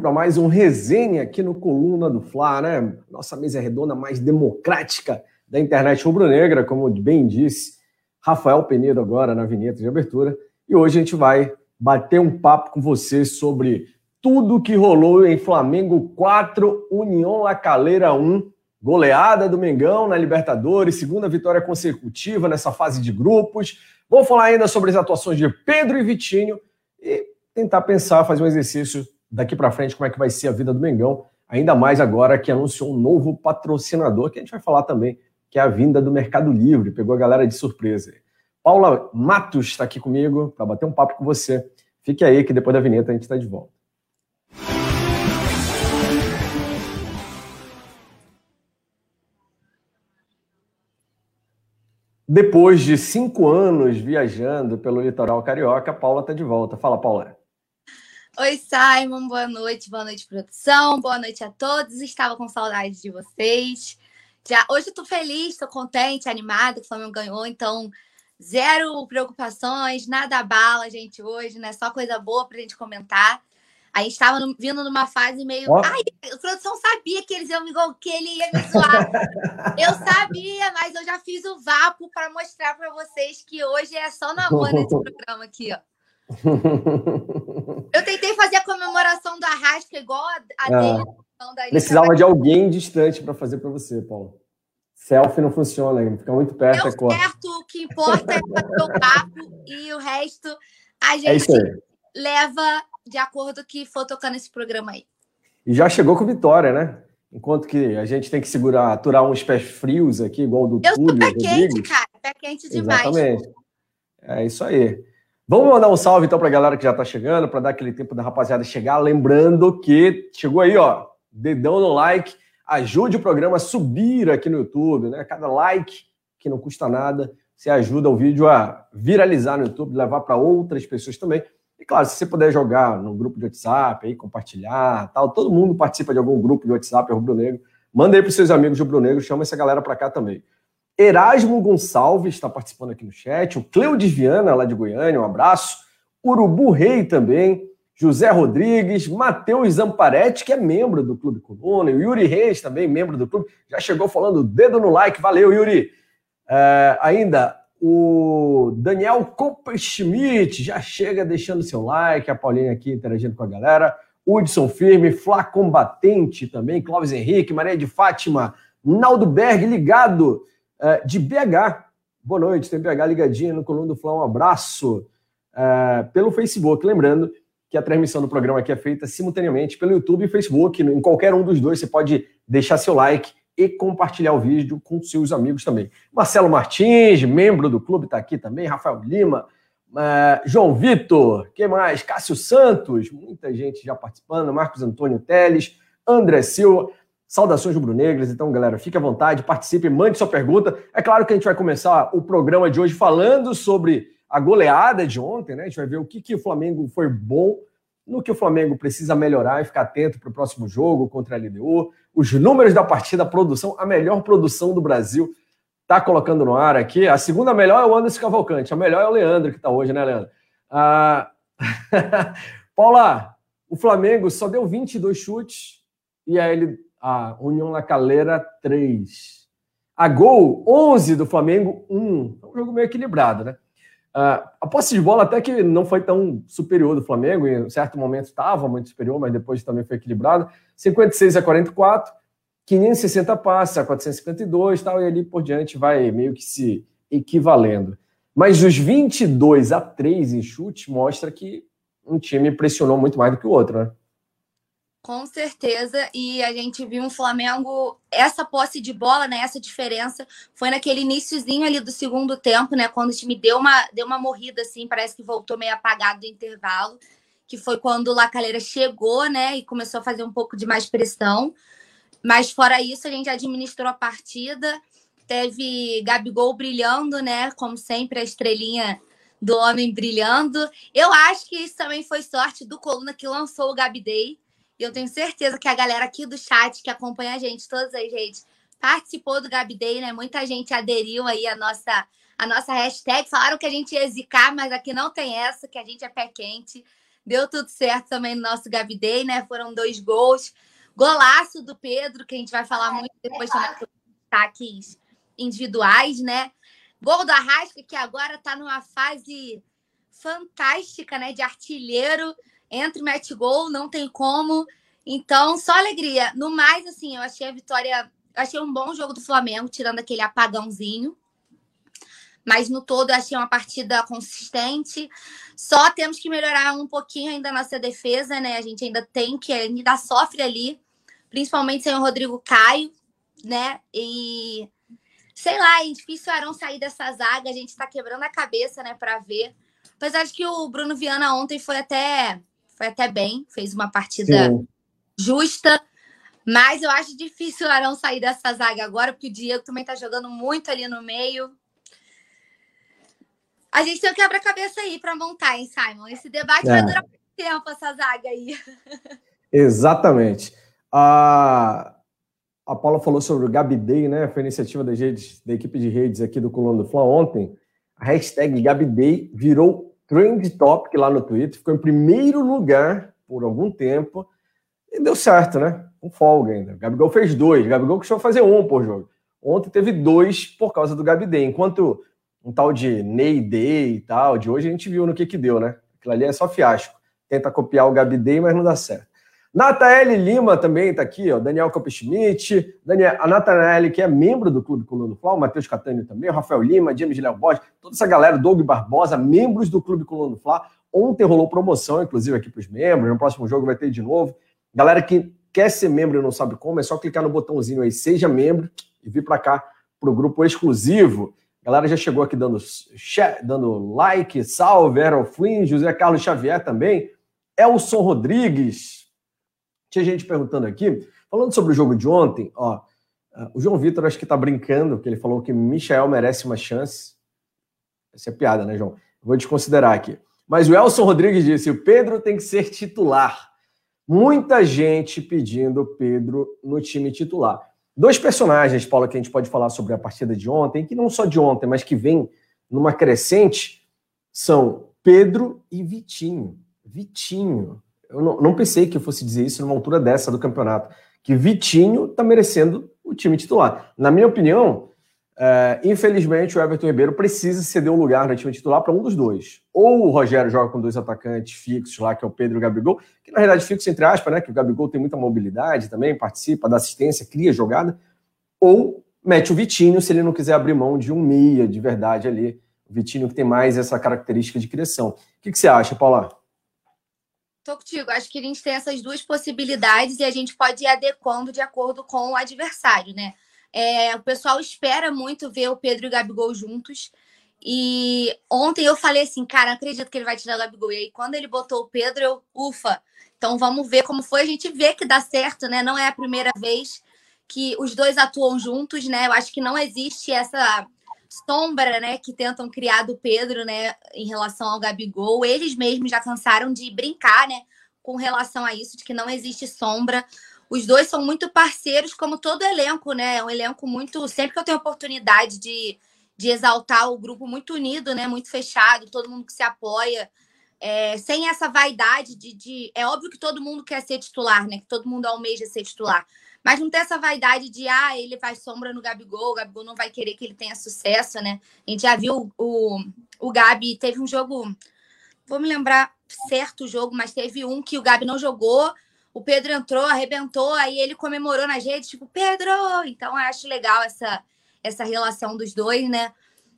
para mais um resenha aqui no Coluna do Fla, né? Nossa mesa redonda mais democrática da internet rubro-negra, como bem disse Rafael Penedo agora na vinheta de abertura. E hoje a gente vai bater um papo com você sobre tudo que rolou em Flamengo 4, União La Calera 1, goleada do Mengão na Libertadores, segunda vitória consecutiva nessa fase de grupos. Vou falar ainda sobre as atuações de Pedro e Vitinho e tentar pensar, fazer um exercício daqui para frente como é que vai ser a vida do Mengão, ainda mais agora que anunciou um novo patrocinador, que a gente vai falar também, que é a vinda do Mercado Livre, pegou a galera de surpresa. Paula Matos está aqui comigo para bater um papo com você. Fique aí que depois da vinheta a gente está de volta. Depois de cinco anos viajando pelo litoral carioca, a Paula está de volta. Fala, Paula. Oi, Simon, boa noite, boa noite, produção, boa noite a todos. Estava com saudade de vocês. Já, hoje eu tô feliz, tô contente, animada, o Flamengo ganhou, então zero preocupações, nada abala, gente, hoje, né? Só coisa boa pra gente comentar. A gente estava vindo numa fase meio. Oh. Ai, a produção sabia que eles iam me que ele ia me zoar. eu sabia, mas eu já fiz o vapo para mostrar para vocês que hoje é só na nesse programa aqui, ó. Tentei fazer a comemoração do Arrasca igual a, a ah, dele. Precisava de alguém distante para fazer para você, Paulo. Selfie não funciona, fica muito perto. Deu é certo, o que importa é fazer o papo e o resto a é gente é leva de acordo que for tocando esse programa aí. E já chegou com vitória, né? Enquanto que a gente tem que segurar, aturar uns pés frios aqui, igual o do Eu Túlio. Eu sou pé quente, cara. Pé quente demais. Exatamente. É isso aí. Vamos mandar um salve então para a galera que já está chegando, para dar aquele tempo da rapaziada chegar. Lembrando que chegou aí, ó, dedão no like, ajude o programa a subir aqui no YouTube, né? Cada like que não custa nada, você ajuda o vídeo a viralizar no YouTube, levar para outras pessoas também. E claro, se você puder jogar no grupo de WhatsApp, aí, compartilhar, tal, todo mundo participa de algum grupo de WhatsApp Rubro Negro. Manda aí para seus amigos Rubro Negro, chama essa galera para cá também. Erasmo Gonçalves está participando aqui no chat. O Cleudes Viana, lá de Goiânia, um abraço. Urubu Rei também. José Rodrigues, Matheus Zamparetti, que é membro do Clube Coluna, e o Yuri Reis, também membro do clube, já chegou falando dedo no like, valeu, Yuri. É, ainda o Daniel Kopperschmidt já chega deixando seu like, a Paulinha aqui interagindo com a galera. Hudson Firme, Flá Combatente também, Clóvis Henrique, Maria de Fátima, Naldo Berg ligado uh, de BH. Boa noite, tem BH ligadinho no Coluna do Flá, um abraço uh, pelo Facebook. Lembrando que a transmissão do programa aqui é feita simultaneamente pelo YouTube e Facebook. Em qualquer um dos dois, você pode deixar seu like e compartilhar o vídeo com seus amigos também. Marcelo Martins, membro do clube, está aqui também. Rafael Lima, uh, João Vitor, quem mais? Cássio Santos, muita gente já participando. Marcos Antônio Teles, André Silva. Saudações rubro-negras, então, galera, fique à vontade, participe, mande sua pergunta. É claro que a gente vai começar o programa de hoje falando sobre a goleada de ontem, né? A gente vai ver o que, que o Flamengo foi bom, no que o Flamengo precisa melhorar e ficar atento para o próximo jogo contra a LDU. Os números da partida, a produção, a melhor produção do Brasil, tá colocando no ar aqui. A segunda melhor é o Anderson Cavalcante, a melhor é o Leandro, que está hoje, né, Leandro? Ah... Paula, o Flamengo só deu 22 chutes e aí ele a União La Calera 3. A gol, 11 do Flamengo, 1. É um jogo meio equilibrado, né? Uh, a posse de bola até que não foi tão superior do Flamengo, em certo momento estava muito superior, mas depois também foi equilibrado. 56 a 44, 560 passes a 452 tal, e ali por diante vai meio que se equivalendo. Mas os 22 a 3 em chute mostra que um time pressionou muito mais do que o outro, né? Com certeza, e a gente viu um Flamengo, essa posse de bola, né, essa diferença, foi naquele iníciozinho ali do segundo tempo, né, quando o time deu uma, deu uma morrida, assim, parece que voltou meio apagado do intervalo, que foi quando o Lacaleira chegou, né, e começou a fazer um pouco de mais pressão, mas fora isso, a gente administrou a partida, teve Gabigol brilhando, né, como sempre, a estrelinha do homem brilhando, eu acho que isso também foi sorte do Coluna que lançou o Gabi Day, e eu tenho certeza que a galera aqui do chat que acompanha a gente, todas as redes, participou do Gabi Day, né? Muita gente aderiu aí a nossa a nossa hashtag. Falaram que a gente ia zicar, mas aqui não tem essa, que a gente é pé quente. Deu tudo certo também no nosso Gabidei, né? Foram dois gols. Golaço do Pedro, que a gente vai falar muito depois também dos ataques individuais, né? Gol do Arrasca, que agora está numa fase fantástica, né? De artilheiro. Entra e mete gol, não tem como. Então, só alegria. No mais, assim, eu achei a vitória. Achei um bom jogo do Flamengo, tirando aquele apagãozinho. Mas no todo, eu achei uma partida consistente. Só temos que melhorar um pouquinho ainda a nossa defesa, né? A gente ainda tem que, ainda sofre ali, principalmente sem o Rodrigo Caio, né? E sei lá, é difícil o Arão sair dessa zaga. A gente tá quebrando a cabeça, né, para ver. Apesar de que o Bruno Viana ontem foi até, foi até bem, fez uma partida Sim. justa. Mas eu acho difícil o Arão sair dessa zaga agora, porque o Diego também tá jogando muito ali no meio. A gente tem um quebra-cabeça aí para montar, hein, Simon? Esse debate é. vai durar muito tempo, essa zaga aí. Exatamente. A, a Paula falou sobre o Gabi Day, né? Foi iniciativa das redes, da equipe de redes aqui do Coluna do Fla ontem. A hashtag Gabi Day virou trend topic lá no Twitter, ficou em primeiro lugar por algum tempo e deu certo, né? Com folga ainda. O Gabigol fez dois, o Gabigol costuma fazer um por jogo. Ontem teve dois por causa do Gabi Day, enquanto um tal de Ney Day e tal, de hoje a gente viu no que que deu, né? Aquilo ali é só fiasco. Tenta copiar o Gabi Day, mas não dá certo. Nataele Lima também está aqui, ó. Daniel Campschmidt, Daniel, a Nataele, que é membro do Clube Coluna do Fla, o Matheus Catani também, o Rafael Lima, James Léo Borges, toda essa galera, Doug Barbosa, membros do Clube Coluna do Fla. Ontem rolou promoção, inclusive, aqui para os membros. No próximo jogo vai ter de novo. Galera que quer ser membro e não sabe como, é só clicar no botãozinho aí, seja membro, e vir para cá para o grupo exclusivo. A galera já chegou aqui dando, dando like, salve, Errol Flynn, José Carlos Xavier também, Elson Rodrigues. Tinha gente perguntando aqui, falando sobre o jogo de ontem, ó, o João Vitor acho que tá brincando, que ele falou que Michael merece uma chance. Essa é piada, né, João? Vou desconsiderar aqui. Mas o Elson Rodrigues disse: o Pedro tem que ser titular. Muita gente pedindo Pedro no time titular. Dois personagens, Paulo, que a gente pode falar sobre a partida de ontem, que não só de ontem, mas que vem numa crescente, são Pedro e Vitinho. Vitinho. Eu não, não pensei que eu fosse dizer isso numa altura dessa do campeonato. Que Vitinho está merecendo o time titular. Na minha opinião, é, infelizmente, o Everton Ribeiro precisa ceder um lugar no time titular para um dos dois. Ou o Rogério joga com dois atacantes fixos lá, que é o Pedro e o Gabigol, que na realidade fixo entre aspas, né? Que o Gabigol tem muita mobilidade também, participa da assistência, cria jogada. Ou mete o Vitinho, se ele não quiser abrir mão de um meia de verdade ali. O Vitinho que tem mais essa característica de criação. O que, que você acha, Paula? Tô contigo. Acho que a gente tem essas duas possibilidades e a gente pode ir adequando de acordo com o adversário, né? É, o pessoal espera muito ver o Pedro e o Gabigol juntos. E ontem eu falei assim, cara, acredito que ele vai tirar o Gabigol. E aí, quando ele botou o Pedro, eu, ufa. Então vamos ver como foi. A gente vê que dá certo, né? Não é a primeira vez que os dois atuam juntos, né? Eu acho que não existe essa sombra, né, que tentam criar do Pedro, né, em relação ao Gabigol. Eles mesmos já cansaram de brincar, né, com relação a isso, de que não existe sombra. Os dois são muito parceiros, como todo elenco, né? É um elenco muito. Sempre que eu tenho oportunidade de, de exaltar o grupo muito unido, né? Muito fechado, todo mundo que se apoia. É, sem essa vaidade de, de, É óbvio que todo mundo quer ser titular, né? Que todo mundo almeja ser titular. Mas não tem essa vaidade de, ah, ele faz sombra no Gabigol, o Gabigol não vai querer que ele tenha sucesso, né? A gente já viu o, o Gabi, teve um jogo, vou me lembrar certo o jogo, mas teve um que o Gabi não jogou, o Pedro entrou, arrebentou, aí ele comemorou nas redes, tipo, Pedro! Então eu acho legal essa, essa relação dos dois, né?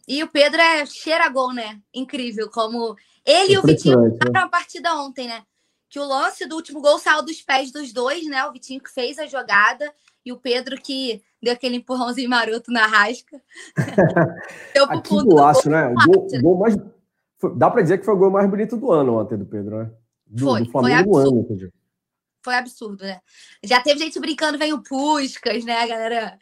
E o Pedro é cheira gol, né? Incrível, como ele e o Vitinho fizeram né? a partida ontem, né? Que o lance do último gol saiu dos pés dos dois, né? O Vitinho que fez a jogada e o Pedro que deu aquele empurrãozinho maroto na rasca. deu pro que golaço, né? O gol, o gol mais... Dá para dizer que foi o gol mais bonito do ano ontem do Pedro, né? Do, foi, do Flamengo foi absurdo. ano, foi absurdo, né? Já teve gente brincando, vem o Puscas, né? A galera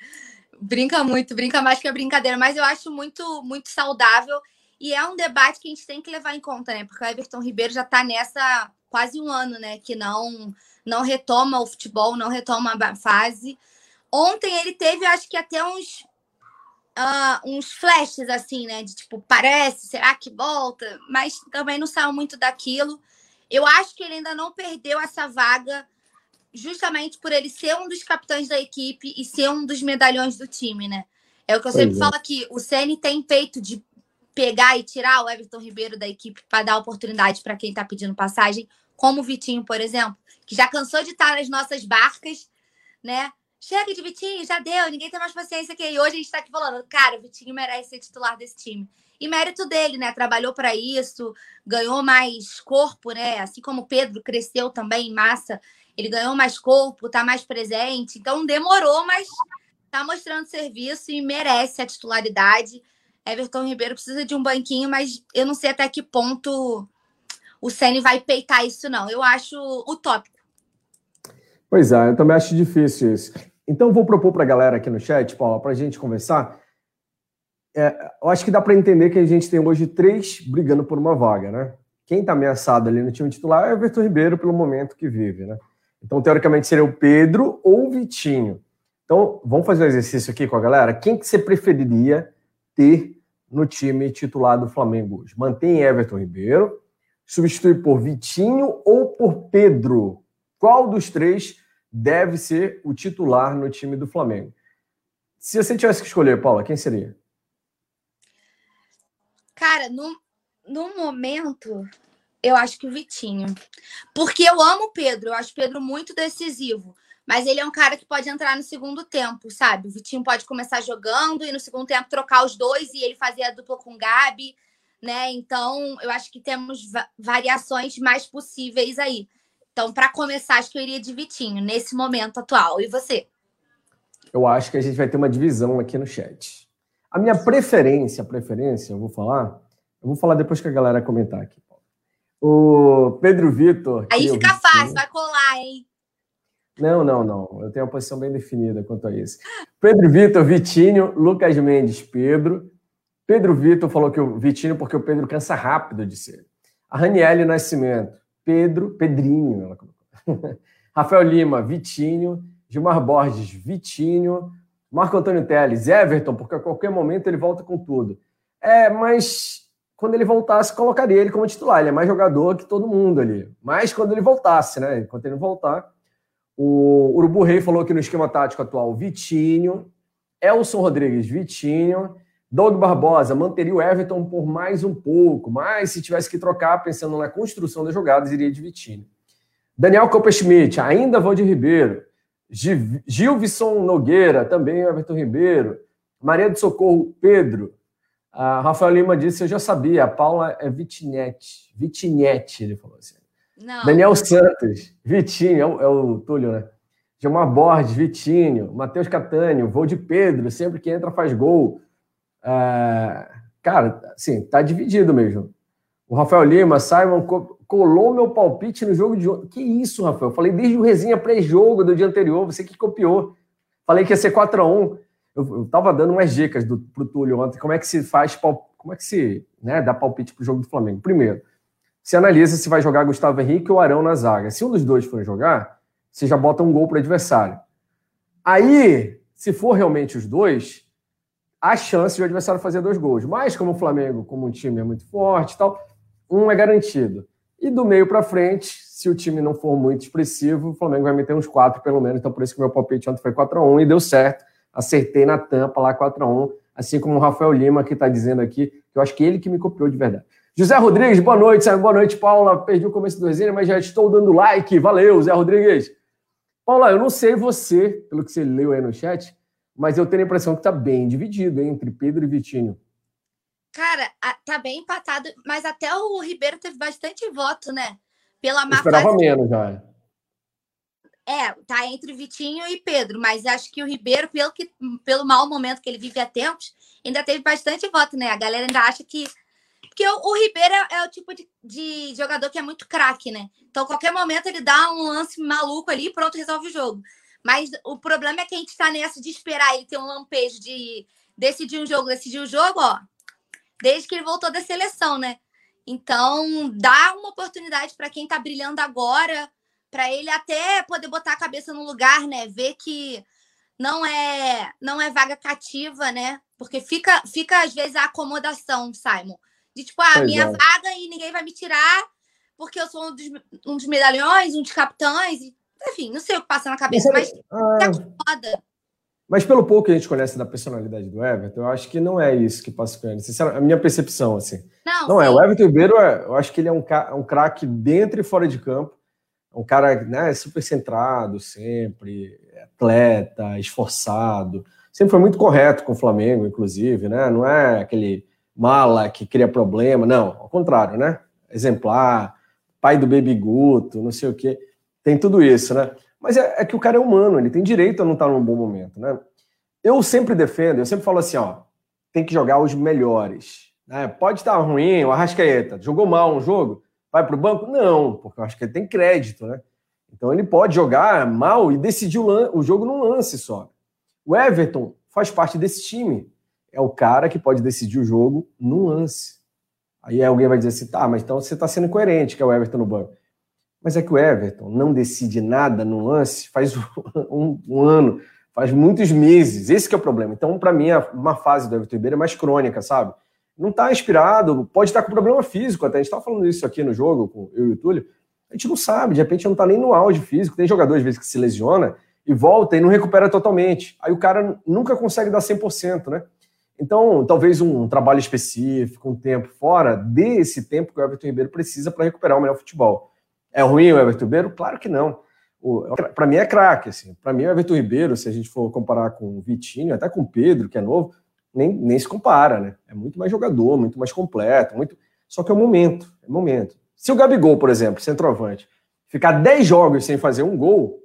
brinca muito, brinca mais que a brincadeira, mas eu acho muito, muito saudável e é um debate que a gente tem que levar em conta, né? Porque o Everton Ribeiro já tá nessa quase um ano, né? Que não, não retoma o futebol, não retoma a fase. Ontem ele teve, acho que até uns, uh, uns flashes, assim, né? De tipo, parece, será que volta? Mas também não saiu muito daquilo. Eu acho que ele ainda não perdeu essa vaga justamente por ele ser um dos capitães da equipe e ser um dos medalhões do time, né? É o que eu sempre é. falo aqui. O Ceni tem peito de pegar e tirar o Everton Ribeiro da equipe para dar oportunidade para quem está pedindo passagem, como o Vitinho, por exemplo, que já cansou de estar nas nossas barcas, né? Chega de Vitinho, já deu, ninguém tem mais paciência que ele. Hoje a gente está aqui falando, cara, o Vitinho merece ser titular desse time. E mérito dele, né? Trabalhou para isso, ganhou mais corpo, né? Assim como o Pedro cresceu também em massa, ele ganhou mais corpo, tá mais presente. Então demorou, mas tá mostrando serviço e merece a titularidade. Everton Ribeiro precisa de um banquinho, mas eu não sei até que ponto o Ceni vai peitar isso, não. Eu acho utópico. Pois é, eu também acho difícil isso. Então, vou propor para a galera aqui no chat, Paula, para a gente conversar. É, eu acho que dá para entender que a gente tem hoje três brigando por uma vaga, né? Quem está ameaçado ali no time titular é o Everton Ribeiro, pelo momento que vive, né? Então, teoricamente, seria o Pedro ou o Vitinho. Então, vamos fazer um exercício aqui com a galera. Quem que você preferiria ter no time titular do Flamengo hoje? Mantém Everton Ribeiro, substitui por Vitinho ou por Pedro? Qual dos três deve ser o titular no time do Flamengo? Se você tivesse que escolher, Paula, quem seria? Cara, no, no momento, eu acho que o Vitinho. Porque eu amo o Pedro, eu acho o Pedro muito decisivo. Mas ele é um cara que pode entrar no segundo tempo, sabe? O Vitinho pode começar jogando e no segundo tempo trocar os dois e ele fazer a dupla com o Gabi, né? Então, eu acho que temos variações mais possíveis aí. Então, para começar, acho que eu iria de Vitinho nesse momento atual. E você? Eu acho que a gente vai ter uma divisão aqui no chat. A minha preferência, preferência, eu vou falar, eu vou falar depois que a galera comentar aqui. O Pedro Vitor. Aí fica fácil, vai colar, hein? Não, não, não. Eu tenho uma posição bem definida quanto a isso. Pedro Vitor, Vitinho, Lucas Mendes, Pedro. Pedro Vitor falou que o Vitinho, porque o Pedro cansa rápido de ser. A Raniele Nascimento, Pedro, Pedrinho, ela colocou. Rafael Lima, Vitinho. Gilmar Borges, Vitinho. Marco Antônio Teles, Everton, porque a qualquer momento ele volta com tudo. É, mas quando ele voltasse, colocaria ele como titular. Ele é mais jogador que todo mundo ali. Mas quando ele voltasse, né? Enquanto ele voltar. O Urubu Rei falou que no esquema tático atual, Vitinho. Elson Rodrigues, Vitinho. Doug Barbosa manteria o Everton por mais um pouco, mas se tivesse que trocar, pensando na construção das jogadas, iria de Vitinho. Daniel Schmidt, ainda vou de Ribeiro. Gilvison Nogueira, também Everton Ribeiro. Maria do Socorro, Pedro. A Rafael Lima disse: Eu já sabia, a Paula é Vitinete. Vitinete, ele falou assim. Não. Daniel Santos, Vitinho, é o, é o Túlio, né? Gilmar Borges, Vitinho. Matheus Catânio, voo de Pedro, sempre que entra faz gol. É, cara, assim, tá dividido mesmo. O Rafael Lima, Simon colou meu palpite no jogo de ontem. Que isso, Rafael? Eu falei desde o resenha pré-jogo do dia anterior, você que copiou. Falei que ia ser 4x1. Eu, eu tava dando umas dicas do, pro Túlio ontem, como é que se faz, como é que se né, dá palpite pro jogo do Flamengo. Primeiro, se analisa se vai jogar Gustavo Henrique ou Arão na zaga. Se um dos dois for jogar, você já bota um gol pro adversário. Aí, se for realmente os dois, a chance de o adversário fazer dois gols. Mas, como o Flamengo, como um time é muito forte tal, um é garantido. E do meio para frente, se o time não for muito expressivo, o Flamengo vai meter uns quatro pelo menos. Então, por isso que meu palpite ontem foi 4x1 e deu certo. Acertei na tampa lá 4x1. Assim como o Rafael Lima, que está dizendo aqui, que eu acho que ele que me copiou de verdade. José Rodrigues, boa noite. Boa noite, Paula. Perdi o começo do resenha, mas já estou dando like. Valeu, Zé Rodrigues. Paula, eu não sei você, pelo que você leu aí no chat, mas eu tenho a impressão que está bem dividido hein, entre Pedro e Vitinho. Cara, tá bem empatado, mas até o Ribeiro teve bastante voto, né? Pela má esperava fase. menos já. É, tá entre Vitinho e Pedro, mas acho que o Ribeiro, pelo, que, pelo mau momento que ele vive há tempos, ainda teve bastante voto, né? A galera ainda acha que. Porque o, o Ribeiro é, é, o tipo de, de jogador que é muito craque, né? Então, a qualquer momento, ele dá um lance maluco ali e pronto, resolve o jogo. Mas o problema é que a gente tá nessa de esperar ele ter um lampejo de decidir um jogo, decidir o jogo, ó, desde que ele voltou da seleção, né? Então, dá uma oportunidade para quem tá brilhando agora, para ele até poder botar a cabeça no lugar, né? Ver que não é não é vaga cativa, né? Porque fica fica às vezes a acomodação, Simon, de tipo, ah, minha é. vaga e ninguém vai me tirar porque eu sou um dos, um dos medalhões, um dos capitães, enfim, não sei o que passa na cabeça, mas, mas ah, foda. Mas pelo pouco que a gente conhece da personalidade do Everton, eu acho que não é isso que passa com ele. Sinceramente, a minha percepção, assim. Não, não é. O Everton Ribeiro, é, eu acho que ele é um, um craque dentro e fora de campo. É um cara né, super centrado sempre, atleta, esforçado. Sempre foi muito correto com o Flamengo, inclusive, né? Não é aquele mala que cria problema, não. Ao contrário, né? Exemplar, pai do Baby Guto, não sei o quê. Tem tudo isso, né? Mas é, é, que o cara é humano, ele tem direito a não estar num bom momento, né? Eu sempre defendo, eu sempre falo assim, ó, tem que jogar os melhores. Né? Pode estar ruim, o Arrascaeta jogou mal um jogo, vai para o banco? Não, porque que ele tem crédito, né? Então ele pode jogar mal e decidir o, o jogo num lance só. O Everton faz parte desse time. É o cara que pode decidir o jogo num lance. Aí alguém vai dizer assim, tá, mas então você está sendo incoerente, que é o Everton no banco. Mas é que o Everton não decide nada no lance faz um, um ano, faz muitos meses. Esse é o problema. Então, para mim, uma fase do Everton Ribeiro é mais crônica, sabe? Não está inspirado, pode estar com problema físico. Até a gente estava falando isso aqui no jogo, com eu e o Túlio. A gente não sabe, de repente não está nem no auge físico. Tem jogador, às vezes, que se lesiona e volta e não recupera totalmente. Aí o cara nunca consegue dar 100%, né? Então, talvez um trabalho específico, um tempo fora, dê esse tempo que o Everton Ribeiro precisa para recuperar o melhor futebol. É ruim o Everton Ribeiro? Claro que não. Para mim é craque. Assim. Para mim, o Everton Ribeiro, se a gente for comparar com o Vitinho, até com o Pedro, que é novo, nem, nem se compara, né? É muito mais jogador, muito mais completo, muito. Só que é o momento, é o momento. Se o Gabigol, por exemplo, centroavante, ficar 10 jogos sem fazer um gol,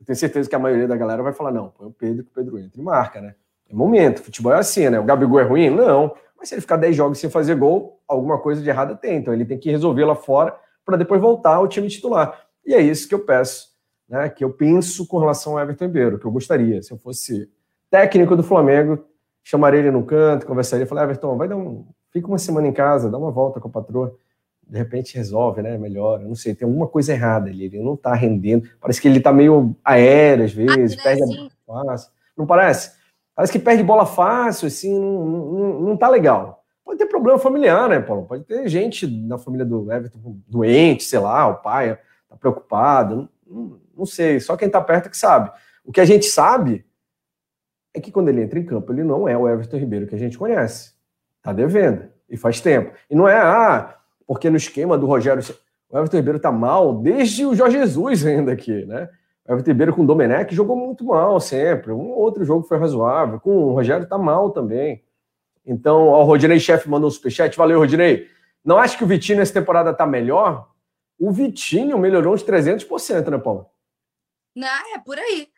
eu tenho certeza que a maioria da galera vai falar: não, põe o Pedro que o Pedro entra e marca, né? É momento. Futebol é assim, né? O Gabigol é ruim? Não. Mas se ele ficar 10 jogos sem fazer gol, alguma coisa de errado tem. Então ele tem que resolver lá fora para depois voltar ao time titular. E é isso que eu peço, né, que eu penso com relação ao Everton Ribeiro, que eu gostaria. Se eu fosse técnico do Flamengo, chamaria ele no canto, conversaria, falaria, Everton, vai dar um. Fica uma semana em casa, dá uma volta com a patroa. De repente resolve, né? Melhor. Eu não sei, tem alguma coisa errada ali. Ele não tá rendendo. Parece que ele tá meio aéreo às vezes, ah, perde a bola fácil. Não parece? Parece que perde bola fácil, assim, não, não, não tá legal. Pode ter problema familiar, né, Paulo? Pode ter gente na família do Everton doente, sei lá, o pai tá preocupado, não, não sei, só quem tá perto que sabe. O que a gente sabe é que quando ele entra em campo, ele não é o Everton Ribeiro que a gente conhece. Tá devendo, e faz tempo. E não é, ah, porque no esquema do Rogério, o Everton Ribeiro tá mal desde o Jorge Jesus ainda aqui, né? O Everton Ribeiro com o Domenech jogou muito mal sempre. Um outro jogo foi razoável. Com o Rogério tá mal também. Então, ó, o Rodinei Chefe mandou um superchat. Valeu, Rodinei. Não acho que o Vitinho nessa temporada está melhor? O Vitinho melhorou uns 300%, né, Paulo? Não, é por aí.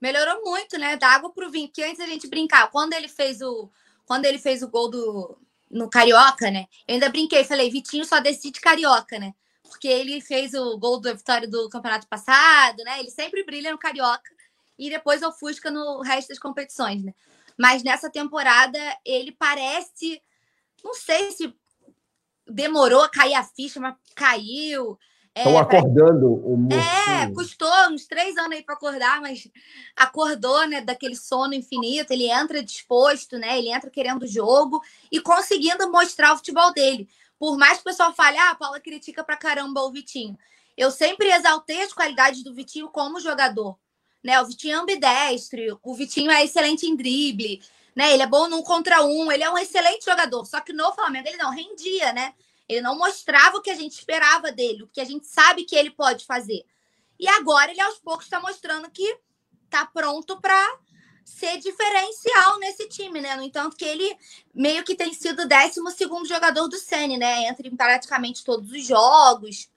Melhorou muito, né? Da água pro vinho. Que antes a gente brincava. Quando ele fez o, quando ele fez o gol do, no Carioca, né? Eu ainda brinquei. Falei, Vitinho só decide Carioca, né? Porque ele fez o gol da vitória do campeonato passado, né? Ele sempre brilha no Carioca. E depois ofusca no resto das competições, né? Mas nessa temporada ele parece. Não sei se demorou a cair a ficha, mas caiu. Estão é, acordando o mocinho. É, custou uns três anos aí para acordar, mas acordou, né, daquele sono infinito. Ele entra disposto, né? Ele entra querendo o jogo e conseguindo mostrar o futebol dele. Por mais que o pessoal fale, ah, a Paula critica pra caramba o Vitinho. Eu sempre exaltei as qualidades do Vitinho como jogador né? O Vitinho é ambidestre, o Vitinho é excelente em drible, né? Ele é bom num contra um, ele é um excelente jogador. Só que no Flamengo ele não rendia, né? Ele não mostrava o que a gente esperava dele, o que a gente sabe que ele pode fazer. E agora ele aos poucos está mostrando que está pronto para ser diferencial nesse time, né? No entanto, que ele meio que tem sido o 12 jogador do Sene, né? Entre praticamente todos os jogos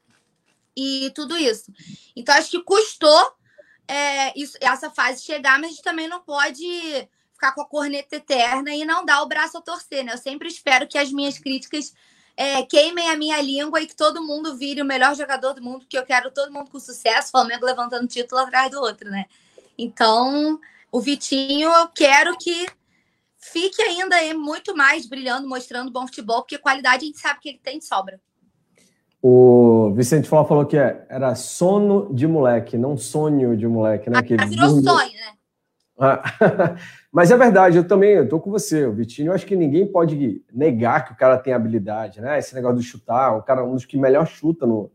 e tudo isso. Então, acho que custou é, isso, essa fase chegar, mas a gente também não pode ficar com a corneta eterna e não dar o braço a torcer, né? Eu sempre espero que as minhas críticas é, queimem a minha língua e que todo mundo vire o melhor jogador do mundo, porque eu quero todo mundo com sucesso, Flamengo levantando título atrás do outro, né? Então, o Vitinho, eu quero que fique ainda muito mais brilhando, mostrando bom futebol, porque qualidade a gente sabe que ele tem de sobra. O Vicente Flá falou que é, era sono de moleque, não sonho de moleque, né? Que virou sonho, né? Ah, mas é verdade, eu também estou com você, o Vitinho. Eu acho que ninguém pode negar que o cara tem habilidade, né? Esse negócio de chutar, o cara é um dos que melhor chuta no,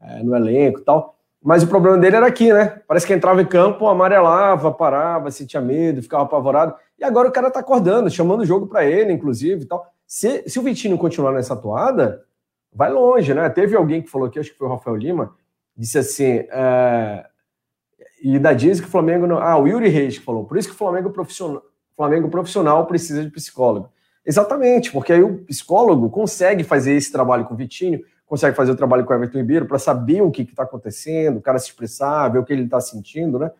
é, no elenco e tal. Mas o problema dele era aqui, né? Parece que entrava em campo, amarelava, parava, sentia medo, ficava apavorado. E agora o cara tá acordando, chamando o jogo para ele, inclusive e tal. Se, se o Vitinho continuar nessa toada, vai longe, né? Teve alguém que falou aqui, acho que foi o Rafael Lima, disse assim. É... E da diz que o Flamengo. Não... Ah, o Yuri Reis que falou. Por isso que o Flamengo profissional, Flamengo profissional precisa de psicólogo. Exatamente, porque aí o psicólogo consegue fazer esse trabalho com o Vitinho, consegue fazer o trabalho com o Everton Ribeiro para saber o que está acontecendo, o cara se expressar, ver o que ele está sentindo, né?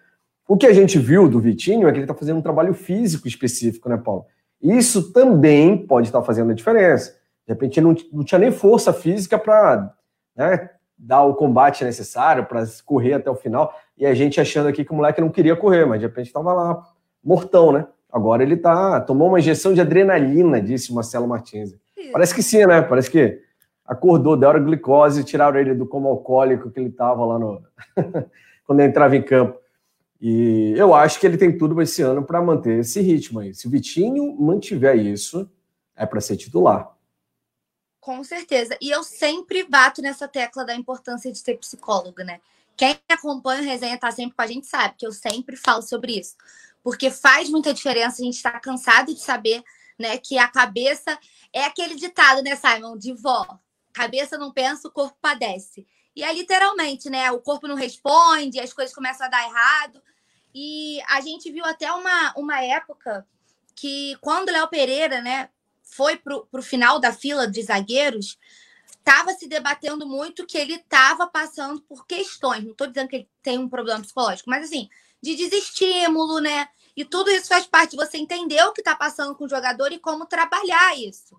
O que a gente viu do Vitinho é que ele está fazendo um trabalho físico específico, né, Paulo? Isso também pode estar tá fazendo a diferença. De repente, não, não tinha nem força física para né, dar o combate necessário, para correr até o final. E a gente achando aqui que o moleque não queria correr, mas de repente estava lá, mortão, né? Agora ele tá. Tomou uma injeção de adrenalina, disse Marcelo Martins. Parece que sim, né? Parece que acordou, deram glicose, tiraram ele do coma alcoólico que ele estava lá no. quando ele entrava em campo. E eu acho que ele tem tudo esse ano para manter esse ritmo aí. Se o Vitinho mantiver isso, é para ser titular. Com certeza. E eu sempre bato nessa tecla da importância de ter psicólogo, né? Quem acompanha o resenha tá sempre com a gente sabe que eu sempre falo sobre isso. Porque faz muita diferença, a gente está cansado de saber, né, que a cabeça é aquele ditado, né, Simon, de vó cabeça não pensa, o corpo padece. E é literalmente, né? O corpo não responde, as coisas começam a dar errado. E a gente viu até uma, uma época que, quando Léo Pereira, né, foi pro, pro final da fila de zagueiros, estava se debatendo muito que ele estava passando por questões. Não estou dizendo que ele tem um problema psicológico, mas assim, de desestímulo, né? E tudo isso faz parte de você entender o que está passando com o jogador e como trabalhar isso.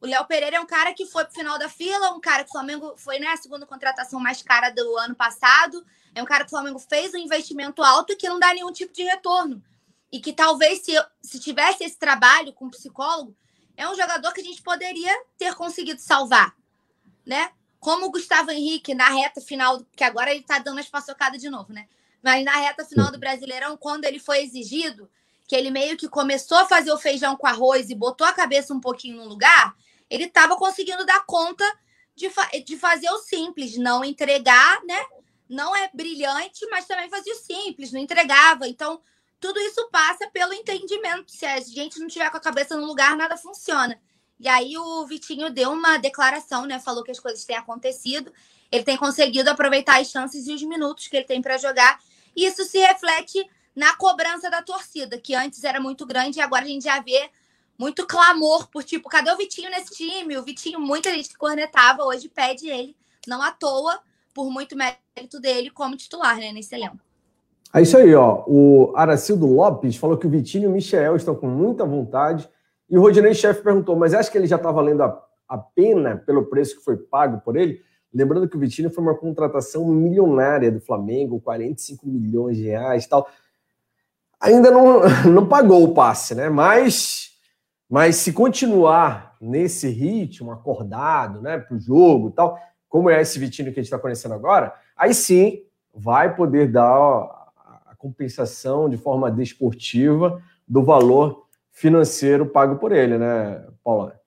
O Léo Pereira é um cara que foi pro final da fila, um cara que o Flamengo foi né, a segunda contratação mais cara do ano passado. É um cara que o Flamengo fez um investimento alto e que não dá nenhum tipo de retorno. E que talvez, se, se tivesse esse trabalho com psicólogo, é um jogador que a gente poderia ter conseguido salvar. Né? Como o Gustavo Henrique, na reta final, que agora ele tá dando as paçocadas de novo, né? Mas na reta final do Brasileirão, quando ele foi exigido, que ele meio que começou a fazer o feijão com arroz e botou a cabeça um pouquinho no lugar, ele estava conseguindo dar conta de, fa de fazer o simples, não entregar, né? Não é brilhante, mas também fazia o simples, não entregava. Então, tudo isso passa pelo entendimento. Se a gente não tiver com a cabeça no lugar, nada funciona. E aí o Vitinho deu uma declaração, né? Falou que as coisas têm acontecido. Ele tem conseguido aproveitar as chances e os minutos que ele tem para jogar. E isso se reflete na cobrança da torcida, que antes era muito grande e agora a gente já vê muito clamor por tipo, cadê o Vitinho nesse time? O Vitinho, muita gente que cornetava, hoje pede ele, não à toa, por muito mérito dele como titular, né, nesse elenco. É isso aí, ó. O Aracildo Lopes falou que o Vitinho e o Michel estão com muita vontade. E o Rodinei Chefe perguntou, mas acha que ele já está valendo a, a pena pelo preço que foi pago por ele? Lembrando que o Vitinho foi uma contratação milionária do Flamengo, 45 milhões de reais tal. Ainda não, não pagou o passe, né? Mas mas se continuar nesse ritmo, acordado, né, para o jogo e tal, como é esse Vitinho que a gente está conhecendo agora, aí sim vai poder dar compensação de forma desportiva do valor financeiro pago por ele, né, Paula?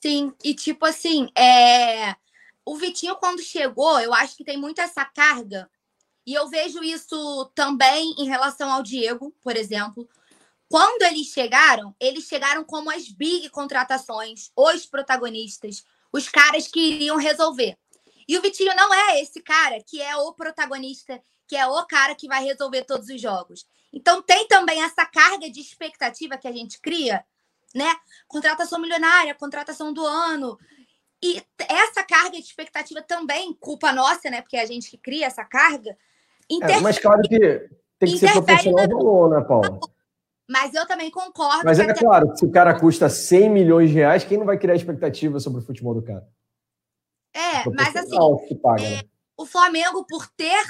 Sim, e tipo assim, é... o Vitinho, quando chegou, eu acho que tem muito essa carga, e eu vejo isso também em relação ao Diego, por exemplo. Quando eles chegaram, eles chegaram como as big contratações, os protagonistas, os caras que iriam resolver. E o Vitinho não é esse cara que é o protagonista, que é o cara que vai resolver todos os jogos. Então tem também essa carga de expectativa que a gente cria, né? Contratação milionária, contratação do ano. E essa carga de expectativa também, culpa nossa, né? Porque é a gente que cria essa carga. É, mas claro que tem que ser proporcional ao valor, né, Paulo? Mas eu também concordo. Mas é até... claro, se o cara custa 100 milhões de reais, quem não vai criar expectativa sobre o futebol do cara? É, mas assim, paga, é, né? o Flamengo, por ter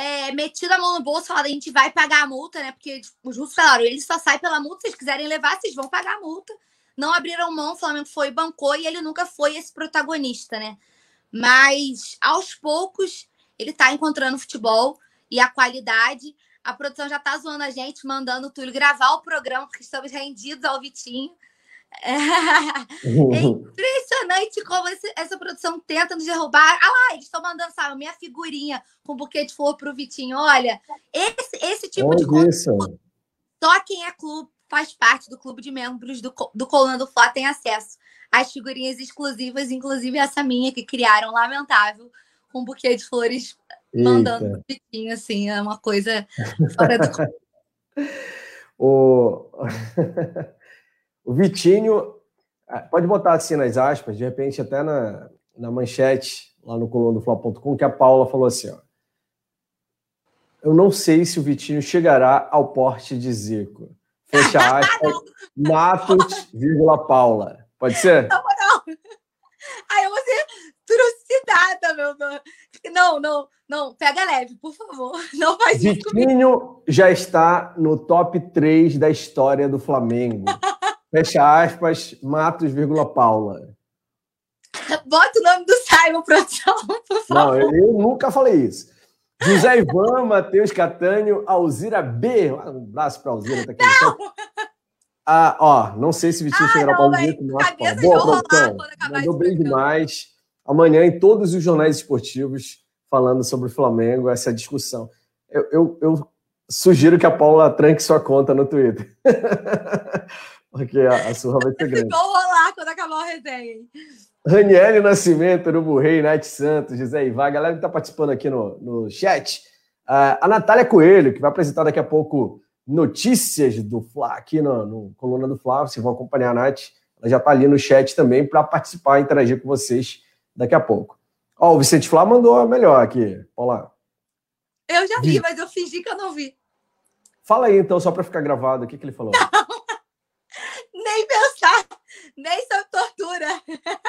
é, metido a mão no bolso, falado, a gente vai pagar a multa, né? Porque tipo, os russos falaram, ele só sai pela multa, se vocês quiserem levar, vocês vão pagar a multa. Não abriram mão, o Flamengo foi bancou e ele nunca foi esse protagonista, né? Mas aos poucos ele tá encontrando futebol e a qualidade A produção já tá zoando a gente, mandando o Túlio gravar o programa, porque estamos rendidos ao Vitinho. É, impressionante como esse, essa produção tenta nos derrubar. Ah lá, eles estão mandando, sabe, minha figurinha com buquê de flor pro Vitinho. Olha, esse, esse tipo de coisa. Só quem é clube, faz parte do clube de membros do, do Coluna do Fla tem acesso às figurinhas exclusivas, inclusive essa minha que criaram, lamentável, com um buquê de flores Eita. mandando pro Vitinho, assim, é uma coisa fora do. o... o Vitinho, ah, pode botar assim nas aspas, de repente até na, na manchete, lá no coluna do Fla.com, que a Paula falou assim: ó, Eu não sei se o Vitinho chegará ao porte de Zico. Fecha aspas, Matos, vírgula Paula. Pode ser? Não, não. Aí eu vou ser trucidada, meu nome. Não, não, não. Pega leve, por favor. Não faz isso Vitinho já está no top 3 da história do Flamengo. Fecha aspas, Matos, vírgula Paula. Bota o nome do Simon, produção, por favor. Não, eu nunca falei isso. José Ivan, Matheus Catânio, Alzira B. Um abraço para Alzira. Tá aqui não! Ah, ó, não sei se Vitinho ah, chegará para o Zico. Boa, produção. Mandou bem demais. Amanhã em todos os jornais esportivos falando sobre o Flamengo, essa discussão. Eu, eu, eu sugiro que a Paula tranque sua conta no Twitter. Porque a, a surra vai ser grande. Vou rolar quando acabar o resenha. Raniele Nascimento, Urubu Rei, Nath Santos, José Ivar, a galera que está participando aqui no, no chat. Uh, a Natália Coelho, que vai apresentar daqui a pouco notícias do Fla aqui no, no Coluna do Fla. Vocês vão acompanhar a Nath. Ela já está ali no chat também para participar e interagir com vocês daqui a pouco. Ó, o Vicente Flá mandou a melhor aqui. Olá. Eu já vi, mas eu fingi que eu não vi. Fala aí, então, só para ficar gravado, o que, que ele falou? Não. Nem pensar, nem sob tortura.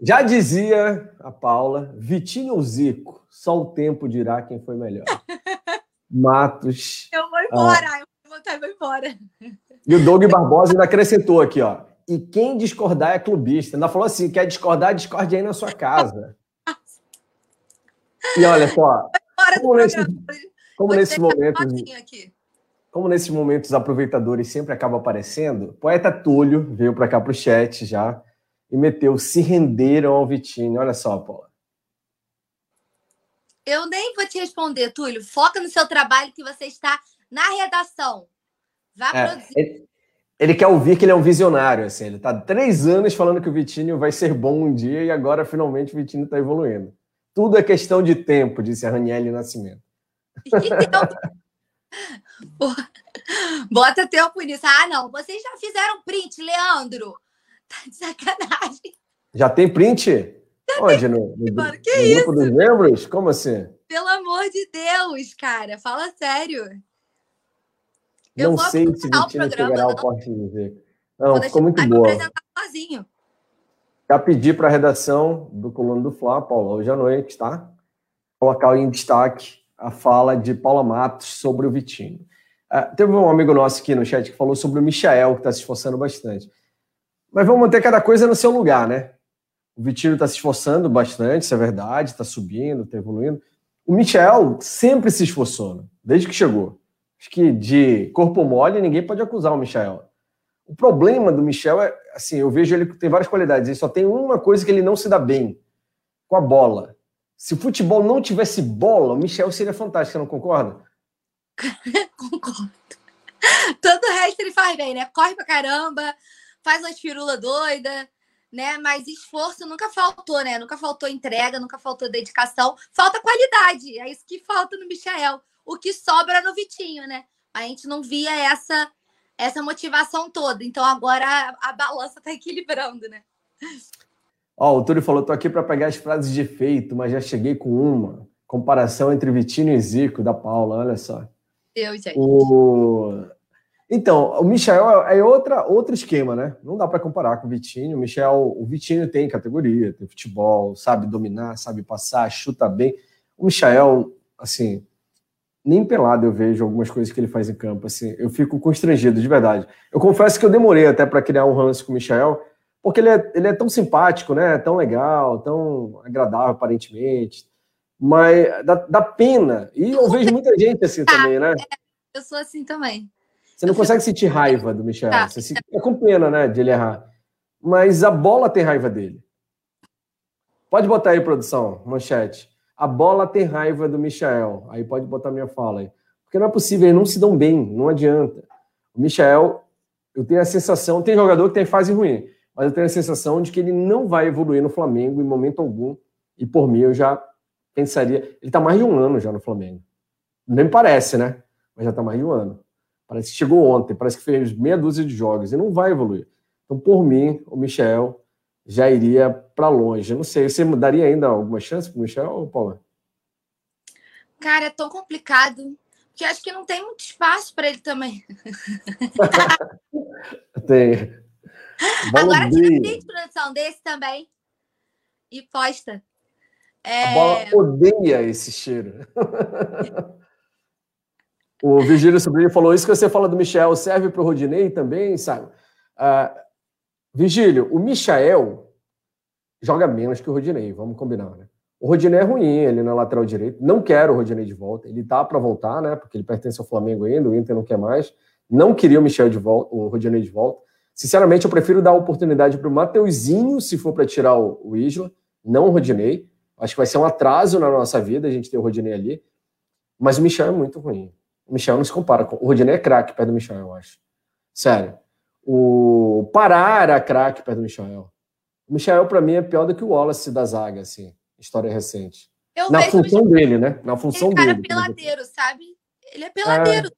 Já dizia a Paula, Vitinho ou Zico, só o tempo dirá quem foi melhor. Matos. Eu vou embora, ah, eu vou voltar e vou embora. E o Doug Barbosa ainda acrescentou aqui, ó. E quem discordar é clubista. Ainda falou assim: quer discordar, discorde aí na sua casa. e olha só. Como, nesse, como nesses momentos. Como nesses momentos aproveitadores sempre acaba aparecendo, poeta Túlio veio para cá para o chat já e meteu se renderam ao Vitinho. Olha só, Paula. Eu nem vou te responder, Túlio. Foca no seu trabalho que você está na redação. Vá é, produzir. Ele, ele, quer ouvir que ele é um visionário, assim. Ele está três anos falando que o Vitinho vai ser bom um dia e agora finalmente o Vitinho está evoluindo. Tudo é questão de tempo, disse a Raniele Nascimento. Bota tempo nisso. Ah, não. Vocês já fizeram print, Leandro. Tá de sacanagem. Já tem print? Já Onde? Tem... No, no, Mano, que no isso? grupo dos membros? Como assim? Pelo amor de Deus, cara. Fala sério. Eu não sei se o time chegará ao de ver. Não, ficou muito boa. sozinho. Já pedi para a redação do Coluna do Fla, Paula, hoje à noite, tá? Colocar em destaque a fala de Paula Matos sobre o Vitinho. Uh, teve um amigo nosso aqui no chat que falou sobre o Michael, que está se esforçando bastante. Mas vamos manter cada coisa no seu lugar, né? O Vitinho está se esforçando bastante, isso é verdade, está subindo, está evoluindo. O Michel sempre se esforçou, né? desde que chegou. Acho que de corpo mole ninguém pode acusar o Michel. O problema do Michel é, assim, eu vejo ele tem várias qualidades, ele só tem uma coisa que ele não se dá bem, com a bola. Se o futebol não tivesse bola, o Michel seria fantástico, não concorda? Concordo. Todo o resto ele faz bem, né? Corre pra caramba, faz umas firulas doida, né? Mas esforço nunca faltou, né? Nunca faltou entrega, nunca faltou dedicação. Falta qualidade. É isso que falta no Michael. O que sobra no Vitinho, né? A gente não via essa essa motivação toda. Então agora a, a balança tá equilibrando, né? Ó, oh, o Túlio falou: tô aqui para pegar as frases de efeito, mas já cheguei com uma. Comparação entre Vitinho e Zico, da Paula, olha só. Eu, gente. O... Então, o Michel é outra, outro esquema, né? Não dá para comparar com o Vitinho. O Michel, o Vitinho tem categoria, tem futebol, sabe dominar, sabe passar, chuta bem. O Michel, assim, nem pelado eu vejo algumas coisas que ele faz em campo, assim. Eu fico constrangido, de verdade. Eu confesso que eu demorei até para criar um ranço com o Michel, porque ele é, ele é tão simpático, né? Tão legal, tão agradável aparentemente. Mas dá, dá pena. E eu vejo muita gente assim tá, também, né? É, eu sou assim também. Você não consegue sentir raiva do Michel. Tá. Você fica com pena, né, de ele errar. Mas a bola tem raiva dele. Pode botar aí, produção, manchete. A bola tem raiva do Michel. Aí pode botar minha fala aí. Porque não é possível, eles não se dão bem, não adianta. O Michel, eu tenho a sensação, tem jogador que tem fase ruim, mas eu tenho a sensação de que ele não vai evoluir no Flamengo em momento algum. E por mim, eu já pensaria. Ele está mais de um ano já no Flamengo. Nem parece, né? Mas já está mais de um ano. Parece que chegou ontem, parece que fez meia dúzia de jogos e não vai evoluir. Então, por mim, o Michel já iria para longe. Eu não sei, você daria ainda alguma chance para o Michel ou Paula? Cara, é tão complicado. Porque acho que não tem muito espaço para ele também. tem. Agora tira de produção desse também. E posta. É... A bola odeia esse cheiro. o Virgílio Sobrinho falou isso que você fala do Michel serve para o Rodinei também, sabe? Uh, Virgílio, o Michael joga menos que o Rodinei, vamos combinar, né? O Rodinei é ruim, ele na lateral direito. Não quero o Rodinei de volta. Ele tá para voltar, né? Porque ele pertence ao Flamengo ainda, o Inter não quer mais. Não queria o Michel de volta, o Rodinei de volta. Sinceramente, eu prefiro dar oportunidade para o Mateuzinho, se for para tirar o, o Isla, não o Rodinei. Acho que vai ser um atraso na nossa vida a gente ter o Rodinei ali. Mas o Michel é muito ruim. O Michel não se compara com. O Rodinei é craque perto do Michel, eu acho. Sério. O Pará era craque perto do Michel. O Michel, para mim, é pior do que o Wallace da zaga, assim história recente. Eu Na função dele, né? Na função ele é cara dele. peladeiro, sabe? Ele é peladeiro. É...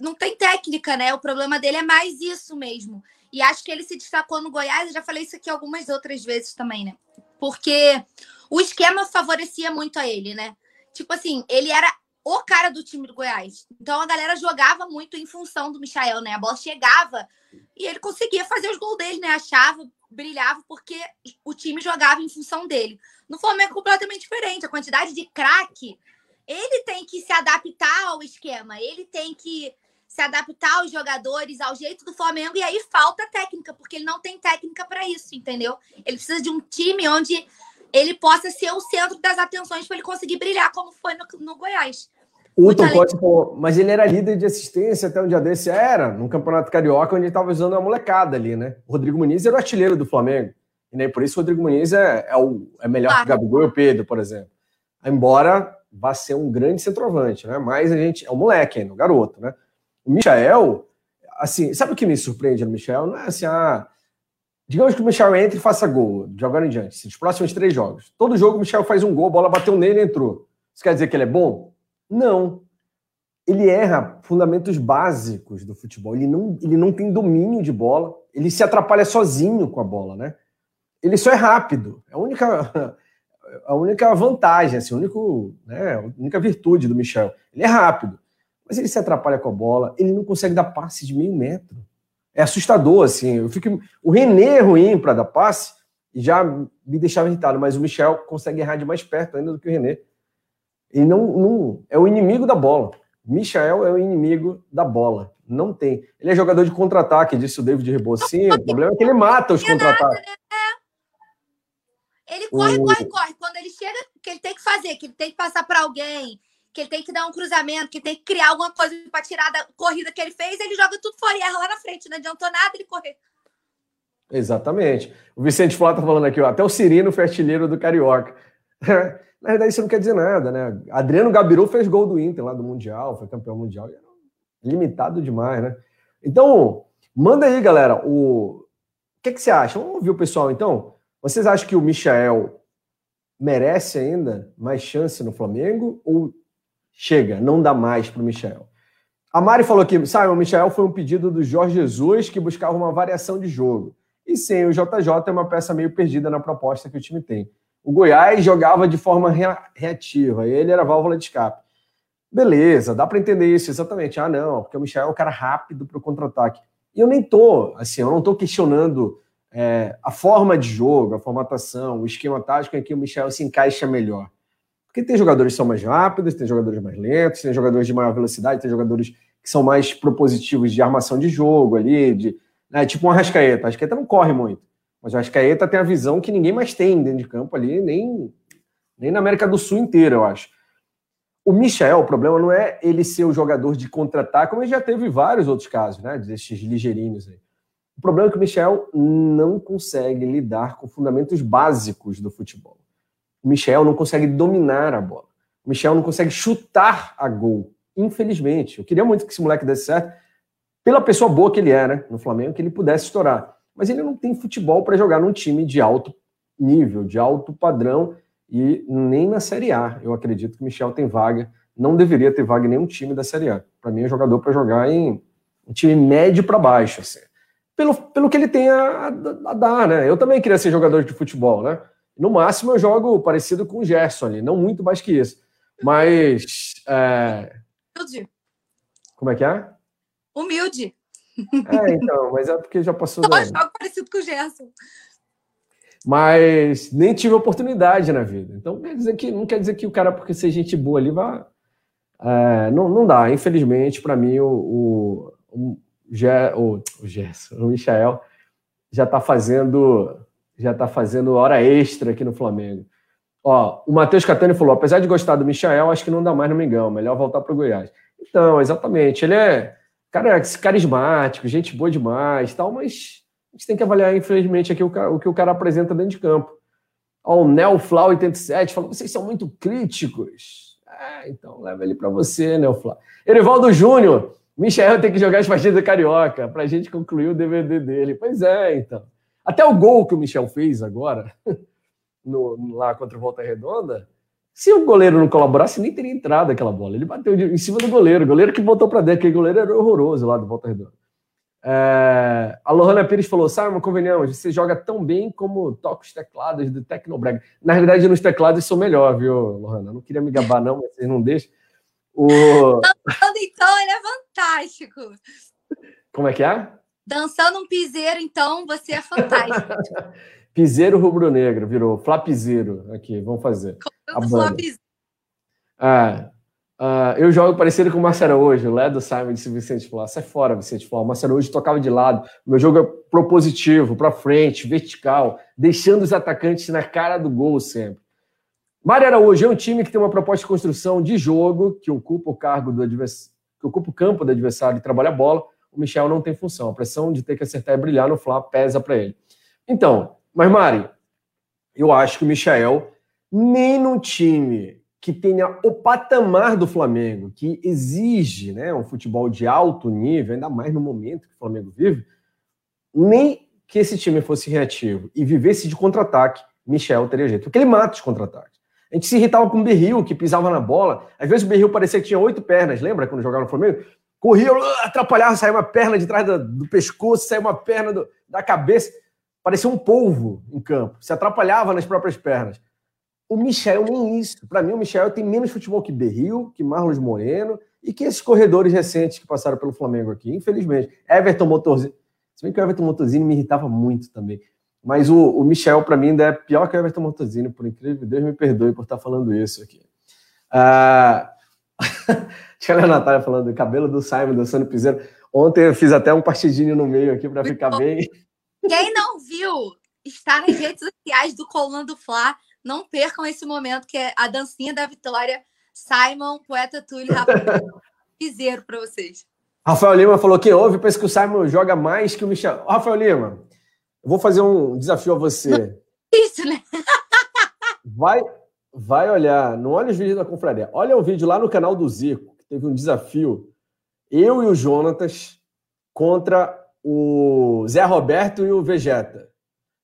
Não tem técnica, né? O problema dele é mais isso mesmo. E acho que ele se destacou no Goiás, eu já falei isso aqui algumas outras vezes também, né? Porque o esquema favorecia muito a ele, né? Tipo assim, ele era o cara do time do Goiás. Então a galera jogava muito em função do Michael, né? A bola chegava e ele conseguia fazer os gols dele, né? Achava, brilhava, porque o time jogava em função dele. No Flamengo é completamente diferente. A quantidade de craque, ele tem que se adaptar ao esquema, ele tem que se adaptar aos jogadores, ao jeito do Flamengo, e aí falta técnica, porque ele não tem técnica para isso, entendeu? Ele precisa de um time onde ele possa ser o centro das atenções para ele conseguir brilhar, como foi no, no Goiás. O Tom mas ele era líder de assistência até um dia desse, era, no Campeonato Carioca, onde ele estava usando a molecada ali, né? O Rodrigo Muniz era o artilheiro do Flamengo. E nem por isso o Rodrigo Muniz é, é, o, é melhor claro. que o Gabigol e o Pedro, por exemplo. Embora vá ser um grande centroavante, né? Mas a gente é um moleque ainda, um garoto, né? O Michael, assim, sabe o que me surpreende no Michel? Não é assim, ah, digamos que o Michel entre e faça gol, de agora em diante, assim, os próximos três jogos. Todo jogo o Michel faz um gol, a bola bateu nele e entrou. Isso quer dizer que ele é bom? Não. Ele erra fundamentos básicos do futebol. Ele não, ele não tem domínio de bola. Ele se atrapalha sozinho com a bola, né? ele só é rápido. É a única, a única vantagem, assim, a, único, né, a única virtude do Michel. Ele é rápido, mas ele se atrapalha com a bola, ele não consegue dar passe de meio metro. É assustador, assim. Eu fico, o René é ruim para dar passe e já me deixava irritado, mas o Michel consegue errar de mais perto ainda do que o René. Ele não, não é o inimigo da bola. Michel é o inimigo da bola. Não tem. Ele é jogador de contra-ataque, disse o David Rebocin. O problema é que ele mata os contra-ataques. Ele corre, corre, corre. Quando ele chega, que ele tem que fazer, que ele tem que passar para alguém, que ele tem que dar um cruzamento, que tem que criar alguma coisa para tirar da corrida que ele fez, ele joga tudo fora e erra lá na frente. Não adiantou nada ele correr. Exatamente. O Vicente Flá tá falando aqui, ó, até o Cirino foi artilheiro do Carioca. Na verdade, isso não quer dizer nada, né? Adriano Gabiru fez gol do Inter lá do Mundial, foi campeão mundial. Limitado demais, né? Então, manda aí, galera, o, o que, que você acha? Vamos ouvir o pessoal, então? Vocês acham que o Michael merece ainda mais chance no Flamengo ou chega, não dá mais para o Michael? A Mari falou que, sabe, o Michael foi um pedido do Jorge Jesus que buscava uma variação de jogo. E sim, o JJ é uma peça meio perdida na proposta que o time tem. O Goiás jogava de forma reativa, ele era válvula de escape. Beleza, dá para entender isso, exatamente. Ah, não, porque o Michel é um cara rápido para o contra-ataque. E eu nem tô, assim, eu não tô questionando é, a forma de jogo, a formatação, o esquema tático em que o Michel se encaixa melhor. Porque tem jogadores que são mais rápidos, tem jogadores mais lentos, tem jogadores de maior velocidade, tem jogadores que são mais propositivos de armação de jogo ali, de, né, tipo um Arrascaeta. O Arrascaeta não corre muito, mas o Arrascaeta tem a visão que ninguém mais tem dentro de campo ali, nem, Nem na América do Sul inteira, eu acho. O Michel, o problema não é ele ser o jogador de contratar, como ele já teve vários outros casos, né? Desses ligeirinhos aí. O problema é que o Michel não consegue lidar com fundamentos básicos do futebol. O Michel não consegue dominar a bola. O Michel não consegue chutar a gol. Infelizmente. Eu queria muito que esse moleque desse certo, pela pessoa boa que ele era no Flamengo, que ele pudesse estourar. Mas ele não tem futebol para jogar num time de alto nível, de alto padrão e nem na Série A. Eu acredito que o Michel tem vaga. Não deveria ter vaga em nenhum time da Série A. Para mim, é um jogador para jogar em um time médio para baixo. Assim pelo, pelo que ele tem a, a, dar, né? Eu também queria ser jogador de futebol, né? No máximo eu jogo parecido com o Gerson ali, não muito mais que isso. Mas. É... Humilde. Como é que é? Humilde. É, então, mas é porque já passou. Eu jogo parecido com o Gerson. Mas nem tive oportunidade na vida. Então quer dizer que, não quer dizer que o cara, porque ser gente boa ali, vai. É, não, não dá. Infelizmente, para mim, o, o, o, o Gerson, o Michael, já está fazendo já está fazendo hora extra aqui no Flamengo. Ó, o Matheus Catani falou: apesar de gostar do Michael, acho que não dá mais no Mengão, melhor voltar para o Goiás. Então, exatamente, ele é cara carismático, gente boa demais, tal, mas a gente tem que avaliar, infelizmente, aqui o, o que o cara apresenta dentro de campo. Ó, o Nelflau 87 falou: vocês são muito críticos. É, então leva ele para você, Nelflau. Erivaldo Júnior, Michel tem que jogar as partidas carioca para a gente concluir o DVD dele. Pois é, então. Até o gol que o Michel fez agora, no, lá contra o Volta Redonda, se o goleiro não colaborasse, nem teria entrado aquela bola. Ele bateu em cima do goleiro, o goleiro que botou para dentro, aquele goleiro era horroroso lá do Volta Redonda. É, a Lohana Pires falou: Simon, convenhamos, você joga tão bem como toca os teclados do Tecnobrega. Na realidade, nos teclados sou melhor, viu, Lohana? Não queria me gabar, não, mas vocês não deixam. O... Então, ele é fantástico. Como é que é? Dançando um piseiro, então, você é fantástico. piseiro rubro-negro, virou flapizeiro. Aqui, vamos fazer. Como ah, ah, eu jogo parecido com o Marcelo hoje, o Ledo Simon disse Vicente Flá. Sai fora, Vicente Flá. O Marcelo hoje tocava de lado. O meu jogo é propositivo, para frente, vertical, deixando os atacantes na cara do gol sempre. Mário Araújo é um time que tem uma proposta de construção de jogo, que ocupa o cargo do adversário, que ocupa o campo do adversário e trabalha a bola. O Michel não tem função. A pressão de ter que acertar e brilhar no Flá pesa para ele. Então, mas Mari, eu acho que o Michel, nem num time que tenha o patamar do Flamengo, que exige né, um futebol de alto nível, ainda mais no momento que o Flamengo vive, nem que esse time fosse reativo e vivesse de contra-ataque, Michel teria jeito. Porque ele mata os contra-ataques. A gente se irritava com o Berril, que pisava na bola. Às vezes o Berril parecia que tinha oito pernas, lembra quando jogava no Flamengo? Corria, uh, atrapalhava, saía uma perna de trás do, do pescoço, saía uma perna do, da cabeça. Parecia um polvo em campo. Se atrapalhava nas próprias pernas. O Michel nem isso. Para mim, o Michel tem menos futebol que Berril, que Marlos Moreno e que esses corredores recentes que passaram pelo Flamengo aqui, infelizmente. Everton Motorzinho. Se bem que o Everton Motorzinho me irritava muito também. Mas o, o Michel, para mim, ainda é pior que o Everton Montazini, por incrível. Deus me perdoe por estar falando isso aqui. Ah, tinha a Natália falando do cabelo do Simon dançando piseiro. Ontem eu fiz até um partidinho no meio aqui para ficar bem. Quem não viu, está nas redes sociais do Coluna do Fla. Não percam esse momento, que é a dancinha da vitória. Simon, poeta Túlio, Rafael, piseiro para vocês. Rafael Lima falou que houve, pensa que o Simon joga mais que o Michel. Rafael Lima, eu vou fazer um desafio a você. Isso, né? Vai, vai olhar, não olha os vídeos da confraria, olha o vídeo lá no canal do Zico, que teve um desafio, eu e o Jonatas contra o Zé Roberto e o Vegeta,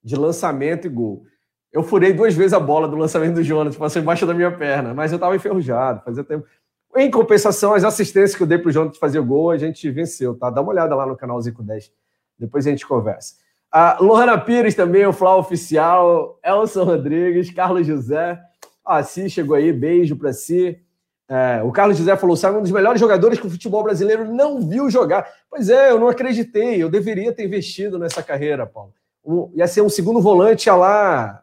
de lançamento e gol. Eu furei duas vezes a bola do lançamento do Jonas, passou embaixo da minha perna, mas eu estava enferrujado, fazia tempo. Em compensação, as assistências que eu dei para o Jonas fazer o gol, a gente venceu, tá? Dá uma olhada lá no canal Zico 10. Depois a gente conversa. A Lohana Pires também, o Flá Oficial, Elson Rodrigues, Carlos José. Ah, si chegou aí, beijo para si. É, o Carlos José falou: sabe, um dos melhores jogadores que o futebol brasileiro não viu jogar. Pois é, eu não acreditei, eu deveria ter investido nessa carreira, Paulo. Um, ia ser um segundo volante a lá,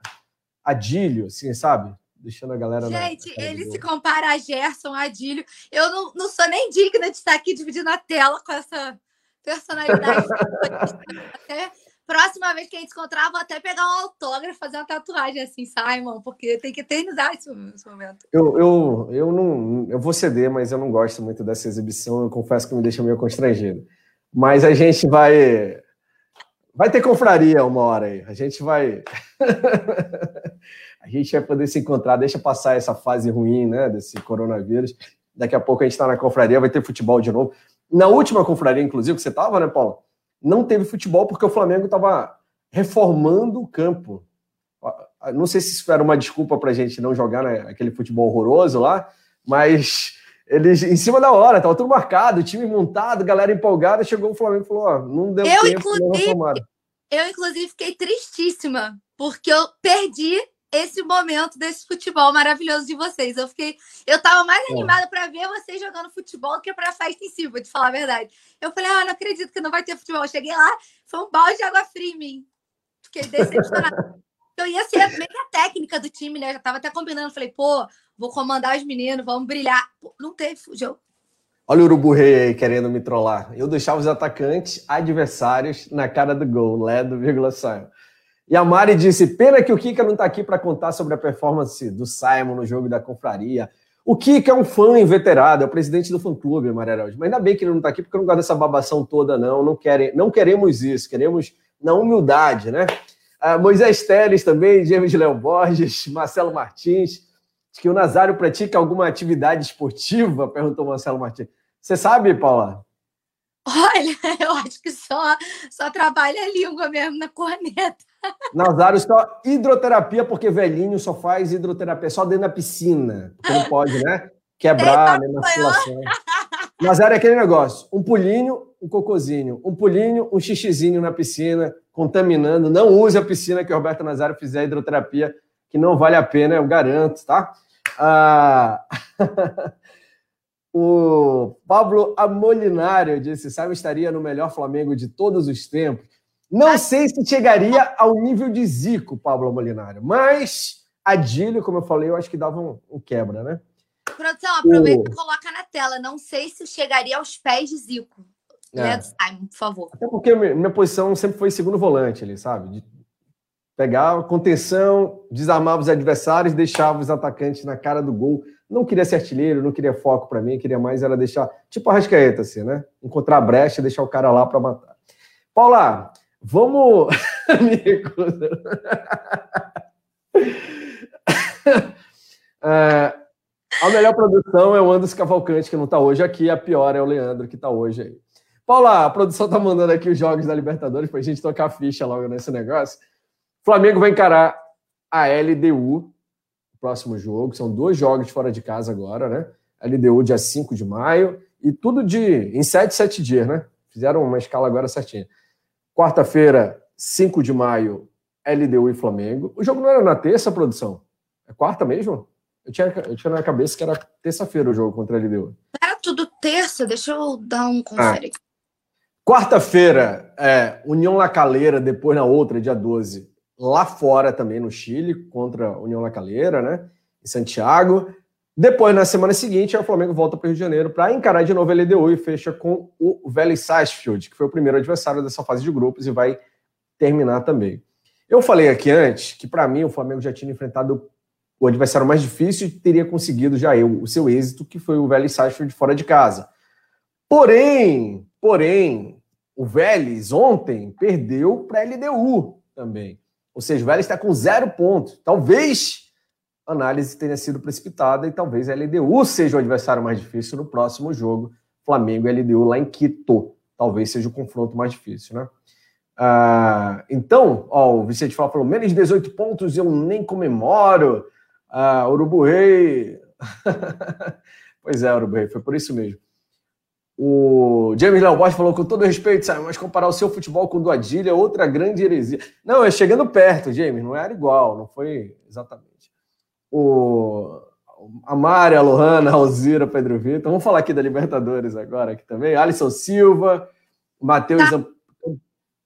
Adílio, assim, sabe? Deixando a galera. Gente, na, ele se compara a Gerson, Adílio. Eu não, não sou nem digna de estar aqui dividindo a tela com essa personalidade. Até próxima vez que a gente encontrar, vou até pegar um autógrafo, fazer uma tatuagem assim, Simon, porque tem que eternizar esse, momento. Eu, eu, eu não. Eu vou ceder, mas eu não gosto muito dessa exibição. Eu confesso que me deixa meio constrangido. Mas a gente vai. Vai ter confraria uma hora aí. A gente vai. a gente vai poder se encontrar. Deixa passar essa fase ruim, né? Desse coronavírus. Daqui a pouco a gente está na confraria, vai ter futebol de novo. Na última confraria, inclusive, que você estava, né, Paulo? Não teve futebol porque o Flamengo estava reformando o campo. Não sei se isso era uma desculpa para a gente não jogar né, aquele futebol horroroso lá, mas eles em cima da hora, estava tudo marcado, time montado, galera empolgada, chegou o Flamengo e falou: ó, não deu eu, tempo, inclusive, não Eu, inclusive, fiquei tristíssima, porque eu perdi esse momento desse futebol maravilhoso de vocês. Eu fiquei, eu tava mais é. animada para ver vocês jogando futebol do que para a festa em si, vou te falar a verdade. Eu falei, ah, não acredito que não vai ter futebol. Eu cheguei lá, foi um balde de água fria em mim. Fiquei decepcionada. eu ia ser a técnica do time, né? Eu já tava até combinando, falei, pô, vou comandar os meninos, vamos brilhar. Pô, não teve jogo. Olha o Urubu Rei aí querendo me trollar. Eu deixava os atacantes adversários na cara do gol, Ledo, vírgula Simon. E a Mari disse: pena que o Kika não está aqui para contar sobre a performance do Simon no jogo da confraria. O Kika é um fã inveterado, é o presidente do fã-clube, Maria Mas ainda bem que ele não está aqui, porque eu não gosto dessa babação toda, não. Não, não queremos isso, queremos na humildade, né? Uh, Moisés Teles também, James Léo Borges, Marcelo Martins. Diz que o Nazário pratica alguma atividade esportiva? Perguntou Marcelo Martins. Você sabe, Paula? Olha, eu acho que só, só trabalha a língua mesmo na corneta. Nazário, só hidroterapia, porque velhinho só faz hidroterapia só dentro da piscina. Porque não pode, né? Quebrar, né, na situação. Nazário é aquele negócio: um pulinho, um cocozinho, um pulinho, um xixizinho na piscina, contaminando. Não use a piscina que o Roberto Nazário fizer hidroterapia, que não vale a pena, eu garanto, tá? Ah... O Pablo Amolinário disse: Simon estaria no melhor Flamengo de todos os tempos. Não sei se chegaria ao nível de Zico, Pablo Amolinário, mas Adílio, como eu falei, eu acho que dava um, um quebra, né? Produção, aproveita o... e coloca na tela. Não sei se chegaria aos pés de Zico. É. Né, Simon, por favor. Até porque minha posição sempre foi segundo volante ali, sabe? De pegar contenção, desarmava os adversários, deixava os atacantes na cara do gol não queria ser artilheiro, não queria foco para mim, queria mais era deixar, tipo a Rascaeta, assim, né? Encontrar a brecha, deixar o cara lá para matar. Paula, vamos. É, a melhor produção é o Anderson Cavalcante, que não está hoje aqui, a pior é o Leandro, que está hoje aí. Paula, a produção está mandando aqui os jogos da Libertadores para a gente tocar a ficha logo nesse negócio. Flamengo vai encarar a LDU próximo jogo. São dois jogos fora de casa agora, né? LDU dia 5 de maio e tudo de em 7, 7 dias, né? Fizeram uma escala agora certinha. Quarta-feira, 5 de maio, LDU e Flamengo. O jogo não era na terça, produção? É quarta mesmo? Eu tinha, eu tinha na cabeça que era terça-feira o jogo contra a LDU. Era tudo terça? Deixa eu dar um confere. Ah. Quarta-feira, é, União La Calera, depois na outra, dia 12, lá fora também no Chile, contra a União La Calera, né? Em Santiago. Depois, na semana seguinte, o Flamengo volta para o Rio de Janeiro para encarar de novo a LDU e fecha com o Vélez Sarsfield, que foi o primeiro adversário dessa fase de grupos e vai terminar também. Eu falei aqui antes que, para mim, o Flamengo já tinha enfrentado o adversário mais difícil e teria conseguido já o seu êxito, que foi o Vélez Sarsfield fora de casa. Porém, porém, o Vélez ontem perdeu para a LDU também. Ou seja, o Vélez está com zero pontos. Talvez análise tenha sido precipitada e talvez a LDU seja o adversário mais difícil no próximo jogo. Flamengo e LDU lá em Quito. Talvez seja o confronto mais difícil, né? Ah, então, ó, o Vicente Fala falou: menos de 18 pontos eu nem comemoro. Ah, Urubu Rei. pois é, Urubu Rei, foi por isso mesmo. O James Léo Bosch falou com todo respeito, sabe, mas comparar o seu futebol com o do Adilha é outra grande heresia. Não, é chegando perto, James, não era igual, não foi exatamente. O a Mari, a Lohana, a Alzira, Pedro Vitor. Vamos falar aqui da Libertadores agora aqui também. Alisson Silva, Matheus tá.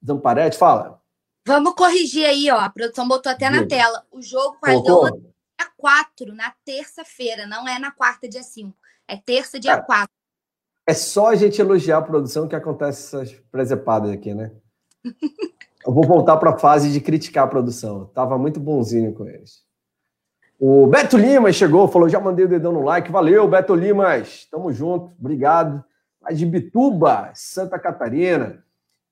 Zamparetti, fala. Vamos corrigir aí, ó. A produção botou até na tela. O jogo com a é 4, na terça-feira, não é na quarta, dia 5. É terça, dia 4. É só a gente elogiar a produção que acontece essas presepadas aqui, né? Eu vou voltar para a fase de criticar a produção. Tava muito bonzinho com eles. O Beto Limas chegou, falou: já mandei o dedão no like. Valeu, Beto Limas. Tamo junto, obrigado. A de Bituba, Santa Catarina.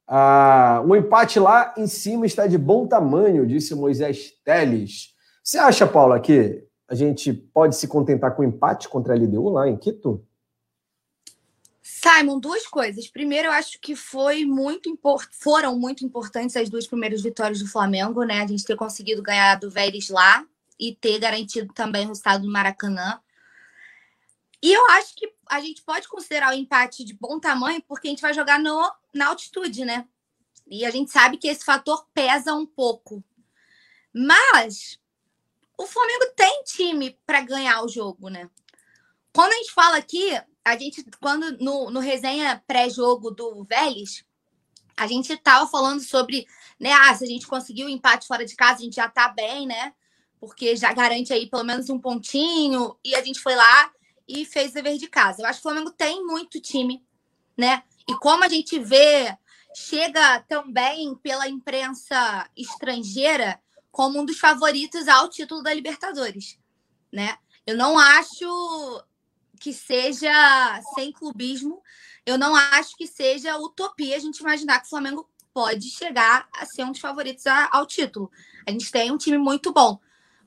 Ah, um empate lá em cima está de bom tamanho, disse Moisés Teles. Você acha, Paula, que a gente pode se contentar com o empate contra a LDU lá em Quito? Simon, duas coisas. Primeiro, eu acho que foi muito import... foram muito importantes as duas primeiras vitórias do Flamengo, né? A gente ter conseguido ganhar do Vélez lá e ter garantido também o resultado do Maracanã. E eu acho que a gente pode considerar o empate de bom tamanho porque a gente vai jogar no, na altitude, né? E a gente sabe que esse fator pesa um pouco. Mas o Flamengo tem time para ganhar o jogo, né? Quando a gente fala aqui, a gente, quando no, no resenha pré-jogo do Vélez, a gente tava falando sobre, né? Ah, se a gente conseguiu o empate fora de casa, a gente já tá bem, né? Porque já garante aí pelo menos um pontinho. E a gente foi lá e fez dever de casa. Eu acho que o Flamengo tem muito time, né? E como a gente vê, chega também pela imprensa estrangeira como um dos favoritos ao título da Libertadores, né? Eu não acho que seja sem clubismo, eu não acho que seja utopia a gente imaginar que o Flamengo pode chegar a ser um dos favoritos ao título. A gente tem um time muito bom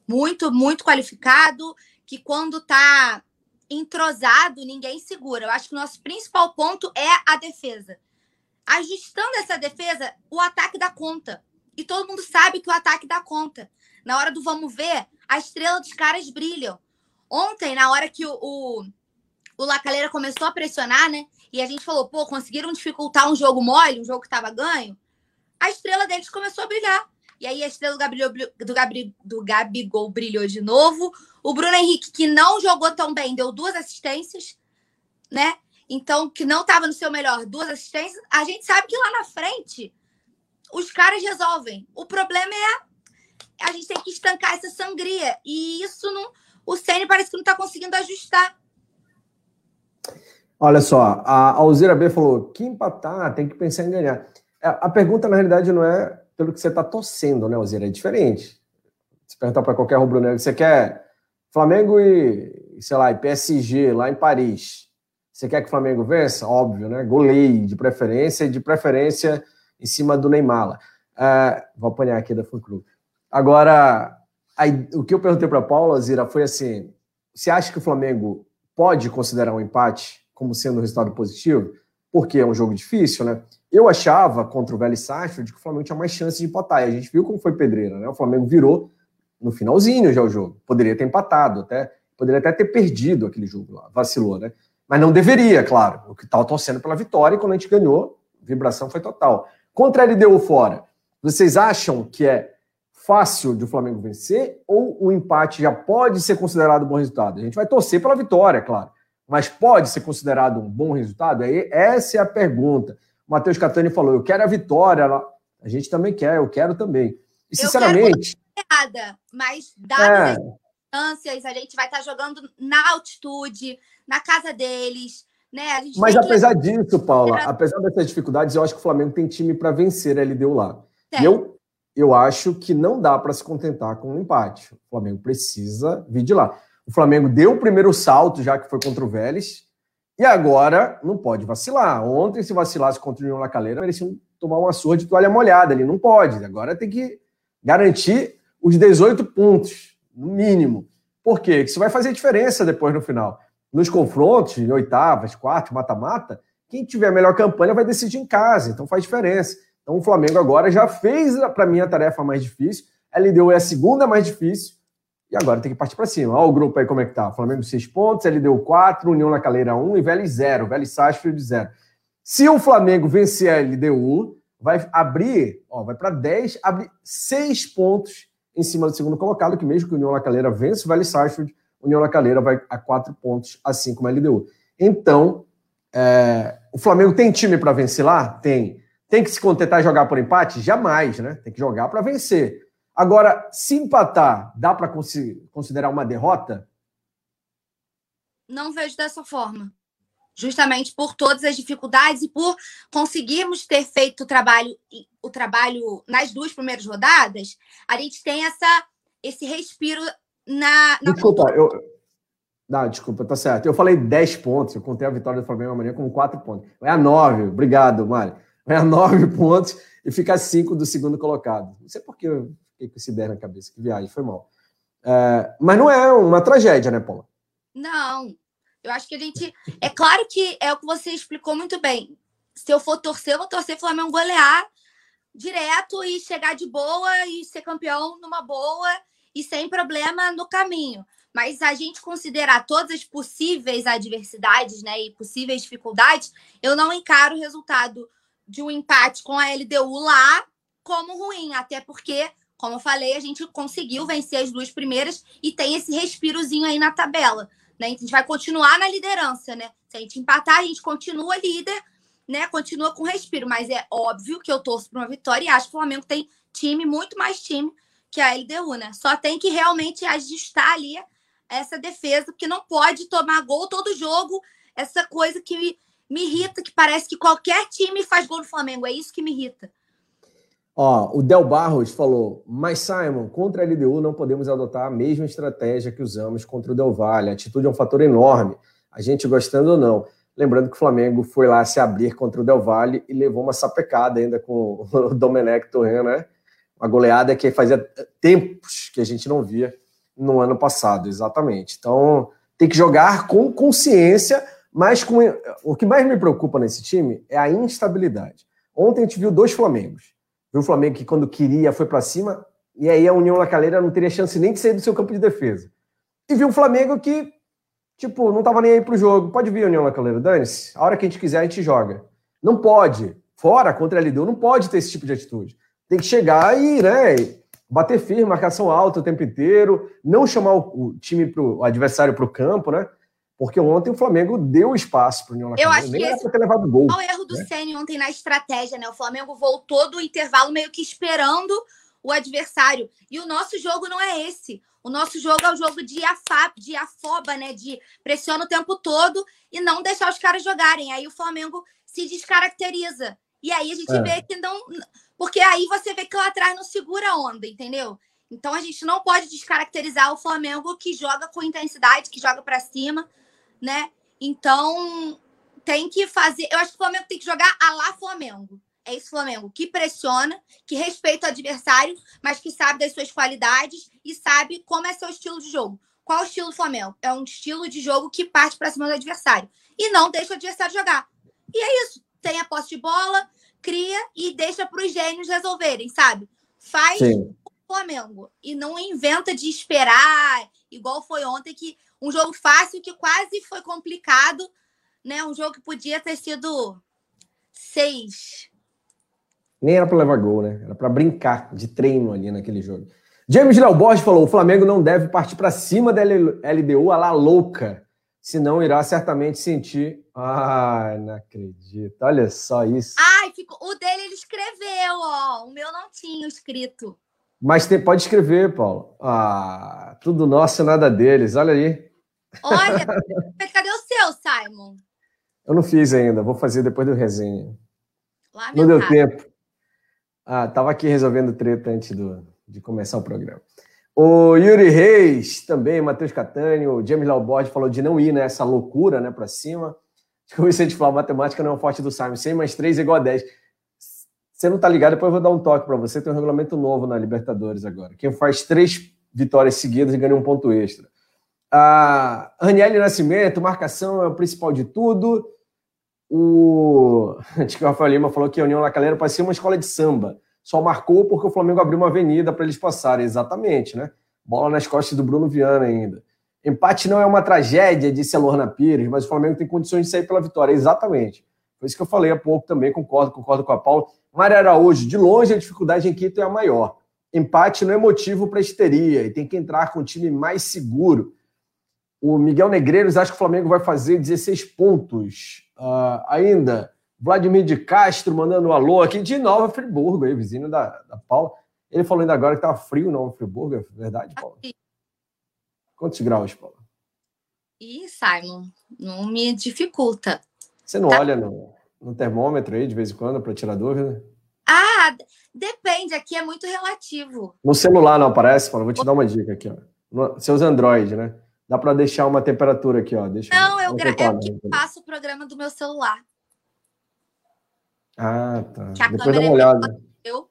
muito, muito qualificado, que quando tá entrosado, ninguém segura. Eu acho que o nosso principal ponto é a defesa. Ajustando essa defesa, o ataque dá conta. E todo mundo sabe que o ataque dá conta. Na hora do vamos ver, a estrela dos caras brilham. Ontem, na hora que o, o, o Lacaleira começou a pressionar, né? E a gente falou, pô, conseguiram dificultar um jogo mole, um jogo que estava ganho. A estrela deles começou a brilhar. E aí a estrela do, Gabriel, do, do Gabigol brilhou de novo. O Bruno Henrique, que não jogou tão bem, deu duas assistências, né? Então, que não estava no seu melhor, duas assistências. A gente sabe que lá na frente os caras resolvem. O problema é a gente tem que estancar essa sangria. E isso não. O Ceni parece que não está conseguindo ajustar. Olha só, a Alzira B falou que empatar tem que pensar em ganhar. É, a pergunta, na realidade, não é pelo que você está torcendo, né, Ozira? É diferente. Se perguntar para qualquer rubro-negro, você quer Flamengo e, sei lá, e PSG lá em Paris. Você quer que o Flamengo vença? Óbvio, né? Goleie, de preferência, de preferência em cima do Neymar. Uh, vou apanhar aqui da Fã Clube. Agora, aí, o que eu perguntei para a Paula, Zira, foi assim: você acha que o Flamengo pode considerar um empate como sendo um resultado positivo? Porque é um jogo difícil, né? Eu achava contra o Vélez Sarsfield que o Flamengo tinha mais chance de empatar. E a gente viu como foi pedreira, né? O Flamengo virou no finalzinho já o jogo. Poderia ter empatado, até poderia até ter perdido aquele jogo lá, vacilou, né? Mas não deveria, claro. O que estava torcendo pela vitória e quando a gente ganhou, a vibração foi total. Contra a LDU fora, vocês acham que é fácil de o Flamengo vencer ou o empate já pode ser considerado um bom resultado? A gente vai torcer pela vitória, claro. Mas pode ser considerado um bom resultado? Essa é a pergunta. O Matheus Catani falou: eu quero a vitória. A gente também quer, eu quero também. E, sinceramente. Nada, mas dadas é. as distâncias, a gente vai estar jogando na altitude, na casa deles. Né? mas apesar que... disso, Paula, apesar dessas dificuldades, eu acho que o Flamengo tem time para vencer a LDU lá. E eu, eu acho que não dá para se contentar com um empate. O Flamengo precisa vir de lá. O Flamengo deu o primeiro salto, já que foi contra o Vélez, e agora não pode vacilar. Ontem, se vacilasse contra o União La Calera, tomar uma surra de toalha molhada. Ele não pode. Agora tem que garantir os 18 pontos, no mínimo. Por quê? Isso vai fazer diferença depois no final. Nos confrontos, em oitavas, quartas, mata-mata, quem tiver a melhor campanha vai decidir em casa. Então faz diferença. Então o Flamengo agora já fez, para mim, a tarefa mais difícil. A LDU é a segunda mais difícil. E agora tem que partir para cima. Olha o grupo aí como é que tá. Flamengo 6 pontos, LDU 4, União na Caleira 1 e Vélez 0. Vélez Sarsfield 0. Se o Flamengo vencer a LDU, vai abrir, ó, vai para 10, abre 6 pontos em cima do segundo colocado, que mesmo que o União na Caleira vença o Vélez Sarsfield, União na Caleira vai a 4 pontos, assim como a LDU. Então, é, o Flamengo tem time para vencer lá? Tem. Tem que se contentar e jogar por empate? Jamais, né? Tem que jogar para vencer. Agora, se empatar, dá para considerar uma derrota? Não vejo dessa forma. justamente por todas as dificuldades e por conseguirmos ter feito o trabalho, o trabalho nas duas primeiras rodadas, a gente tem essa, esse respiro na. na desculpa, eu. Não, desculpa, tá certo. Eu falei 10 pontos, eu contei a vitória do Flamengo amanhã com 4 pontos. É a 9, obrigado, Mário. É a 9 pontos e fica 5 do segundo colocado. Não sei por que eu fiquei com esse ideia na cabeça, que viagem, foi mal. É, mas não é uma tragédia, né, Paula? Não, eu acho que a gente. É claro que é o que você explicou muito bem. Se eu for torcer, eu vou torcer Flamengo golear direto e chegar de boa e ser campeão numa boa e sem problema no caminho. Mas a gente considerar todas as possíveis adversidades né, e possíveis dificuldades, eu não encaro o resultado de um empate com a LDU lá como ruim, até porque, como eu falei, a gente conseguiu vencer as duas primeiras e tem esse respirozinho aí na tabela. Né? Então, a gente vai continuar na liderança, né? Se a gente empatar, a gente continua líder, né? Continua com respiro. Mas é óbvio que eu torço para uma vitória e acho que o Flamengo tem time, muito mais time que a LDU, né? Só tem que realmente ajustar ali essa defesa, porque não pode tomar gol todo jogo. Essa coisa que me, me irrita, que parece que qualquer time faz gol no Flamengo. É isso que me irrita. Ó, o Del Barros falou, mas Simon, contra a LDU não podemos adotar a mesma estratégia que usamos contra o Del Valle. A atitude é um fator enorme, a gente gostando ou não. Lembrando que o Flamengo foi lá se abrir contra o Del Valle e levou uma sapecada ainda com o Domenech Torren, né? Uma goleada que fazia tempos que a gente não via no ano passado, exatamente. Então, tem que jogar com consciência, mas com... o que mais me preocupa nesse time é a instabilidade. Ontem a gente viu dois Flamengos Viu o Flamengo que quando queria foi para cima, e aí a União Lacaleira não teria chance nem de sair do seu campo de defesa. E viu o Flamengo que, tipo, não tava nem aí pro jogo. Pode vir União Lacaleira, dane-se. A hora que a gente quiser, a gente joga. Não pode. Fora contra a LDU, não pode ter esse tipo de atitude. Tem que chegar e, né, bater firme, marcação alta o tempo inteiro, não chamar o, time, pro, o adversário para o campo, né? Porque ontem o Flamengo deu espaço para o União Eu acho Nem que esse ter levado gol. o erro do né? Ceni ontem na estratégia, né? O Flamengo voltou do intervalo meio que esperando o adversário. E o nosso jogo não é esse. O nosso jogo é o jogo de, afa, de afoba, né? De pressiona o tempo todo e não deixar os caras jogarem. Aí o Flamengo se descaracteriza. E aí a gente é. vê que não. Porque aí você vê que lá atrás não segura a onda, entendeu? Então a gente não pode descaracterizar o Flamengo que joga com intensidade, que joga para cima né? Então, tem que fazer. Eu acho que o Flamengo tem que jogar a lá Flamengo. É esse Flamengo que pressiona, que respeita o adversário, mas que sabe das suas qualidades e sabe como é seu estilo de jogo. Qual o estilo do Flamengo? É um estilo de jogo que parte para cima do adversário e não deixa o adversário jogar. E é isso. Tem a posse de bola, cria e deixa para os gênios resolverem, sabe? Faz Sim. o Flamengo e não inventa de esperar, igual foi ontem que um jogo fácil que quase foi complicado, né? Um jogo que podia ter sido seis. Nem era para levar gol, né? Era para brincar de treino ali naquele jogo. James Léo Borges falou: o Flamengo não deve partir para cima da LDU a la louca, senão irá certamente sentir. Ai, não acredito. Olha só isso. Ai, ficou... o dele ele escreveu, ó. O meu não tinha escrito. Mas tem... pode escrever, Paulo. Ah, tudo nosso, nada deles. Olha aí. Olha, cadê o seu, Simon? Eu não fiz ainda, vou fazer depois do resenha. Não deu tempo. Ah, tava aqui resolvendo treta antes do, de começar o programa. O Yuri Reis, também, Matheus Catânio, o James Laubord falou de não ir nessa loucura né, para cima. Acho que o Vicente falou, matemática não é um forte do Simon. 100 mais 3 é igual a 10. Você não tá ligado, depois eu vou dar um toque para você. Tem um regulamento novo na Libertadores agora. Quem faz três vitórias seguidas ganha um ponto extra. A Raniel Nascimento, marcação é o principal de tudo. O acho que o Rafael Lima falou que a União La Calera parecia uma escola de samba. Só marcou porque o Flamengo abriu uma avenida para eles passarem. Exatamente, né? Bola nas costas do Bruno Viana ainda. Empate não é uma tragédia, disse a Lorna Pires, mas o Flamengo tem condições de sair pela vitória. Exatamente. Foi isso que eu falei há pouco também, concordo, concordo com a Paula. Mário Araújo, de longe a dificuldade em Quito é a maior. Empate não é motivo para histeria e tem que entrar com um time mais seguro o Miguel Negreiros acha que o Flamengo vai fazer 16 pontos. Uh, ainda, Vladimir de Castro mandando um alô aqui de Nova Friburgo, aí, vizinho da, da Paula. Ele falou ainda agora que tá frio Nova Friburgo, é verdade, Paula? Quantos graus, Paula? Ih, Simon, não me dificulta. Você não tá. olha no, no termômetro aí de vez em quando para tirar dúvida? Ah, depende, aqui é muito relativo. No celular não aparece, Paulo? Vou te dar uma dica aqui, ó. Seus Android, né? Dá para deixar uma temperatura aqui, ó. Deixa não, eu, gra... eu que passo o programa do meu celular. Ah, tá. Depois dá uma olhada. Eu...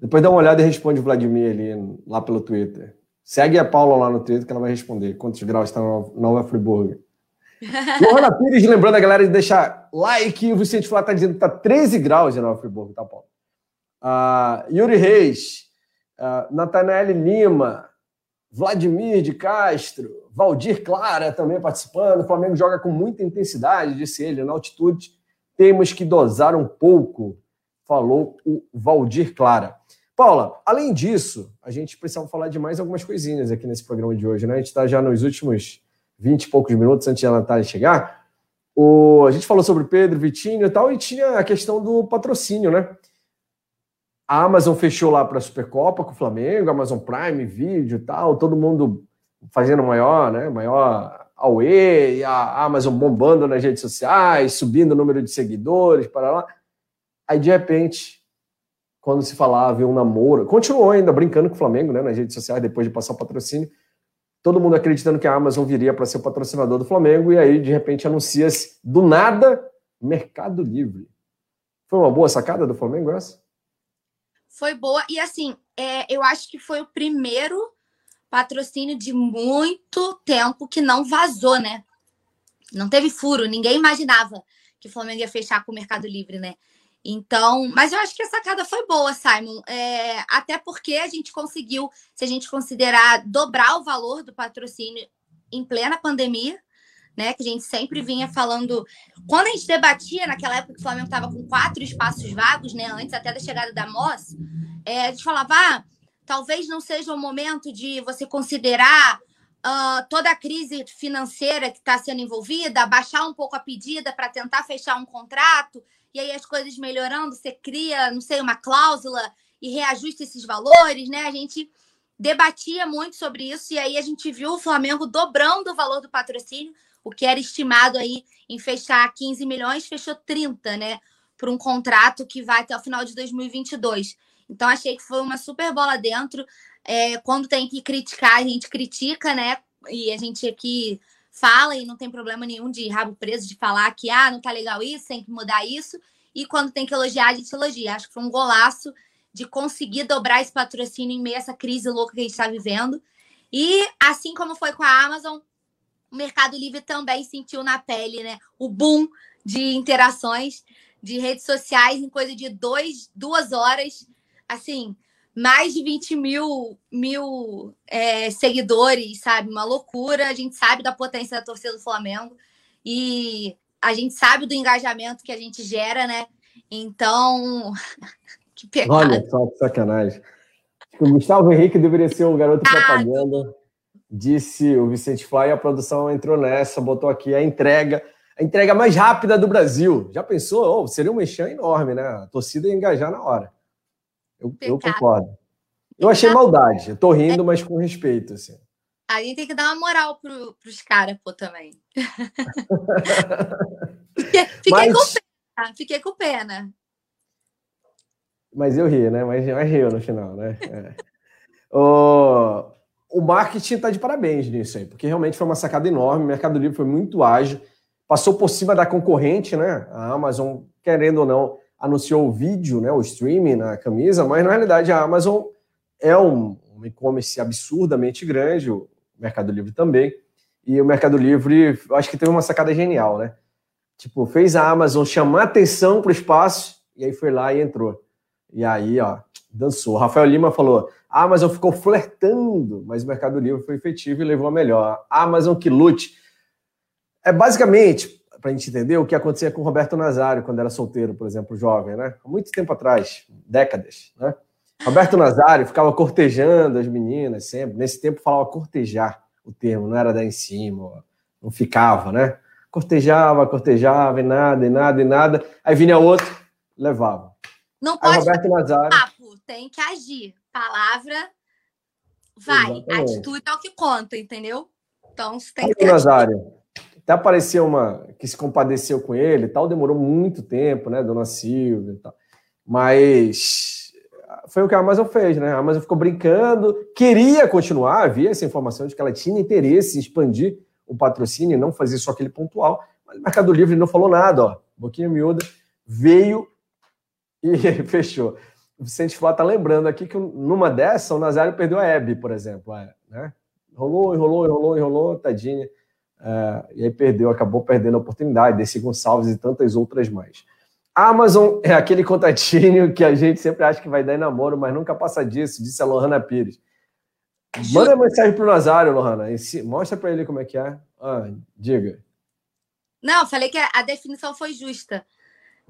Depois dá uma olhada e responde o Vladimir ali lá pelo Twitter. Segue a Paula lá no Twitter que ela vai responder quantos graus está na Nova Friburgo. Johanna Pires, lembrando a galera de deixar like. O Vicente Flá está dizendo que está 13 graus em Nova Friburgo, tá, Paulo? Uh, Yuri Reis, uh, Natanael Lima, Vladimir de Castro, Valdir Clara também participando. O Flamengo joga com muita intensidade, disse ele, na altitude. Temos que dosar um pouco, falou o Valdir Clara. Paula, além disso, a gente precisava falar de mais algumas coisinhas aqui nesse programa de hoje, né? A gente está já nos últimos 20 e poucos minutos antes de a Natália chegar. O, a gente falou sobre Pedro, Vitinho e tal, e tinha a questão do patrocínio, né? A Amazon fechou lá para a Supercopa com o Flamengo, Amazon Prime, vídeo e tal, todo mundo fazendo maior, né? Maior Aue, a Amazon bombando nas redes sociais, subindo o número de seguidores, para lá. Aí, de repente, quando se falava em um namoro. Continuou ainda brincando com o Flamengo, né, nas redes sociais, depois de passar o patrocínio. Todo mundo acreditando que a Amazon viria para ser o patrocinador do Flamengo, e aí, de repente, anuncia-se do nada Mercado Livre. Foi uma boa sacada do Flamengo, essa? Foi boa, e assim, é, eu acho que foi o primeiro patrocínio de muito tempo que não vazou, né? Não teve furo, ninguém imaginava que o Flamengo ia fechar com o Mercado Livre, né? Então, mas eu acho que a sacada foi boa, Simon. É, até porque a gente conseguiu, se a gente considerar dobrar o valor do patrocínio em plena pandemia, né? Que a gente sempre vinha falando. Quando a gente debatia naquela época que o Flamengo estava com quatro espaços vagos, né? Antes até da chegada da Moss, é, a gente falava, ah, talvez não seja o momento de você considerar uh, toda a crise financeira que está sendo envolvida, baixar um pouco a pedida para tentar fechar um contrato e aí as coisas melhorando, você cria, não sei, uma cláusula e reajusta esses valores, né? A gente debatia muito sobre isso e aí a gente viu o Flamengo dobrando o valor do patrocínio, o que era estimado aí em fechar 15 milhões, fechou 30, né? Por um contrato que vai até o final de 2022. Então achei que foi uma super bola dentro. É, quando tem que criticar, a gente critica, né? E a gente aqui fala e não tem problema nenhum de rabo preso de falar que ah, não tá legal isso, tem que mudar isso. E quando tem que elogiar, a gente elogia. Acho que foi um golaço de conseguir dobrar esse patrocínio em meio a essa crise louca que a gente está vivendo. E assim como foi com a Amazon, o Mercado Livre também sentiu na pele, né? O boom de interações de redes sociais em coisa de dois, duas horas. Assim, mais de 20 mil, mil é, seguidores, sabe? Uma loucura. A gente sabe da potência da torcida do Flamengo e a gente sabe do engajamento que a gente gera, né? Então, que pecado. Olha só que sacanagem. O Gustavo Henrique deveria ser o garoto ah, propaganda. Disse o Vicente Fly, a produção entrou nessa, botou aqui a entrega, a entrega mais rápida do Brasil. Já pensou? Oh, seria um mexão enorme, né? A torcida ia engajar na hora. Eu, eu concordo. Eu achei maldade. Eu tô rindo, mas com respeito, assim. A gente tem que dar uma moral pro, pros caras, pô, também. fiquei, mas... com pena. Fiquei com pena. Mas eu ri, né? Mas, mas riu no final, né? É. o, o marketing tá de parabéns nisso aí, porque realmente foi uma sacada enorme. O Mercado Livre foi muito ágil, passou por cima da concorrente, né? A Amazon, querendo ou não, anunciou o vídeo, né, o streaming na camisa, mas na realidade a Amazon é um, um e-commerce absurdamente grande, o Mercado Livre também. E o Mercado Livre, acho que teve uma sacada genial, né? Tipo, fez a Amazon chamar atenção para o espaço e aí foi lá e entrou. E aí, ó, dançou. Rafael Lima falou: a Amazon ficou flertando, mas o Mercado Livre foi efetivo e levou a melhor. A Amazon que lute. É basicamente, para a gente entender o que acontecia com o Roberto Nazário quando era solteiro, por exemplo, jovem, né? Há muito tempo atrás, décadas, né? Roberto Nazário ficava cortejando as meninas sempre. Nesse tempo falava cortejar o termo, não era dar em cima, não ficava, né? Cortejava, cortejava e nada, e nada, e nada. Aí vinha outro, levava. Não pode Roberto Nazário... tem que agir. Palavra vai, Exatamente. atitude é o que conta, entendeu? Então, você tem Aí, que. Nazário, até apareceu uma que se compadeceu com ele tal, demorou muito tempo, né, Dona Silvia e tal. Mas foi o que a Amazon fez, né? A Amazon ficou brincando, queria continuar, havia essa informação de que ela tinha interesse em expandir o patrocínio e não fazer só aquele pontual, mas o Mercado Livre não falou nada, ó. Boquinha miúda, veio e fechou. O Vicente Flá tá lembrando aqui que numa dessa o Nazário perdeu a Hebe, por exemplo, é, né? Rolou, enrolou, enrolou, enrolou, tadinha. É, e aí perdeu, acabou perdendo a oportunidade, desse Gonçalves e tantas outras mais. Amazon é aquele contatinho que a gente sempre acha que vai dar em namoro, mas nunca passa disso, disse a Lohana Pires. Manda mensagem pro Nazário, Lohana. Mostra para ele como é que é. Ah, diga. Não, falei que a definição foi justa.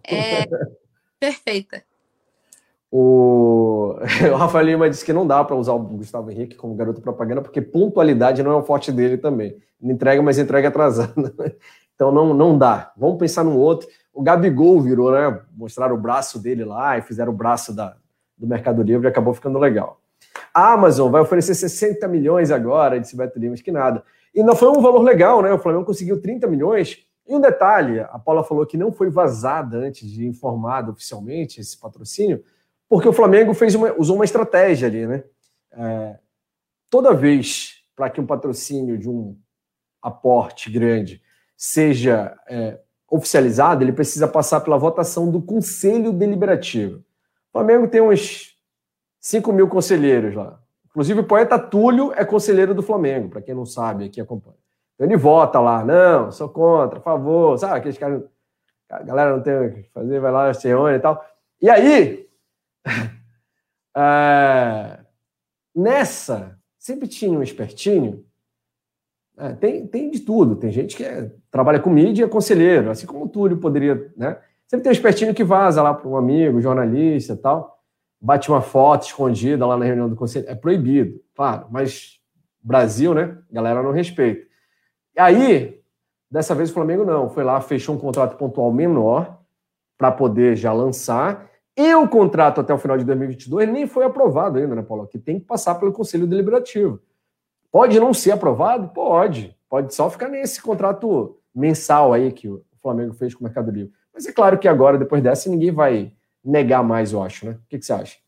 É perfeita. O... o Rafael Lima disse que não dá para usar o Gustavo Henrique como garoto propaganda, porque pontualidade não é o forte dele também. Ele entrega, mas entrega atrasada. Então não, não dá. Vamos pensar num outro. O Gabigol virou, né? Mostraram o braço dele lá e fizeram o braço da, do Mercado Livre e acabou ficando legal. A Amazon vai oferecer 60 milhões agora, disse Beto Lima, que nada. E não foi um valor legal, né? O Flamengo conseguiu 30 milhões. E um detalhe, a Paula falou que não foi vazada antes de informado oficialmente esse patrocínio, porque o Flamengo fez uma, usou uma estratégia ali, né? É, toda vez para que um patrocínio de um aporte grande seja é, oficializado, ele precisa passar pela votação do Conselho Deliberativo. O Flamengo tem uns 5 mil conselheiros lá. Inclusive, o poeta Túlio é conselheiro do Flamengo, para quem não sabe, aqui acompanha. Então, ele vota lá, não, sou contra, a favor, sabe? Aqueles caras, a galera não tem o que fazer, vai lá, se reúne e tal. E aí, é, nessa, sempre tinha um espertinho. É, tem, tem de tudo. Tem gente que é, trabalha com mídia e é conselheiro, assim como o Túlio poderia. Né? Sempre tem um espertinho que vaza lá para um amigo, jornalista tal, bate uma foto escondida lá na reunião do conselho. É proibido, claro, mas Brasil, né? Galera não respeita. E aí, dessa vez o Flamengo não. Foi lá, fechou um contrato pontual menor para poder já lançar e o contrato até o final de 2022 nem foi aprovado ainda, né, Paulo? Que tem que passar pelo Conselho Deliberativo. Pode não ser aprovado? Pode. Pode só ficar nesse contrato mensal aí que o Flamengo fez com o Mercado Livre. Mas é claro que agora, depois dessa, ninguém vai negar mais, eu acho, né? O que, que você acha?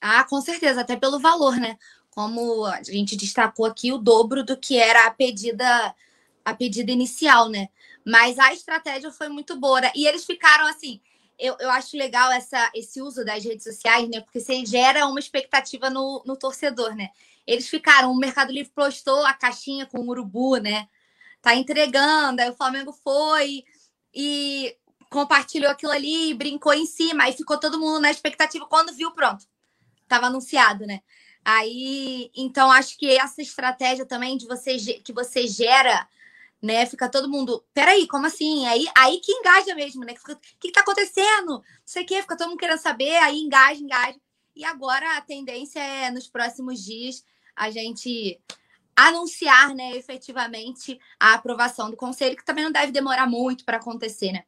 Ah, com certeza, até pelo valor, né? Como a gente destacou aqui, o dobro do que era a pedida, a pedida inicial, né? Mas a estratégia foi muito boa. Né? E eles ficaram assim, eu, eu acho legal essa, esse uso das redes sociais, né? Porque você gera uma expectativa no, no torcedor, né? Eles ficaram, o Mercado Livre postou a caixinha com o urubu, né? Tá entregando, aí o Flamengo foi e compartilhou aquilo ali, brincou em cima, aí ficou todo mundo na expectativa. Quando viu, pronto, tava anunciado, né? Aí, então acho que essa estratégia também de você que você gera né? Fica todo mundo, peraí, como assim? Aí, aí que engaja mesmo, né? O que, que tá acontecendo? Não sei o quê, fica todo mundo querendo saber, aí engaja, engaja. E agora a tendência é, nos próximos dias, a gente anunciar, né, efetivamente, a aprovação do conselho, que também não deve demorar muito para acontecer, né?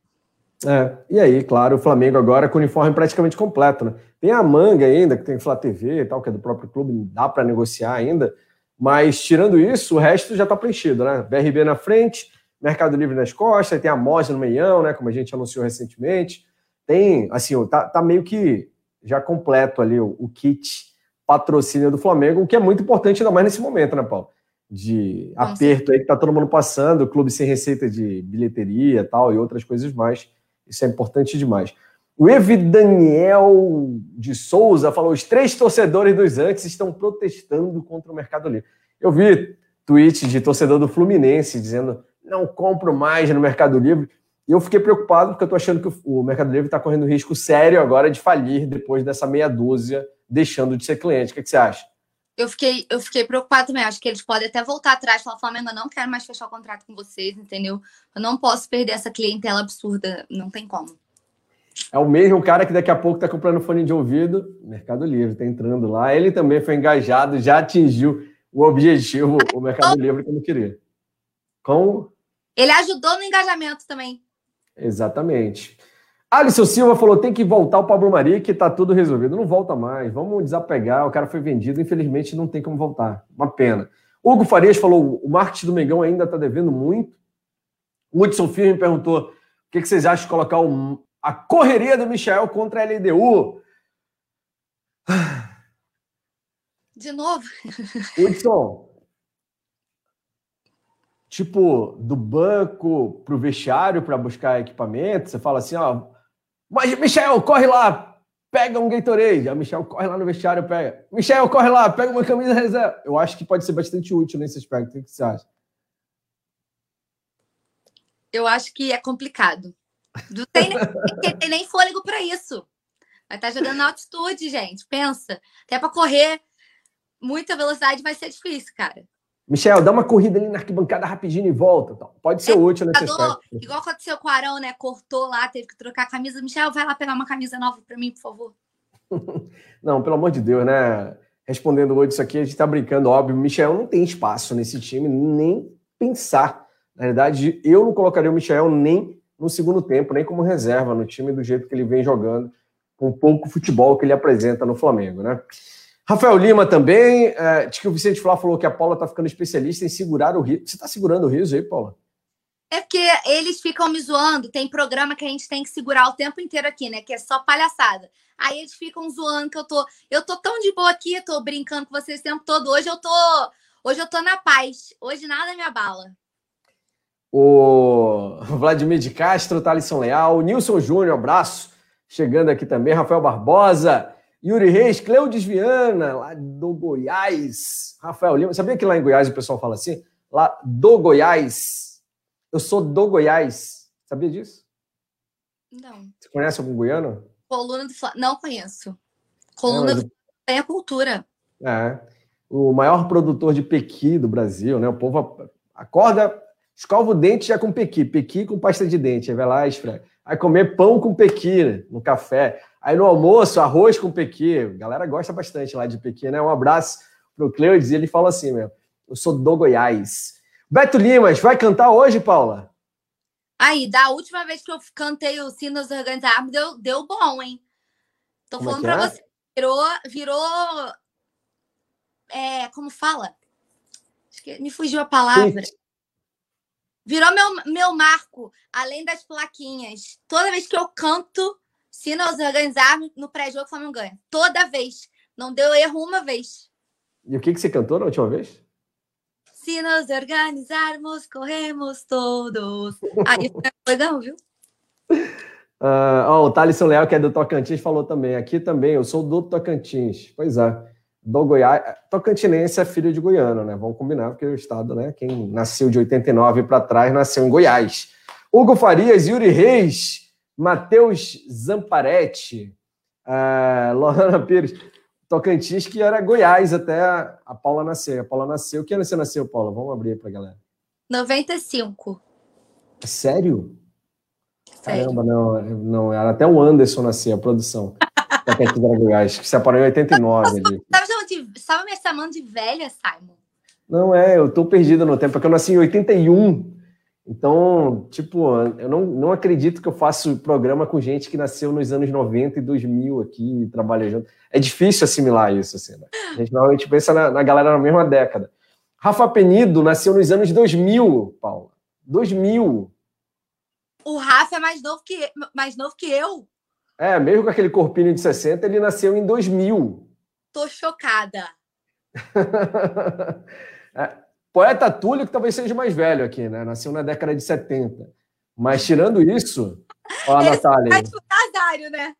É, e aí, claro, o Flamengo agora com o uniforme praticamente completo, né? Tem a manga ainda, que tem Flá TV e tal, que é do próprio clube, dá para negociar ainda, mas, tirando isso, o resto já está preenchido, né? BRB na frente, Mercado Livre nas costas, tem a Moja no meião, né? Como a gente anunciou recentemente. Tem, assim, tá, tá meio que já completo ali o, o, kit patrocínio do Flamengo, o que é muito importante ainda mais nesse momento, né, Paulo? De aperto aí que tá todo mundo passando, o clube sem receita de bilheteria tal, e outras coisas mais. Isso é importante demais. O Evi Daniel de Souza falou: os três torcedores dos antes estão protestando contra o Mercado Livre. Eu vi tweet de torcedor do Fluminense dizendo: não compro mais no Mercado Livre. E eu fiquei preocupado porque eu estou achando que o Mercado Livre está correndo risco sério agora de falir depois dessa meia dúzia deixando de ser cliente. O que, que você acha? Eu fiquei, eu fiquei preocupado também. Acho que eles podem até voltar atrás e falar: Flamengo, eu não quero mais fechar o contrato com vocês, entendeu? Eu não posso perder essa clientela absurda. Não tem como. É o mesmo cara que daqui a pouco está comprando fone de ouvido, Mercado Livre, está entrando lá. Ele também foi engajado, já atingiu o objetivo, o Mercado Livre, como queria. Com... Ele ajudou no engajamento também. Exatamente. Alisson Silva falou: tem que voltar o Pablo Mari, que está tudo resolvido. Não volta mais, vamos desapegar. O cara foi vendido, infelizmente não tem como voltar. Uma pena. Hugo Farias falou: o marketing do Mengão ainda está devendo muito. O Hudson Firme perguntou: o que, que vocês acham de colocar o, a correria do Michel contra a LDU? De novo. Hudson, tipo, do banco para o vestiário para buscar equipamento, você fala assim, ó, mas Michel, corre lá, pega um Gatorade. A Michel corre lá no vestiário, pega. Michel, corre lá, pega uma camisa reserva. Eu acho que pode ser bastante útil nesse aspecto. O que você acha? Eu acho que é complicado. Não tem nem, tem nem fôlego para isso. Vai estar tá jogando na altitude, gente. Pensa. Até para correr muita velocidade vai ser difícil, cara. Michel, dá uma corrida ali na arquibancada rapidinho e volta. Então. Pode ser é, útil nesse aspecto. Igual aconteceu com o Arão, né? Cortou lá, teve que trocar a camisa. Michel, vai lá pegar uma camisa nova para mim, por favor. não, pelo amor de Deus, né? Respondendo hoje isso aqui, a gente tá brincando, óbvio. Michel não tem espaço nesse time, nem pensar. Na verdade, eu não colocaria o Michel nem no segundo tempo, nem como reserva no time do jeito que ele vem jogando, com pouco futebol que ele apresenta no Flamengo, né? Rafael Lima também, é, que o Vicente Flá falou que a Paula está ficando especialista em segurar o riso. Você está segurando o riso aí, Paula? É porque eles ficam me zoando. Tem programa que a gente tem que segurar o tempo inteiro aqui, né? Que é só palhaçada. Aí eles ficam zoando que eu tô. Eu tô tão de boa aqui, tô brincando com vocês o tempo todo. Hoje eu tô. Hoje eu tô na paz. Hoje nada me abala. O Vladimir de Castro, Thalisson Leal, Nilson Júnior, abraço. Chegando aqui também, Rafael Barbosa. Yuri Reis, Cleudes Viana, lá do Goiás. Rafael Lima. Sabia que lá em Goiás o pessoal fala assim? Lá do Goiás. Eu sou do Goiás. Sabia disso? Não. Você conhece algum goiano? Coluna do Não conheço. Coluna do tem a cultura. É. O maior produtor de pequi do Brasil, né? O povo acorda, escova o dente já com pequi. Pequi com pasta de dente. Aí vai lá esfrega. Aí comer pão com pequi no café. Aí no almoço, arroz com pequi. A galera gosta bastante lá de pequi, né? Um abraço pro Cleudes e ele fala assim, meu. Eu sou do Goiás. Beto Limas, vai cantar hoje, Paula? Aí, da última vez que eu cantei o Sinos Organizados, deu, deu bom, hein? Tô como é falando é pra é? você. Virou. Virou. É, como fala? Me fugiu a palavra. Virou meu, meu marco, além das plaquinhas. Toda vez que eu canto, se nós organizarmos no pré-jogo, o Flamengo ganha. Toda vez. Não deu erro uma vez. E o que, que você cantou na última vez? Se nos organizarmos, corremos todos. Aí foi legal, viu? Uh, oh, o Thalisson Leal, que é do Tocantins, falou também. Aqui também, eu sou do Tocantins. Pois é. Do Goiás. Tocantinense é filho de goiano, né? Vamos combinar, porque o estado, né? Quem nasceu de 89 para trás nasceu em Goiás. Hugo Farias, Yuri Reis, Matheus Zamparetti, uh, Lorana Pires, Tocantins, que era Goiás até a Paula nascer. A Paula nasceu. Que ano você nasceu, Paula? Vamos abrir para a galera. 95. Sério? Sério? Caramba, não, não. Era até o Anderson nascer, a produção. Goiás, que separou em 89. Estava me chamando de velha, Simon? Não, é, eu tô perdido no tempo, porque eu nasci em 81. Então, tipo, eu não, não acredito que eu faço programa com gente que nasceu nos anos 90 e 2000 aqui, trabalha junto. É difícil assimilar isso, assim, né? A gente normalmente pensa na, na galera na mesma década. Rafa Penido nasceu nos anos 2000, Paula. 2000. O Rafa é mais novo que, mais novo que eu. É, mesmo com aquele corpinho de 60, ele nasceu em 2000. Tô chocada. é, Poeta Túlio, que talvez seja mais velho aqui, né? Nasceu na década de 70. Mas tirando isso, ó, a Natália. É tipo Nazário, né?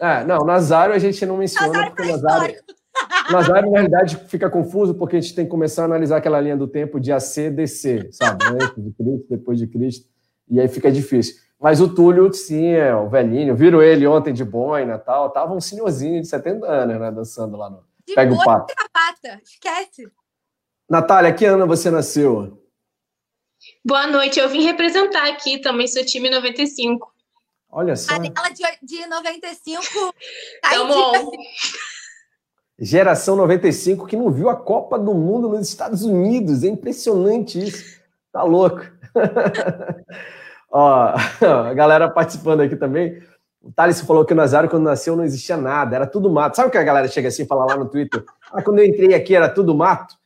É, não, Nazário a gente não menciona Nazário porque Nazário. Nazário, na realidade, fica confuso porque a gente tem que começar a analisar aquela linha do tempo de AC, DC, sabe? Antes de Cristo, depois de Cristo. E aí fica difícil. Mas o Túlio, sim, é o velhinho. Viram ele ontem de boina e tal. Tava um senhorzinho de 70 anos, né? Dançando lá no. De Pega o pato. Esquece. Natália, que ano você nasceu? Boa noite, eu vim representar aqui também, sou time 95. Olha só. A dela de, de 95. Tá bom. Geração 95 que não viu a Copa do Mundo nos Estados Unidos. É impressionante isso. Tá louco. Ó, a galera participando aqui também. O Thales falou que o Nazário, quando nasceu, não existia nada, era tudo mato. Sabe o que a galera chega assim e fala lá no Twitter? Ah, quando eu entrei aqui era tudo mato.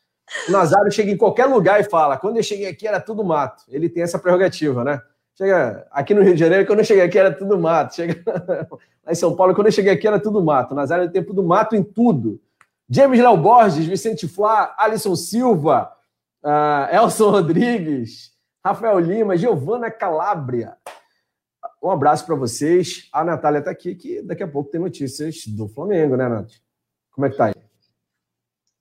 O Nazário chega em qualquer lugar e fala: quando eu cheguei aqui era tudo mato. Ele tem essa prerrogativa, né? Chega aqui no Rio de Janeiro, quando eu cheguei aqui era tudo mato. Chega lá em São Paulo, quando eu cheguei aqui era tudo mato. O Nazário tem tempo do mato em tudo. James Léo Borges, Vicente Flá, Alisson Silva, uh, Elson Rodrigues, Rafael Lima, Giovana Calabria. Um abraço para vocês. A Natália está aqui, que daqui a pouco tem notícias do Flamengo, né, Nath? Como é que tá aí?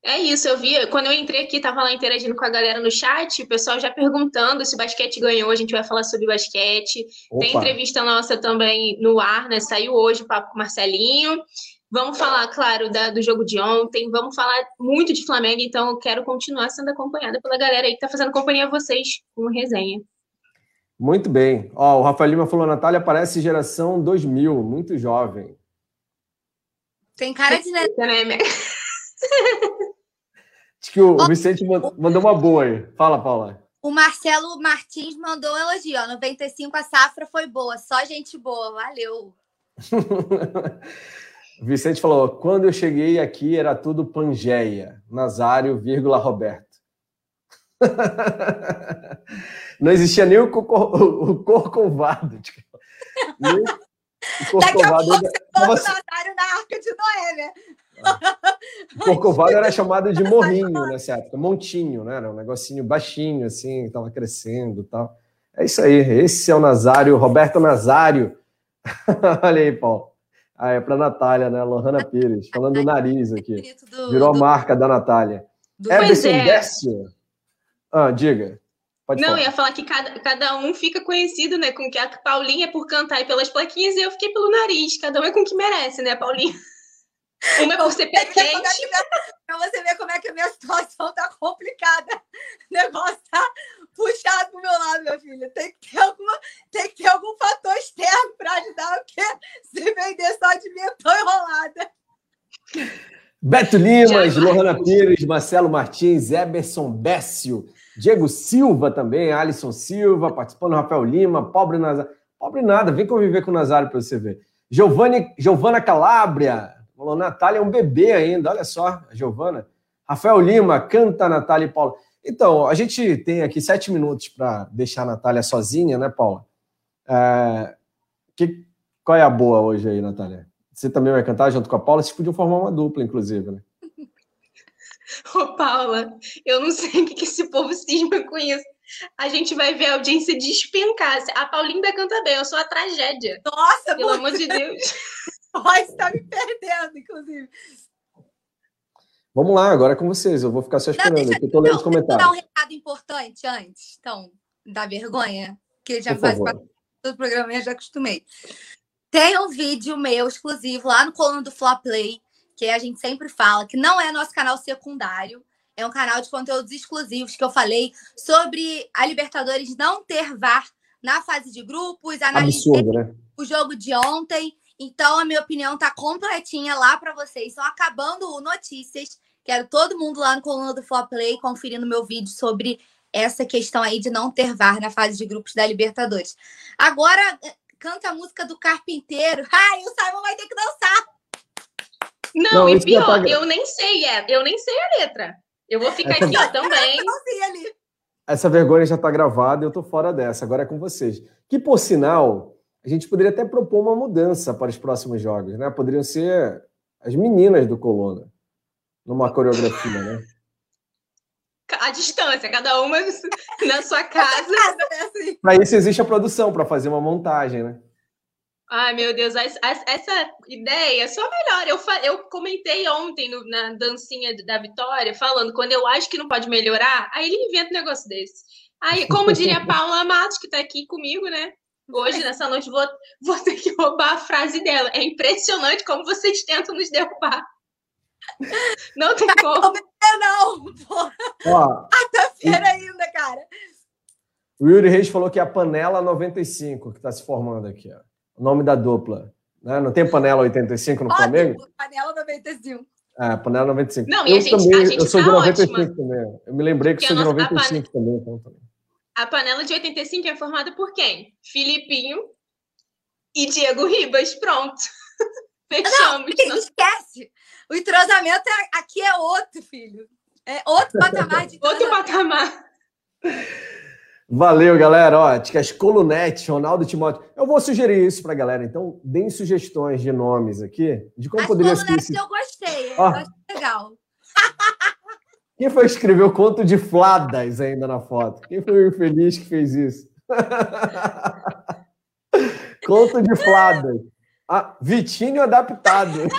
É isso, eu vi, quando eu entrei aqui, tava lá interagindo com a galera no chat, o pessoal já perguntando se o basquete ganhou, a gente vai falar sobre basquete. Opa. Tem entrevista nossa também no ar, né? Saiu hoje o papo com o Marcelinho. Vamos falar, claro, da, do jogo de ontem, vamos falar muito de Flamengo, então eu quero continuar sendo acompanhada pela galera aí que tá fazendo companhia a vocês com resenha. Muito bem. Ó, o Rafael Lima falou, Natália parece geração 2000, muito jovem. Tem cara de... Né? Acho que o, Vicente mandou uma boa aí. Fala, Paula. O Marcelo Martins mandou um elogio. Ó, 95 a safra foi boa, só gente boa. Valeu. o Vicente falou: quando eu cheguei aqui era tudo Pangeia, Nazário, vírgula Roberto. Não existia nem o, cocor, o corcovado. Tipo, nem o corcovado. Daqui a pouco você o Nazário na Arca de Noé, né? O Corcovado era chamado de morrinho nessa época, montinho, né? Era um negocinho baixinho, assim, estava crescendo e tal. É isso aí, esse é o Nazário, Roberto Nazário. Olha aí, Paulo. Ah, é para Natália, né? Lohana Pires, falando do nariz aqui. Virou a marca da Natália. Everson é. Décio. Ah, diga. Pode não, falar. ia falar que cada, cada um fica conhecido, né? Com que a Paulinha é por cantar e pelas plaquinhas, e eu fiquei pelo nariz. Cada um é com o que merece, né, Paulinha? Uma é por ser pé quente. Pra você ver como é que a minha situação tá complicada. O negócio tá puxado pro meu lado, meu filho. Tem que ter, alguma, tem que ter algum fator externo para ajudar, porque se vender só de mim, eu tô enrolada. Beto Limas, Lohana Pires, Marcelo Martins, Eberson Bécio, Diego Silva também, Alisson Silva, participando, Rafael Lima, pobre Nazário. Pobre nada, vem conviver com o Nazário para você ver. Giovanni, Giovana Calabria, Falou, Natália é um bebê ainda, olha só, a Giovana. Rafael Lima, canta Natália e Paula. Então, a gente tem aqui sete minutos para deixar a Natália sozinha, né, Paula? É, que, qual é a boa hoje aí, Natália? Você também vai cantar junto com a Paula? Vocês podiam formar uma dupla, inclusive, né? Ô, Paula, eu não sei o que, esse povo cisma com isso. A gente vai ver a audiência despencar. A Paulinha canta bem, eu sou a tragédia. Nossa, pelo amor de Deus. Royce está me perdendo, inclusive. Vamos lá, agora é com vocês. Eu vou ficar só esperando. Não, deixa, eu tô lendo não, os comentários. dar um recado importante antes, então, da vergonha, que já Por faz parte do programa, eu já acostumei. Tem um vídeo meu exclusivo lá no coluna do Flop Play, que a gente sempre fala, que não é nosso canal secundário, é um canal de conteúdos exclusivos que eu falei sobre a Libertadores não ter VAR na fase de grupos, analisei Absurdo, né? o jogo de ontem então, a minha opinião tá completinha lá para vocês. Estão acabando o notícias. Quero todo mundo lá no coluna do Fla Play conferindo meu vídeo sobre essa questão aí de não ter VAR na fase de grupos da Libertadores. Agora, canta a música do Carpinteiro. Ai, o Simon vai ter que dançar. Não, não e pior, eu nem sei, é, eu nem sei a letra. Eu vou ficar aqui ó, também. Essa vergonha já está gravada, eu tô fora dessa. Agora é com vocês. Que por sinal, a gente poderia até propor uma mudança para os próximos jogos, né? Poderiam ser as meninas do Coluna, numa coreografia, né? A distância, cada uma na sua casa. Para isso existe a produção, para fazer uma montagem, né? Ai, meu Deus, essa ideia é só melhor. Eu, eu comentei ontem no, na dancinha da Vitória, falando quando eu acho que não pode melhorar, aí ele inventa um negócio desse. Aí, como diria a Paula Matos, que está aqui comigo, né? Hoje, nessa noite, vou, vou ter que roubar a frase dela. É impressionante como vocês tentam nos derrubar. Não tem como. Não, pô. Quarta-feira ainda, cara. O Yuri Reis falou que é a Panela 95 que está se formando aqui. Ó. O nome da dupla. Né? Não tem Panela 85 no ótimo, Flamengo? Panela 95. É, Panela 95. Não, eu, a gente, também, a gente eu sou tá de 95 ótima. também. Eu me lembrei que Porque sou de 95 também. Então, também. A panela de 85 é formada por quem? Filipinho e Diego Ribas. Pronto. Fechamos. Não, esquece. O entrosamento é, aqui é outro, filho. É outro patamar de Outro patamar. Valeu, galera. Ó, Ticas Colunete, Ronaldo Timóteo. Eu vou sugerir isso pra galera. Então, deem sugestões de nomes aqui, de como As poderia ser colunetes esse... eu gostei. Ó. Eu achei legal. Quem foi que escreveu conto de Fladas ainda na foto? Quem foi o infeliz que fez isso? conto de Fladas. Ah, Vitinho adaptado.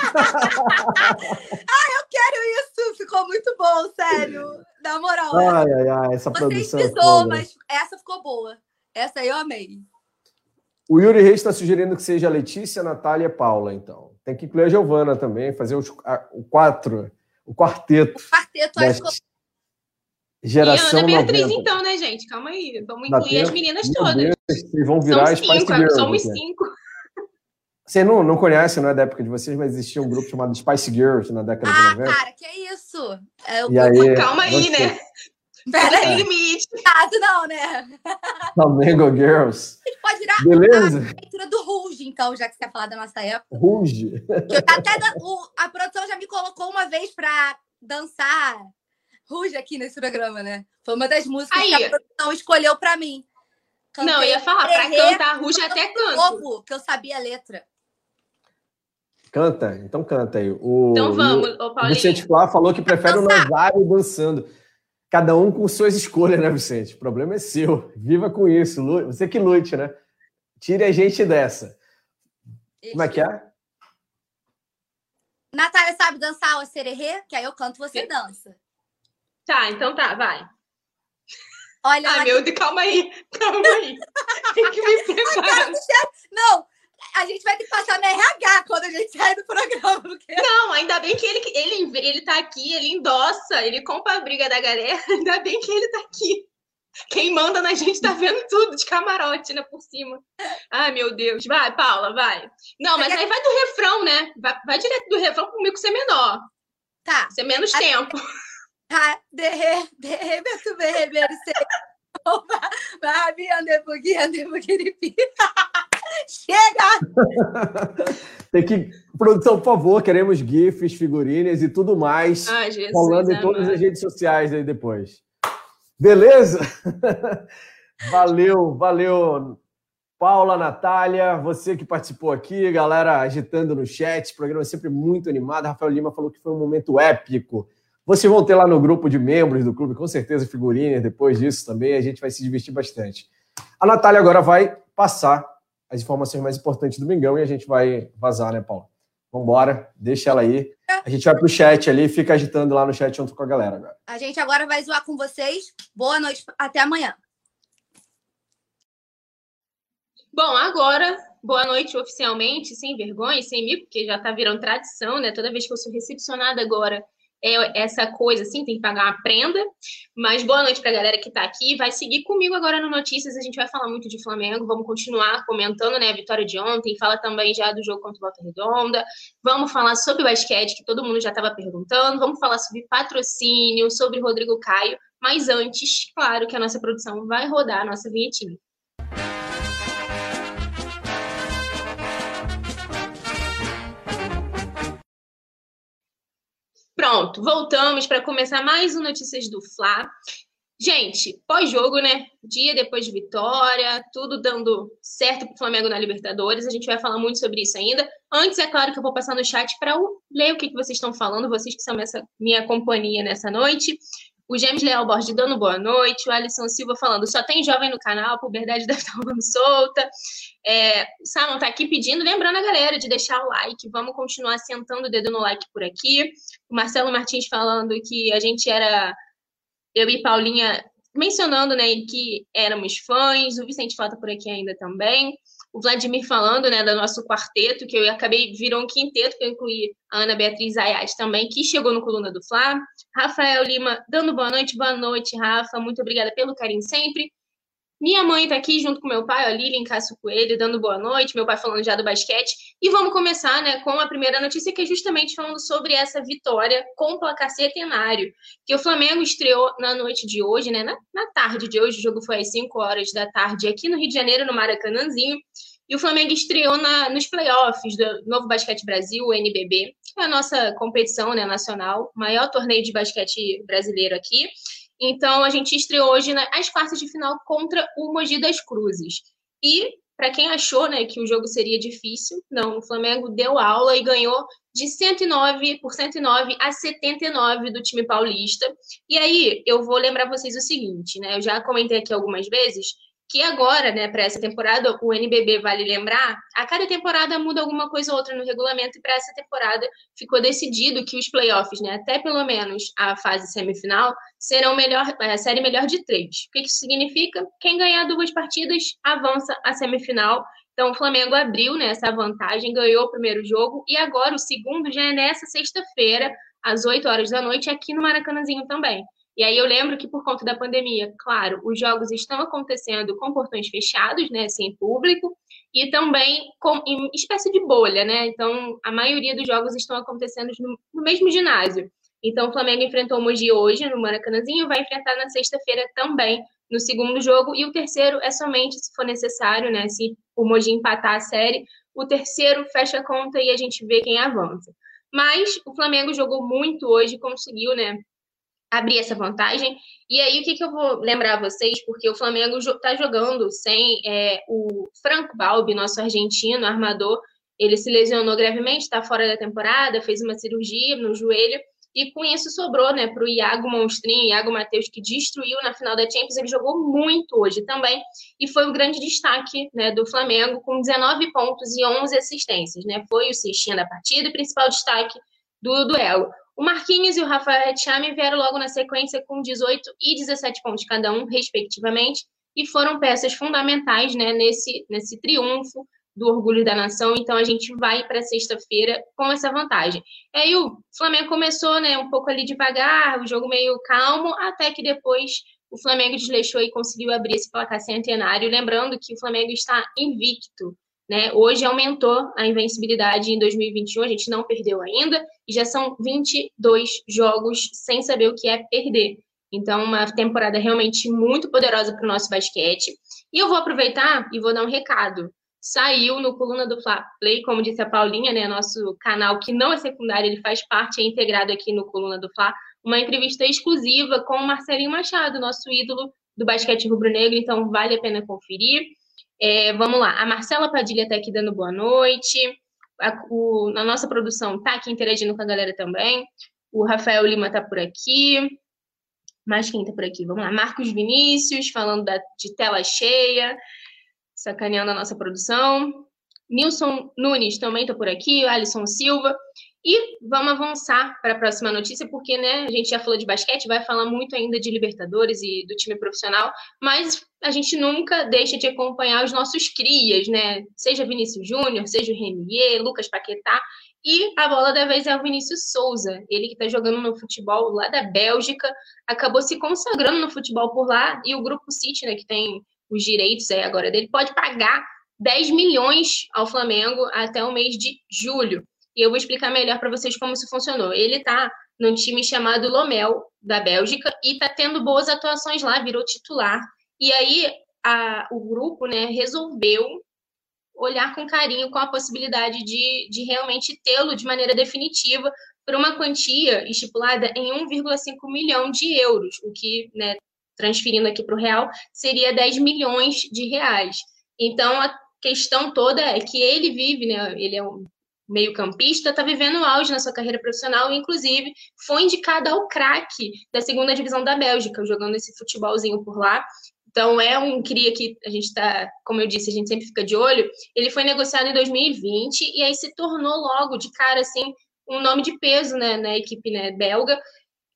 Quero isso. Ficou muito bom, sério. Na moral. Ai, ai, ai, essa Você produção. é pisou, foda. mas essa ficou boa. Essa aí eu amei. O Yuri Reis está sugerindo que seja Letícia, Natália e Paula, então. Tem que incluir a Giovana também, fazer os, a- o quatro, o quarteto O quarteto da acho que E geração Ana Beatriz, 90. então, né, gente? Calma aí. Vamos Dá incluir as tempo? meninas Meu todas. Deus, vocês vão virar Spice cinco, Girls. somos aqui. cinco. Você não, não conhece, não é da época de vocês, mas existia um grupo chamado Spice Girls na década de Ah, 90. cara, que isso? É o E aí, Calma aí, você- né? Pera aí, limite. não, né? Flamengo Girls. Pode virar Beleza? a leitura do Ruge, então, já que você quer falar da nossa época. Ruge. Até da- o- a produção já me colocou uma vez pra dançar Ruge aqui nesse programa, né? Foi uma das músicas Aí. que a produção escolheu pra mim. Não, eu ia falar, pra cantar Ruge até canto. Novo, que eu sabia a letra. Canta, então canta aí. O, Então vamos, o Paulinho. Vicente Flá falou que prefere o. Nazário dançando. Cada um com suas escolhas, né, Vicente? O problema é seu. Viva com isso. Você que lute, né? Tire a gente dessa. Como é que é? Natália sabe dançar o sererê? Que aí eu canto, você dança. Tá, então tá, vai. Olha, Ai, ela- meu Deus, calma aí. Calma aí. Tem que me preparar. não, a gente vai ter que passar na RH quando a gente sair do programa, porque Não, ainda bem que ele, ele, ele tá aqui, ele endossa, ele compra a briga da galera. Ainda bem que ele tá aqui. Quem manda na gente tá vendo tudo de camarote, né, por cima. Ai, meu Deus. Vai, Paula, vai. Não, mas aí vai do refrão, né? Vai, vai direto do refrão comigo ser menor. tá. Ser menos Aí- tempo. Tá, derre, derre, berre, berre, sei. Vai, me ande, bugue, ande, bugue, Chega! Tem que. Produção, por favor, queremos GIFs, figurinhas e tudo mais. Ai, Jesus. rolando em todas amado. as redes sociais aí depois. Beleza? valeu, valeu. Paula, Natália, você que participou aqui, galera agitando no chat, programa sempre muito animado. Rafael Lima falou que foi um momento épico. Vocês vão ter lá no grupo de membros do clube, com certeza, figurinhas depois disso também. A gente vai se divertir bastante. A Natália agora vai passar as informações mais importantes do Mingão e a gente vai vazar, né, Paula? Vambora, deixa ela aí. A gente vai pro chat ali, fica agitando lá no chat junto com a galera agora. A gente agora vai zoar com vocês. Boa noite, até amanhã. Bom, agora, boa noite oficialmente, sem vergonha, sem mim, porque já tá virando tradição, né? Toda vez que eu sou recepcionada agora é essa coisa assim, tem que pagar uma prenda. Mas boa noite pra galera que tá aqui. Vai seguir comigo agora no Notícias, a gente vai falar muito de Flamengo, vamos continuar comentando, né, a vitória de ontem, fala também já do jogo contra o Volta Redonda. Vamos falar sobre o basquete, que todo mundo já estava perguntando. Vamos falar sobre patrocínio, sobre Rodrigo Caio. Mas antes, claro que a nossa produção vai rodar a nossa vinhetinha. Pronto, voltamos para começar mais um Notícias do Fla. Gente, pós-jogo, né? Dia depois de vitória, tudo dando certo para o Flamengo na Libertadores. A gente vai falar muito sobre isso ainda. Antes, é claro que eu vou passar no chat para ler o que, que vocês estão falando, vocês que são essa minha companhia nessa noite. O James Leal Borges dando boa noite. O Alisson Silva falando, só tem jovem no canal, a puberdade deve estar rolando solta. É, Simon tá aqui pedindo, lembrando a galera de deixar o like. Vamos continuar sentando o dedo no like por aqui. O Marcelo Martins falando que a gente era, eu e Paulinha, mencionando né, que éramos fãs. O Vicente tá por aqui ainda também. O Vladimir falando né, do nosso quarteto, que eu acabei, virou um quinteto, que eu incluí a Ana Beatriz Ayat também, que chegou no Coluna do Fla. Rafael Lima dando boa noite, boa noite, Rafa. Muito obrigada pelo carinho sempre. Minha mãe tá aqui junto com meu pai, a Lilian Cássio Coelho, dando boa noite. Meu pai falando já do basquete. E vamos começar né, com a primeira notícia, que é justamente falando sobre essa vitória com o placar centenário. Que o Flamengo estreou na noite de hoje, né, na, na tarde de hoje. O jogo foi às 5 horas da tarde aqui no Rio de Janeiro, no Maracanãzinho. E o Flamengo estreou na, nos playoffs do Novo Basquete Brasil, o NBB. É a nossa competição né, nacional, maior torneio de basquete brasileiro aqui. Então, a gente estreou hoje nas quartas de final contra o Mogi das Cruzes. E, para quem achou né, que o jogo seria difícil, não, o Flamengo deu aula e ganhou de 109 por 109 a 79 do time paulista. E aí, eu vou lembrar vocês o seguinte, né? Eu já comentei aqui algumas vezes que agora, né, para essa temporada, o NBB vale lembrar, a cada temporada muda alguma coisa ou outra no regulamento e para essa temporada ficou decidido que os playoffs, né, até pelo menos a fase semifinal, serão melhor, a série melhor de três. O que isso significa? Quem ganhar duas partidas avança à semifinal. Então o Flamengo abriu né, essa vantagem, ganhou o primeiro jogo e agora o segundo já é nessa sexta-feira, às 8 horas da noite, aqui no Maracanãzinho também. E aí eu lembro que por conta da pandemia, claro, os jogos estão acontecendo com portões fechados, né, sem público, e também com, em espécie de bolha, né? Então, a maioria dos jogos estão acontecendo no, no mesmo ginásio. Então, o Flamengo enfrentou o Mogi hoje no Maracanãzinho, vai enfrentar na sexta-feira também no segundo jogo, e o terceiro é somente se for necessário, né? Se o Mogi empatar a série, o terceiro fecha a conta e a gente vê quem avança. Mas o Flamengo jogou muito hoje, conseguiu, né? Abrir essa vantagem. E aí, o que, que eu vou lembrar vocês? Porque o Flamengo está jogando sem é, o Franco Balbi, nosso argentino armador. Ele se lesionou gravemente, está fora da temporada, fez uma cirurgia no joelho. E com isso sobrou né, para o Iago Monstrinho, Iago Matheus, que destruiu na final da Champions. Ele jogou muito hoje também. E foi o grande destaque né, do Flamengo, com 19 pontos e 11 assistências. Né? Foi o cestinha da partida e principal destaque do duelo. O Marquinhos e o Rafael Etchame vieram logo na sequência com 18 e 17 pontos cada um, respectivamente, e foram peças fundamentais né, nesse, nesse triunfo do orgulho da nação. Então a gente vai para sexta-feira com essa vantagem. E aí o Flamengo começou né, um pouco ali devagar, o jogo meio calmo, até que depois o Flamengo desleixou e conseguiu abrir esse placar centenário. Lembrando que o Flamengo está invicto né? Hoje aumentou a invencibilidade em 2021, a gente não perdeu ainda, e já são 22 jogos sem saber o que é perder. Então, uma temporada realmente muito poderosa para o nosso basquete. E eu vou aproveitar e vou dar um recado. Saiu no Coluna do Fla Play, como disse a Paulinha, né, nosso canal que não é secundário, ele faz parte, é integrado aqui no Coluna do Fla, uma entrevista exclusiva com o Marcelinho Machado, nosso ídolo do basquete rubro-negro, então vale a pena conferir. É, vamos lá, a Marcela Padilha está aqui dando boa noite. A, o, a nossa produção está aqui interagindo com a galera também. O Rafael Lima está por aqui. Mais quem está por aqui? Vamos lá. Marcos Vinícius, falando da, de tela cheia, sacaneando a nossa produção. Nilson Nunes também está por aqui. Alisson Silva. E vamos avançar para a próxima notícia, porque né, a gente já falou de basquete, vai falar muito ainda de Libertadores e do time profissional, mas a gente nunca deixa de acompanhar os nossos crias, né? Seja Vinícius Júnior, seja o Renier, Lucas Paquetá. E a bola da vez é o Vinícius Souza, ele que está jogando no futebol lá da Bélgica, acabou se consagrando no futebol por lá, e o Grupo City, né, que tem os direitos aí agora dele, pode pagar 10 milhões ao Flamengo até o mês de julho. E eu vou explicar melhor para vocês como isso funcionou. Ele está num time chamado Lomel, da Bélgica, e está tendo boas atuações lá, virou titular. E aí a, o grupo né, resolveu olhar com carinho com a possibilidade de, de realmente tê-lo de maneira definitiva por uma quantia estipulada em 1,5 milhão de euros, o que, né, transferindo aqui para o real, seria 10 milhões de reais. Então, a questão toda é que ele vive, né, ele é um meio-campista, está vivendo auge na sua carreira profissional, e, inclusive foi indicado ao craque da segunda divisão da Bélgica, jogando esse futebolzinho por lá. Então, é um cria que a gente está, como eu disse, a gente sempre fica de olho. Ele foi negociado em 2020 e aí se tornou logo, de cara, assim, um nome de peso né, na equipe né, belga,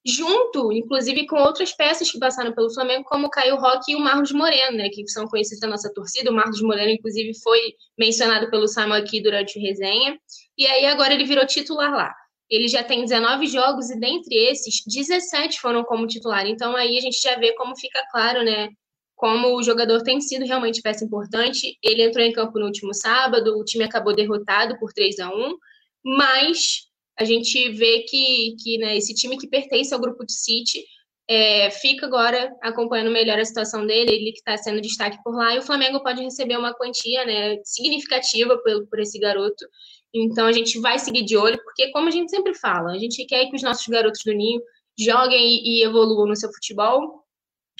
junto, inclusive, com outras peças que passaram pelo Flamengo, como o Caio Roque e o Marlos Moreno, né, que são conhecidos da nossa torcida. O Marlos Moreno, inclusive, foi mencionado pelo Simon aqui durante o resenha. E aí agora ele virou titular lá. Ele já tem 19 jogos e dentre esses, 17 foram como titular. Então aí a gente já vê como fica claro, né, como o jogador tem sido realmente peça importante. Ele entrou em campo no último sábado, o time acabou derrotado por 3 a 1 mas a gente vê que, que né, esse time que pertence ao grupo de City é, fica agora acompanhando melhor a situação dele, ele que está sendo destaque por lá, e o Flamengo pode receber uma quantia né, significativa por, por esse garoto. Então a gente vai seguir de olho, porque como a gente sempre fala, a gente quer que os nossos garotos do Ninho joguem e, evoluam no seu futebol.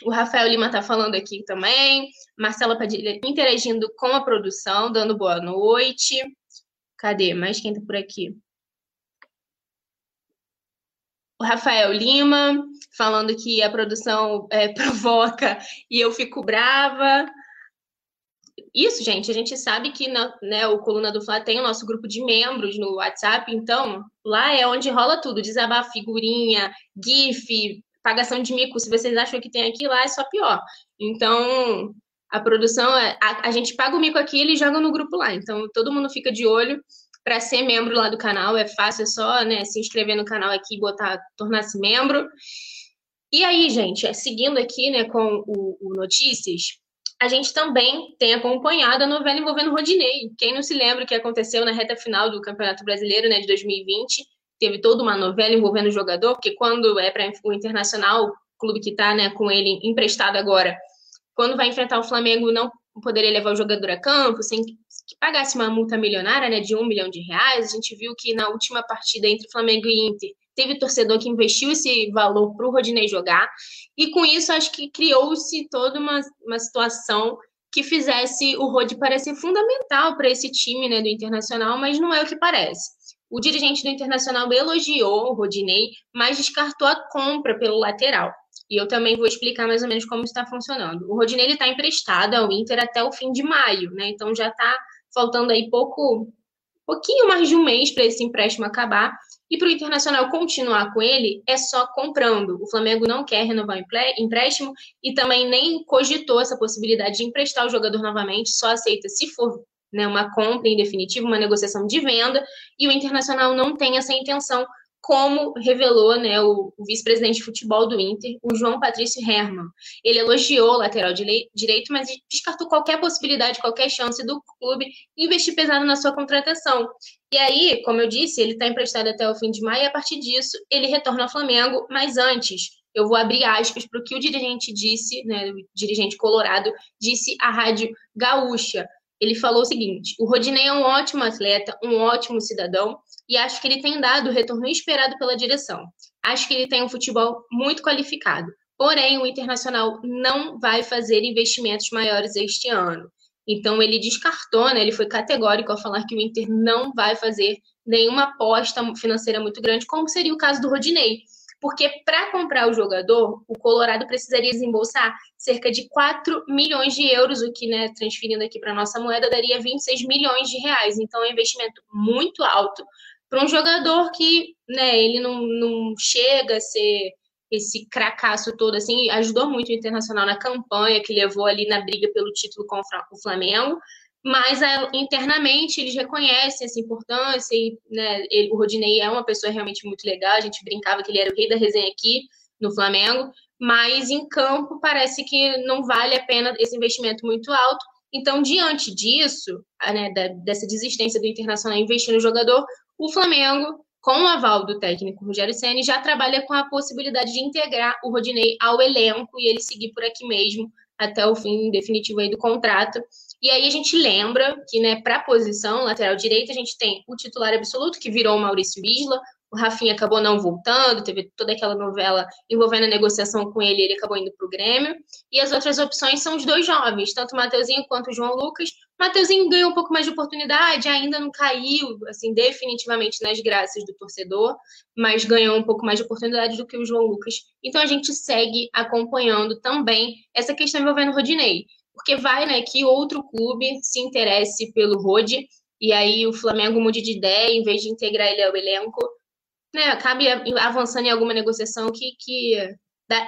O Rafael Lima está falando aqui também. Marcela Padilha interagindo com a produção, dando boa noite. Cadê? Mais quem está por aqui? O Rafael Lima falando que a produção é, provoca e eu fico brava. Isso, gente, a gente sabe que na, né, o Coluna do Fla tem o nosso grupo de membros no WhatsApp, então lá é onde rola tudo, desabafo, figurinha, GIF, pagação de mico. Se vocês acham que tem aqui, lá é só pior. Então, a produção, é, a, a gente paga o mico aqui e jogam no grupo lá. Então, todo mundo fica de olho para ser membro lá do canal. É fácil, é só né, se inscrever no canal aqui e botar, tornar-se membro. E aí, gente, é, seguindo aqui né, com o, o Notícias, a gente também tem acompanhado a novela envolvendo Rodinei. Quem não se lembra o que aconteceu na reta final do Campeonato Brasileiro né, de 2020, teve toda uma novela envolvendo o jogador, porque quando é para o Internacional, o clube que está né, com ele emprestado agora, quando vai enfrentar o Flamengo, não poderia levar o jogador a campo, sem que pagasse uma multa milionária né, de um milhão de reais. A gente viu que na última partida entre Flamengo e Inter, teve torcedor que investiu esse valor para o Rodinei jogar, e com isso acho que criou-se toda uma, uma situação que fizesse o Rod parecer fundamental para esse time né, do Internacional, mas não é o que parece. O dirigente do Internacional elogiou o Rodinei, mas descartou a compra pelo lateral. E eu também vou explicar mais ou menos como está funcionando. O Rodinei está emprestado ao Inter até o fim de maio, né? Então já está faltando aí pouco, pouquinho mais de um mês para esse empréstimo acabar. E para o Internacional continuar com ele, é só comprando. O Flamengo não quer renovar o empréstimo e também nem cogitou essa possibilidade de emprestar o jogador novamente, só aceita se for né, uma compra em definitivo, uma negociação de venda, e o Internacional não tem essa intenção, como revelou né, o, vice-presidente de futebol do Inter, o João Patrício Herman. Ele elogiou o lateral direito, mas descartou qualquer possibilidade, qualquer chance do clube investir pesado na sua contratação. E aí, como eu disse, ele está emprestado até o fim de maio, e a partir disso ele retorna ao Flamengo, mas antes eu vou abrir aspas para o que o dirigente disse, né, o dirigente colorado, disse à Rádio Gaúcha. Ele falou o seguinte: o Rodinei é um ótimo atleta, um ótimo cidadão, e acho que ele tem dado o retorno esperado pela direção. Acho que ele tem um futebol muito qualificado. Porém, o Internacional não vai fazer investimentos maiores este ano. Então, ele descartou, né, ele foi categórico ao falar que o Inter não vai fazer nenhuma aposta financeira muito grande, como seria o caso do Rodinei. Porque para comprar o jogador, o Colorado precisaria desembolsar cerca de 4 milhões de euros, o que, né, transferindo aqui para nossa moeda, daria 26 milhões de reais. Então, é um investimento muito alto para um jogador que, né, ele não, não chega a ser esse cracaço todo, assim, ajudou muito o Internacional na campanha, que levou ali na briga pelo título com o Flamengo, mas é, internamente eles reconhecem essa importância e né, ele, o Rodinei é uma pessoa realmente muito legal, a gente brincava que ele era o rei da resenha aqui no Flamengo, mas em campo parece que não vale a pena esse investimento muito alto, então, diante disso, né, dessa desistência do Internacional investir no jogador, o Flamengo, com o aval do técnico Rogério Ceni, já trabalha com a possibilidade de integrar o Rodinei ao elenco e ele seguir por aqui mesmo até o fim definitivo aí do contrato. E aí a gente lembra que, né, para a posição lateral direita, a gente tem o titular absoluto, que virou o Maurício Isla, o Rafinha acabou não voltando, teve toda aquela novela envolvendo a negociação com ele, ele acabou indo para o Grêmio. E as outras opções são os dois jovens, tanto o Mateuzinho quanto o João Lucas. O Mateuzinho ganhou um pouco mais de oportunidade, ainda não caiu, assim, definitivamente nas graças do torcedor, mas ganhou um pouco mais de oportunidade do que o João Lucas. Então a gente segue acompanhando também essa questão envolvendo o Rodinei, porque vai, né, que outro clube se interesse pelo Rodi, e aí o Flamengo mude de ideia, em vez de integrar ele ao elenco, né, acabe avançando em alguma negociação que, que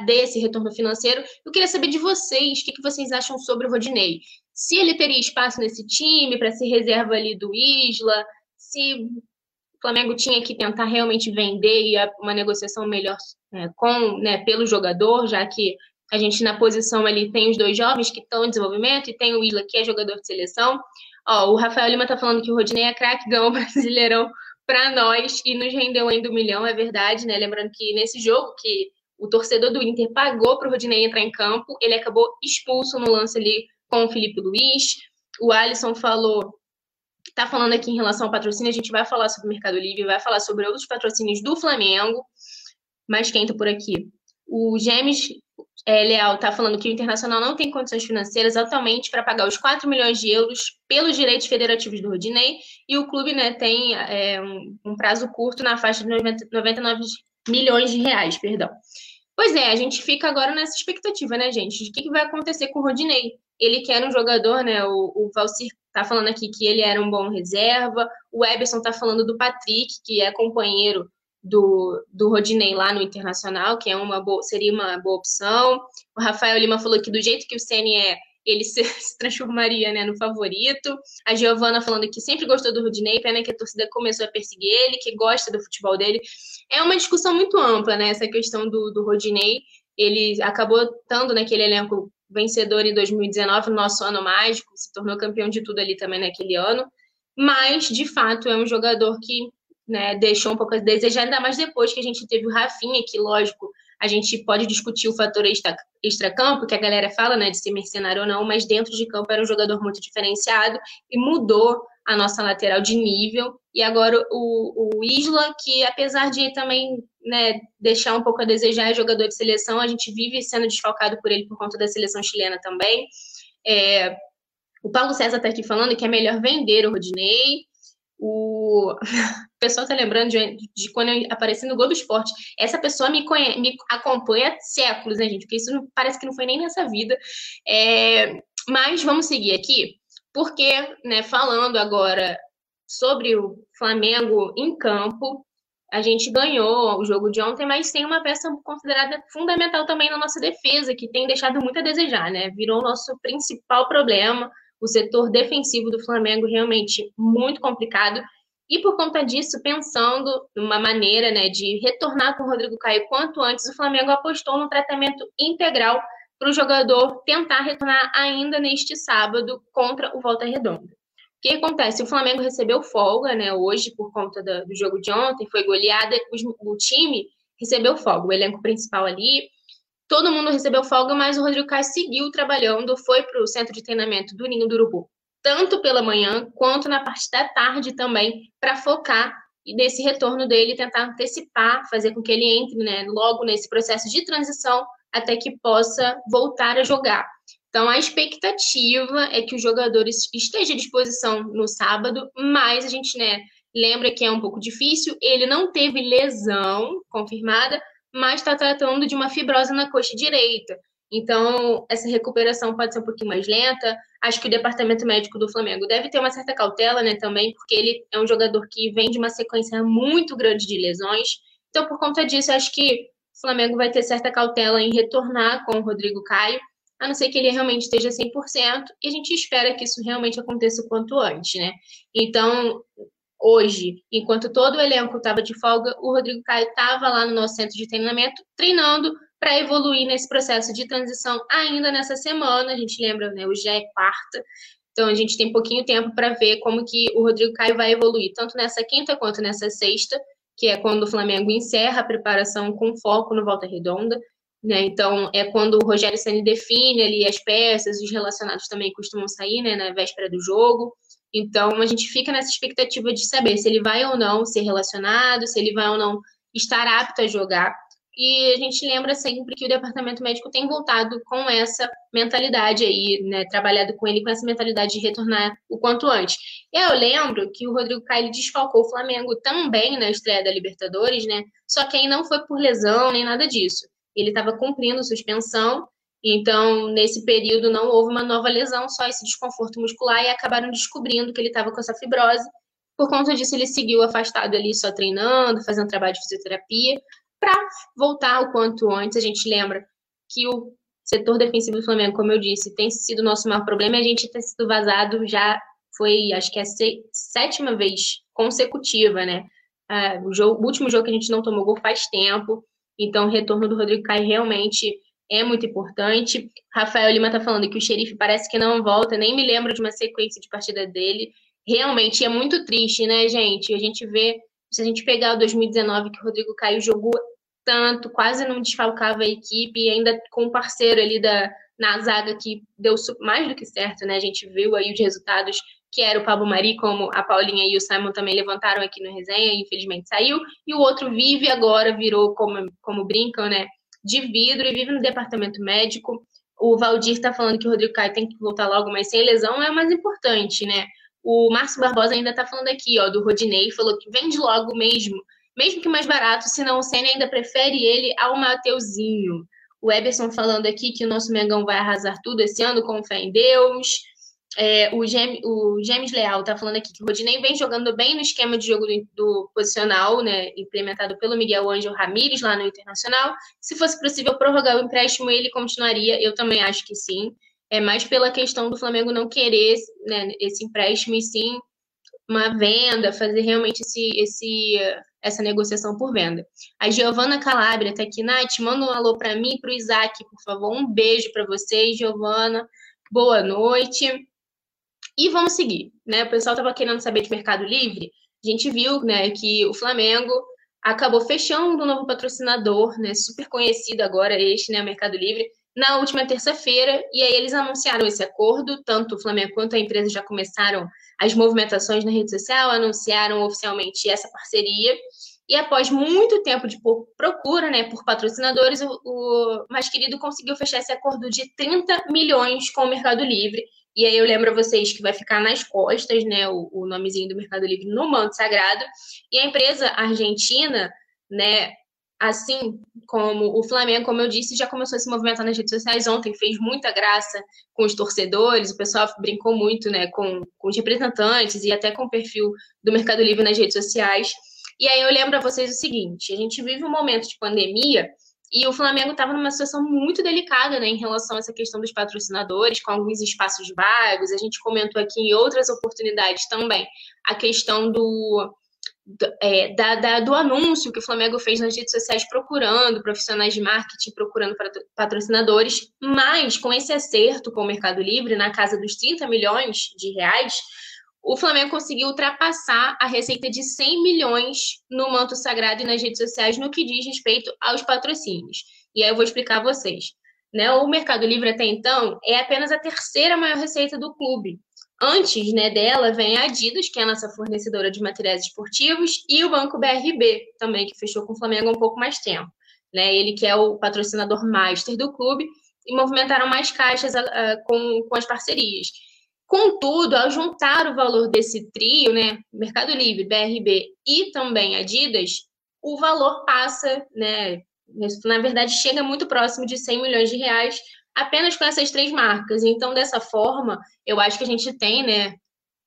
dê esse retorno financeiro. Eu queria saber de vocês, o que, que vocês acham sobre o Rodinei? Se ele teria espaço nesse time para ser reserva ali do Isla, se o Flamengo tinha que tentar realmente vender e uma negociação melhor é, com, né, pelo jogador, já que a gente na posição ali tem os dois jovens que estão em desenvolvimento e tem o Isla que é jogador de seleção. Ó, o Rafael Lima está falando que o Rodinei é craque, ganhou o Brasileirão para nós e nos rendeu ainda um milhão, é verdade, né? Lembrando que nesse jogo que o torcedor do Inter pagou para o Rodinei entrar em campo, ele acabou expulso no lance ali com o Felipe Luiz. O Alisson falou tá falando aqui em relação ao patrocínio, a gente vai falar sobre o Mercado Livre, vai falar sobre outros patrocínios do Flamengo, mais quente por aqui. O James é, Leal está falando que o Internacional não tem condições financeiras atualmente para pagar os 4 milhões de euros pelos direitos federativos do Rodinei, e o clube né, tem é, um, um, prazo curto na faixa de 90, 99 milhões de reais, perdão. Pois é, a gente fica agora nessa expectativa, né, gente, de o que, que, vai acontecer com o Rodinei. Ele quer um jogador, né, o, o Valcir tá falando aqui que ele era um bom reserva, o Eberson tá falando do Patrick, que é companheiro do, do Rodinei lá no Internacional, que é uma boa, seria uma boa opção. O Rafael Lima falou que do jeito que o Ceni é, ele se, se, transformaria né, no favorito. A Giovana falando que sempre gostou do Rodinei, pena que a torcida começou a perseguir ele, que gosta do futebol dele. É uma discussão muito ampla, né? Essa questão do, do Rodinei. Ele acabou estando naquele elenco vencedor em 2019, no nosso ano mágico, se tornou campeão de tudo ali também naquele ano. Mas, de fato, é um jogador que né, deixou um pouco a desejar, ainda mais depois que a gente teve o Rafinha, que, lógico, a gente pode discutir o fator extra-campo, que a galera fala, né, de ser mercenário ou não, mas dentro de campo era um jogador muito diferenciado e mudou a nossa lateral de nível. E agora o, o Isla, que apesar de também né, deixar um pouco a desejar, é jogador de seleção, a gente vive sendo desfalcado por ele por conta da seleção chilena também. É, o Paulo César está aqui falando que é melhor vender o Rodinei. O, pessoal tá lembrando de, de, quando eu apareci no Globo Esporte. Essa pessoa me, conhece, me acompanha há séculos, né, gente? Porque isso não, parece que não foi nem nessa vida. É, mas vamos seguir aqui, porque, né, falando agora sobre o Flamengo em campo, a gente ganhou o jogo de ontem, mas tem uma peça considerada fundamental também na nossa defesa, que tem deixado muito a desejar, né? Virou o nosso principal problema. O setor defensivo do Flamengo realmente muito complicado. E por conta disso, pensando numa maneira né, de retornar com o Rodrigo Caio quanto antes, o Flamengo apostou no tratamento integral para o jogador tentar retornar ainda neste sábado contra o Volta Redonda. O que acontece? O Flamengo recebeu folga né, hoje por conta do, jogo de ontem, foi goleada, o time recebeu folga, o elenco principal ali, todo mundo recebeu folga, mas o Rodrigo Caio seguiu trabalhando, foi para o centro de treinamento do Ninho do Urubu tanto pela manhã quanto na parte da tarde também, para focar nesse retorno dele, tentar antecipar, fazer com que ele entre né, logo nesse processo de transição até que possa voltar a jogar. Então, a expectativa é que os jogadores estejam à disposição no sábado, mas a gente né, lembra que é um pouco difícil. Ele não teve lesão confirmada, mas está tratando de uma fibrose na coxa direita. Então, essa recuperação pode ser um pouquinho mais lenta. Acho que o departamento médico do Flamengo deve ter uma certa cautela, né, também, porque ele é um jogador que vem de uma sequência muito grande de lesões. Então, por conta disso, acho que o Flamengo vai ter certa cautela em retornar com o Rodrigo Caio, a não ser que ele realmente esteja 100%, e a gente espera que isso realmente aconteça o quanto antes, né? Então, hoje, enquanto todo o elenco estava de folga, o Rodrigo Caio estava lá no nosso centro de treinamento, treinando para evoluir nesse processo de transição ainda nessa semana. A gente lembra, né, hoje já é quarta, então a gente tem pouquinho tempo para ver como que o Rodrigo Caio vai evoluir, tanto nessa quinta quanto nessa sexta, que é quando o Flamengo encerra a preparação com foco no Volta Redonda. Né? Então, é quando o Rogério Senna define ali as peças, os relacionados também costumam sair né, na véspera do jogo. Então, a gente fica nessa expectativa de saber se ele vai ou não ser relacionado, se ele vai ou não estar apto a jogar. E a gente lembra sempre que o departamento médico tem voltado com essa mentalidade aí, né? Trabalhado com ele com essa mentalidade de retornar o quanto antes. Eu lembro que o Rodrigo Caio desfalcou o Flamengo também na estreia da Libertadores, né? Só que aí não foi por lesão nem nada disso. Ele estava cumprindo suspensão, então nesse período não houve uma nova lesão, só esse desconforto muscular e acabaram descobrindo que ele estava com essa fibrose. Por conta disso, ele seguiu afastado ali, só treinando, fazendo trabalho de fisioterapia para voltar o quanto antes. A gente lembra que o setor defensivo do Flamengo, como eu disse, tem sido o nosso maior problema. A gente tem sido vazado já foi, acho que é a sétima vez consecutiva, né? Uh, o, jogo, o último jogo que a gente não tomou gol faz tempo. Então, o retorno do Rodrigo Caio realmente é muito importante. Rafael Lima tá falando que o xerife parece que não volta, nem me lembro de uma sequência de partida dele. Realmente é muito triste, né, gente? A gente vê, se a gente pegar o 2019 que o Rodrigo Caio jogou tanto, quase não desfalcava a equipe, e ainda com um parceiro ali da, na zaga que deu mais do que certo, né? A gente viu aí os resultados que era o Pablo Mari, como a Paulinha e o Simon também levantaram aqui no resenha, infelizmente saiu, e o outro vive agora, virou, como, como brincam, né, de vidro e vive no departamento médico. O Valdir está falando que o Rodrigo Caio tem que voltar logo, mas sem lesão é o mais importante, né? O Márcio Barbosa ainda está falando aqui, ó, do Rodinei, falou que vende logo mesmo, mesmo que mais barato, senão o Senna ainda prefere ele ao Mateuzinho. O Eberson falando aqui que o nosso Mengão vai arrasar tudo esse ano com fé em Deus. É, o, Gem, o James Leal está falando aqui que o Rodinei vem jogando bem no esquema de jogo do, do, posicional, né, implementado pelo Miguel Ângelo Ramírez lá no Internacional. Se fosse possível prorrogar o empréstimo, ele continuaria. Eu também acho que sim. É mais pela questão do Flamengo não querer né, esse empréstimo e sim uma venda, fazer realmente esse, esse, essa negociação por venda. A Giovana Calabria está aqui, Nath, manda um alô para mim e para o Isaac, por favor. Um beijo para vocês, Giovana. Boa noite. E vamos seguir, né? O pessoal estava querendo saber de Mercado Livre. A gente viu, né, que o Flamengo acabou fechando um novo patrocinador, né, super conhecido agora este, né, Mercado Livre, na última terça-feira, e aí eles anunciaram esse acordo, tanto o Flamengo quanto a empresa já começaram as movimentações na rede social, anunciaram oficialmente essa parceria, e após muito tempo de procura, né, por patrocinadores, o, o mais querido conseguiu fechar esse acordo de 30 milhões com o Mercado Livre, e aí eu lembro a vocês que vai ficar nas costas, né, o, o nomezinho do Mercado Livre no manto sagrado. E a empresa argentina, né, assim como o Flamengo, como eu disse, já começou a se movimentar nas redes sociais ontem, fez muita graça com os torcedores, o pessoal brincou muito, né, com, com os representantes e até com o perfil do Mercado Livre nas redes sociais. E aí eu lembro a vocês o seguinte, a gente vive um momento de pandemia e o Flamengo estava numa situação muito delicada né, em relação a essa questão dos patrocinadores, com alguns espaços vagos. A gente comentou aqui em outras oportunidades também a questão do, do, é, da, da, do anúncio que o Flamengo fez nas redes sociais procurando profissionais de marketing, procurando patrocinadores, mas com esse acerto com o Mercado Livre, na casa dos 30 milhões de reais, o Flamengo conseguiu ultrapassar a receita de 100 milhões no manto sagrado e nas redes sociais no que diz respeito aos patrocínios. E aí eu vou explicar a vocês. Né? O Mercado Livre até então é apenas a terceira maior receita do clube. Antes né, dela vem a Adidas, que é a nossa fornecedora de materiais esportivos, e o Banco BRB, também, que fechou com o Flamengo há um pouco mais tempo. Né? Ele que é o patrocinador master do clube, e movimentaram mais caixas uh, com, com as parcerias. Contudo, ao juntar o valor desse trio, né, Mercado Livre, BRB e também Adidas, o valor passa, né, na verdade, chega muito próximo de 100 milhões de reais apenas com essas três marcas. Então, dessa forma, eu acho que a gente tem, né,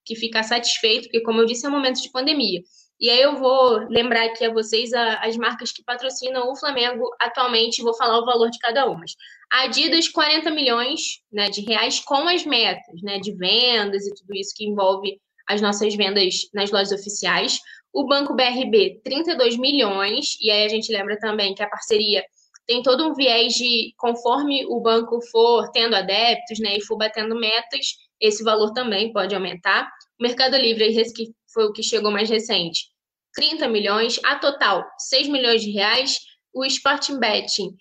que ficar satisfeito, porque, como eu disse, é um momento de pandemia. E aí eu vou lembrar aqui a vocês as marcas que patrocinam o Flamengo atualmente, vou falar o valor de cada uma. A Adidas, 40 milhões né, de reais com as metas né, de vendas e tudo isso que envolve as nossas vendas nas lojas oficiais. O Banco BRB, 32 milhões, e aí a gente lembra também que a parceria tem todo um viés de conforme o banco for tendo adeptos né, e for batendo metas, esse valor também pode aumentar. O Mercado Livre, que foi o que chegou mais recente, 30 milhões. A total, 6 milhões de reais. O Sporting Betting,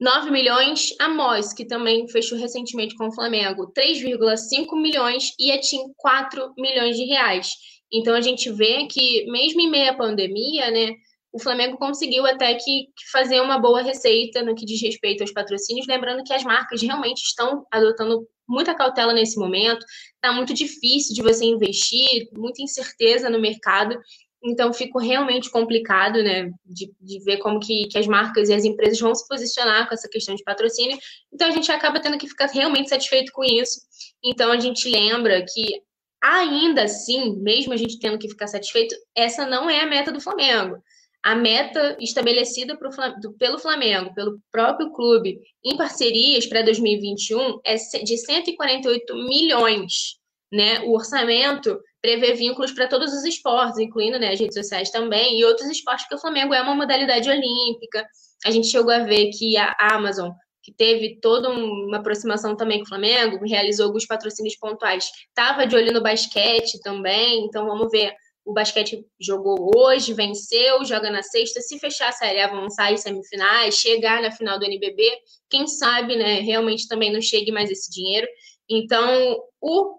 9 milhões. A MOS, que também fechou recentemente com o Flamengo, 3,5 milhões. E a TIM, 4 milhões de reais. Então, a gente vê que, mesmo em meio à pandemia, né, o Flamengo conseguiu até que, que, fazer uma boa receita no que diz respeito aos patrocínios, lembrando que as marcas realmente estão adotando muita cautela nesse momento, está muito difícil de você investir, muita incerteza no mercado, então ficou realmente complicado, né, de, de ver como que, que as marcas e as empresas vão se posicionar com essa questão de patrocínio, então a gente acaba tendo que ficar realmente satisfeito com isso, então a gente lembra que ainda assim, mesmo a gente tendo que ficar satisfeito, essa não é a meta do Flamengo a meta estabelecida pro, pelo Flamengo, pelo próprio clube, em parcerias para 2021 é de 148 milhões. Né? O orçamento prevê vínculos para todos os esportes, incluindo né, as redes sociais também, e outros esportes, porque o Flamengo é uma modalidade olímpica. A gente chegou a ver que a Amazon, que teve toda uma aproximação também com o Flamengo, realizou alguns patrocínios pontuais, estava de olho no basquete também, então vamos ver o basquete jogou hoje, venceu, joga na sexta. Se fechar a série, avançar em semifinais, chegar na final do NBB, quem sabe, né, realmente também não chegue mais esse dinheiro. Então, o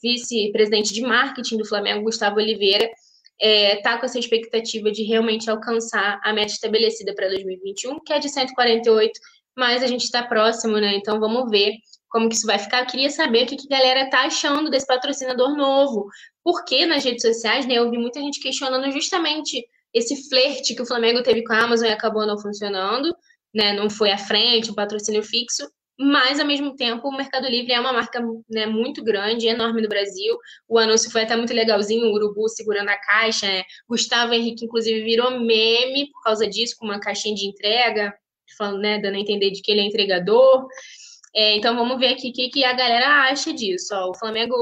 vice-presidente de marketing do Flamengo, Gustavo Oliveira, está é, tá com essa expectativa de realmente alcançar a meta estabelecida para 2021, que é de 148, mas a gente está próximo, né? Então vamos ver como que isso vai ficar. Eu queria saber o que, que a galera está achando desse patrocinador novo. Porque nas redes sociais, né, eu vi muita gente questionando justamente esse flerte que o Flamengo teve com a Amazon e acabou não funcionando, né? Não foi à frente, um patrocínio fixo mas ao mesmo tempo o Mercado Livre é uma marca né, muito grande, enorme no Brasil. O anúncio foi até muito legalzinho, o Urubu segurando a caixa. Né? Gustavo Henrique, inclusive, virou meme por causa disso, com uma caixinha de entrega, falando, né, dando a entender de que ele é entregador. É, então vamos ver aqui o que, que, a galera acha disso. Ó, o Flamengo,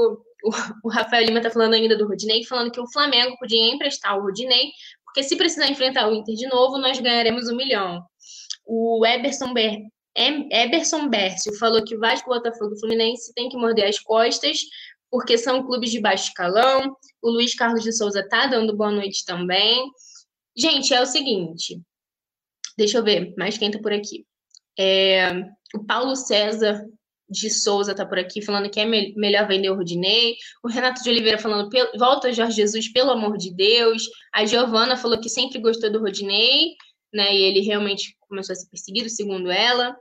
o, o Rafael Lima está falando ainda do Rodinei, falando que o Flamengo podia emprestar o Rodinei, porque se precisar enfrentar o Inter de novo, nós ganharemos um milhão. O Eberson Ber Eberson Bércio falou que Vasco, Botafogo e Fluminense tem que morder as costas, porque são clubes de baixo escalão. O Luiz Carlos de Souza tá dando boa noite também. Gente, é o seguinte. Deixa eu ver, mais quem tá por aqui. É, o Paulo César de Souza tá por aqui falando que é me melhor vender o Rudinei. O Renato de Oliveira falando volta Jorge Jesus, pelo amor de Deus. A Giovana falou que sempre gostou do Rodinei, né? E ele realmente começou a ser perseguido, segundo ela.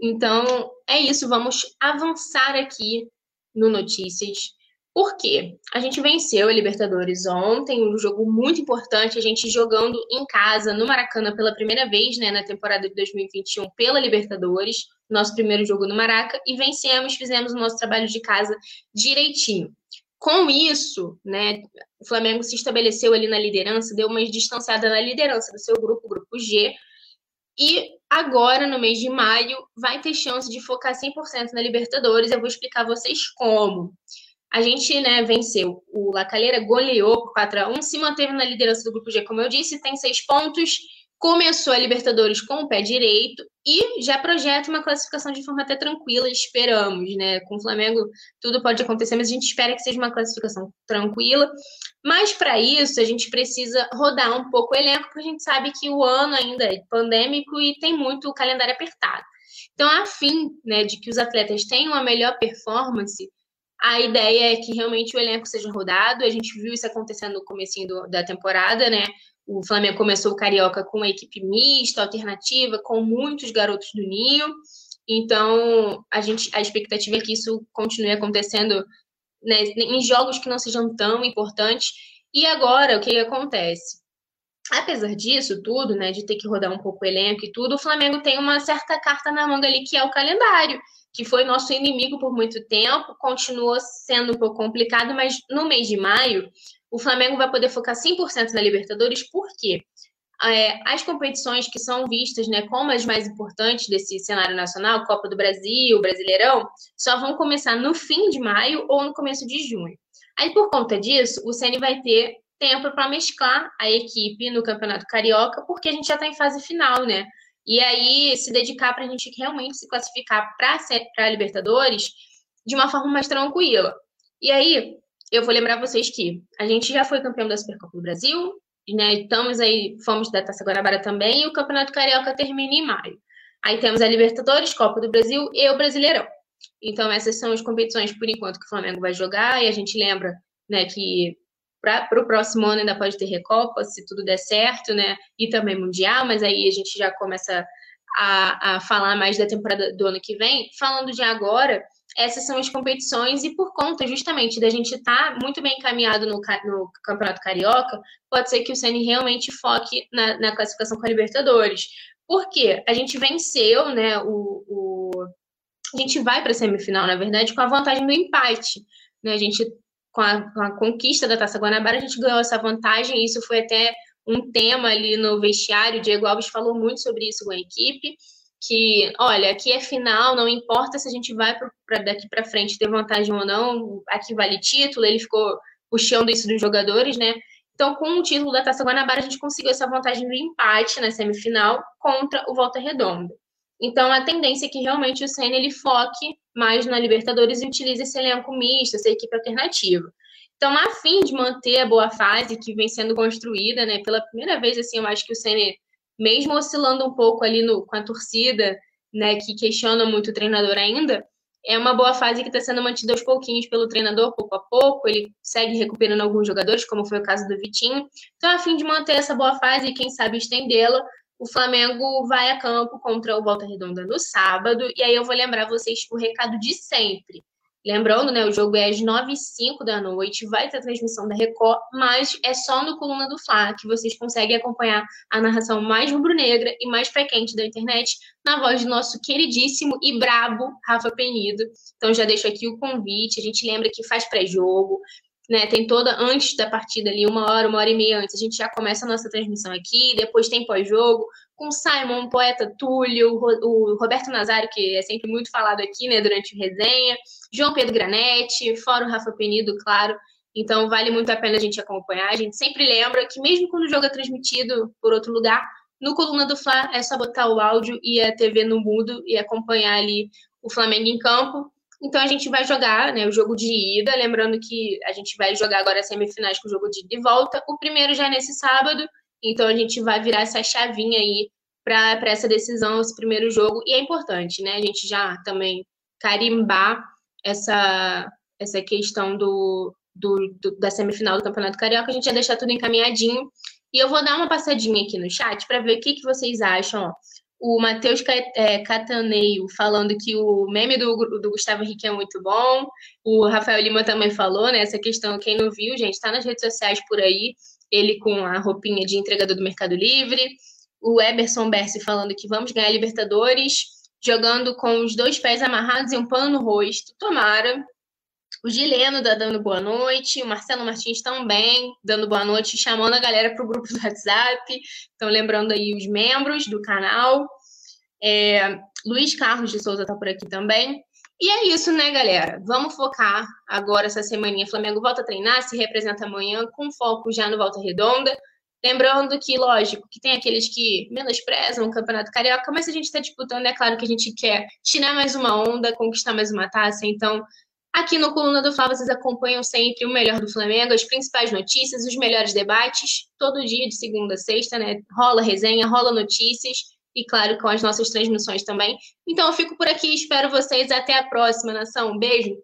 Então, é isso, vamos avançar aqui no Notícias. Por quê? A gente venceu a Libertadores ontem, um jogo muito importante, a gente jogando em casa, no Maracanã, pela primeira vez, né, na temporada de 2021, pela Libertadores, nosso primeiro jogo no Maraca, e vencemos, fizemos o nosso trabalho de casa direitinho. Com isso, né, o Flamengo se estabeleceu ali na liderança, deu uma distanciada na liderança do seu grupo, grupo G, e agora, no mês de maio, vai ter chance de focar 100% na Libertadores. Eu vou explicar a vocês como. A gente né, venceu. O La Calera goleou por 4 a 1 se manteve na liderança do grupo G, como eu disse, tem seis pontos começou a Libertadores com o pé direito e já projeta uma classificação de forma até tranquila, esperamos, né? Com o Flamengo tudo pode acontecer, mas a gente espera que seja uma classificação tranquila. Mas para isso a gente precisa rodar um pouco o elenco, porque a gente sabe que o ano ainda é pandêmico e tem muito o calendário apertado. Então, a fim né, de que os atletas tenham a melhor performance, a ideia é que realmente o elenco seja rodado. A gente viu isso acontecendo no começo da temporada, né? O Flamengo começou o Carioca com uma equipe mista, alternativa, com muitos garotos do Ninho. Então, a, gente, a expectativa é que isso continue acontecendo né, em jogos que não sejam tão importantes. E agora, o que acontece? Apesar disso tudo, né, de ter que rodar um pouco o elenco e tudo, o Flamengo tem uma certa carta na manga ali, que é o calendário, que foi nosso inimigo por muito tempo, continuou sendo um pouco complicado, mas no mês de maio, o Flamengo vai poder focar 100% na Libertadores, por quê? É, as competições que são vistas né, como as mais importantes desse cenário nacional, Copa do Brasil, Brasileirão, só vão começar no fim de maio ou no começo de junho. Aí, por conta disso, o Ceni vai ter tempo para mesclar a equipe no Campeonato Carioca, porque a gente já está em fase final, né? E aí se dedicar para a gente realmente se classificar para a Libertadores de uma forma mais tranquila. E aí, eu vou lembrar vocês que a gente já foi campeão da Supercopa do Brasil, né? Estamos aí, fomos da Taça Guanabara também, e o Campeonato Carioca termina em maio. Aí temos a Libertadores, Copa do Brasil e o Brasileirão. Então, essas são as competições, por enquanto, que o Flamengo vai jogar, e a gente lembra né, que para o próximo ano ainda pode ter Recopa, se tudo der certo, né? E também Mundial, mas aí a gente já começa a, a falar mais da temporada do ano que vem. Falando de agora, essas são as competições e por conta justamente da gente estar tá muito bem encaminhado no, no, Campeonato Carioca, pode ser que o Ceni realmente foque na, na, classificação com a Libertadores. Por quê? A gente venceu, né, o, o... a gente vai para a semifinal, na verdade, com a vantagem do empate. Né? A gente, com a, com a conquista da Taça Guanabara, a gente ganhou essa vantagem isso foi até um tema ali no vestiário. O Diego Alves falou muito sobre isso com a equipe que, olha, aqui é final, não importa se a gente vai para daqui para frente ter vantagem ou não, aqui vale título, ele ficou puxando isso dos jogadores, né? Então, com o título da Taça Guanabara, a gente conseguiu essa vantagem do empate na semifinal contra o Volta Redonda. Então, a tendência é que realmente o Senna ele foque mais na Libertadores utilize esse elenco misto, essa equipe alternativa. Então, a fim de manter a boa fase que vem sendo construída, né? Pela primeira vez, assim, eu acho que o Senna mesmo oscilando um pouco ali no, com a torcida, né, que questiona muito o treinador ainda, é uma boa fase que está sendo mantida aos pouquinhos pelo treinador, pouco a pouco. Ele segue recuperando alguns jogadores, como foi o caso do Vitinho. Então, a fim de manter essa boa fase e, quem sabe, estendê-la, o Flamengo vai a campo contra o Volta Redonda no sábado. E aí eu vou lembrar vocês o recado de sempre. Lembrando, né, o jogo é às 9 h 05 da noite, vai ter transmissão da Record, mas é só no Coluna do Fla que vocês conseguem acompanhar a narração mais rubro-negra e mais frequente da internet, na voz do nosso queridíssimo e brabo Rafa Penido. Então já deixo aqui o convite, a gente lembra que faz pré-jogo, né, tem toda antes da partida ali, uma hora, uma hora e meia antes, a gente já começa a nossa transmissão aqui, depois tem pós-jogo, com Simon, poeta Túlio, o Roberto Nazário, que é sempre muito falado aqui, né, durante o resenha, João Pedro Granetti, Fórum Rafa Penido, claro. Então, vale muito a pena a gente acompanhar. A gente sempre lembra que, mesmo quando o jogo é transmitido por outro lugar, no Coluna do Fla é só botar o áudio e a TV no mudo e acompanhar ali o Flamengo em campo. Então, a gente vai jogar né, o jogo de ida. Lembrando que a gente vai jogar agora semifinais com o jogo de ida e volta. O primeiro já é nesse sábado. Então, a gente vai virar essa chavinha aí para essa decisão, esse primeiro jogo. E é importante, né? A gente já também carimbar essa, essa questão do, do, do, da semifinal do Campeonato Carioca, a gente ia deixar tudo encaminhadinho. E eu vou dar uma passadinha aqui no chat para ver o que, que vocês acham. Ó. O Matheus é, Cataneio falando que o meme do, do Gustavo Henrique é muito bom. O Rafael Lima também falou, né? Essa questão, quem não viu, gente, está nas redes sociais por aí. Ele com a roupinha de entregador do Mercado Livre. O Eberson Bersi falando que vamos ganhar Libertadores jogando com os dois pés amarrados e um pano no rosto. Tomara. O Gileno tá dando boa noite, o Marcelo Martins também dando boa noite, chamando a galera para o grupo do WhatsApp. Então, lembrando aí os membros do canal. É, Luiz Carlos de Souza está por aqui também. E é isso, né, galera? Vamos focar agora essa semaninha. Flamengo volta a treinar, se representa amanhã, com foco já no Volta Redonda. Lembrando que, lógico, que tem aqueles que menosprezam o Campeonato Carioca, mas a gente está disputando, é claro que a gente quer tirar mais uma onda, conquistar mais uma taça. Então, aqui no Coluna do Fla, vocês acompanham sempre o melhor do Flamengo, as principais notícias, os melhores debates, todo dia, de segunda a sexta, né? Rola resenha, rola notícias e, claro, com as nossas transmissões também. Então, eu fico por aqui, espero vocês. Até a próxima, nação. Um beijo.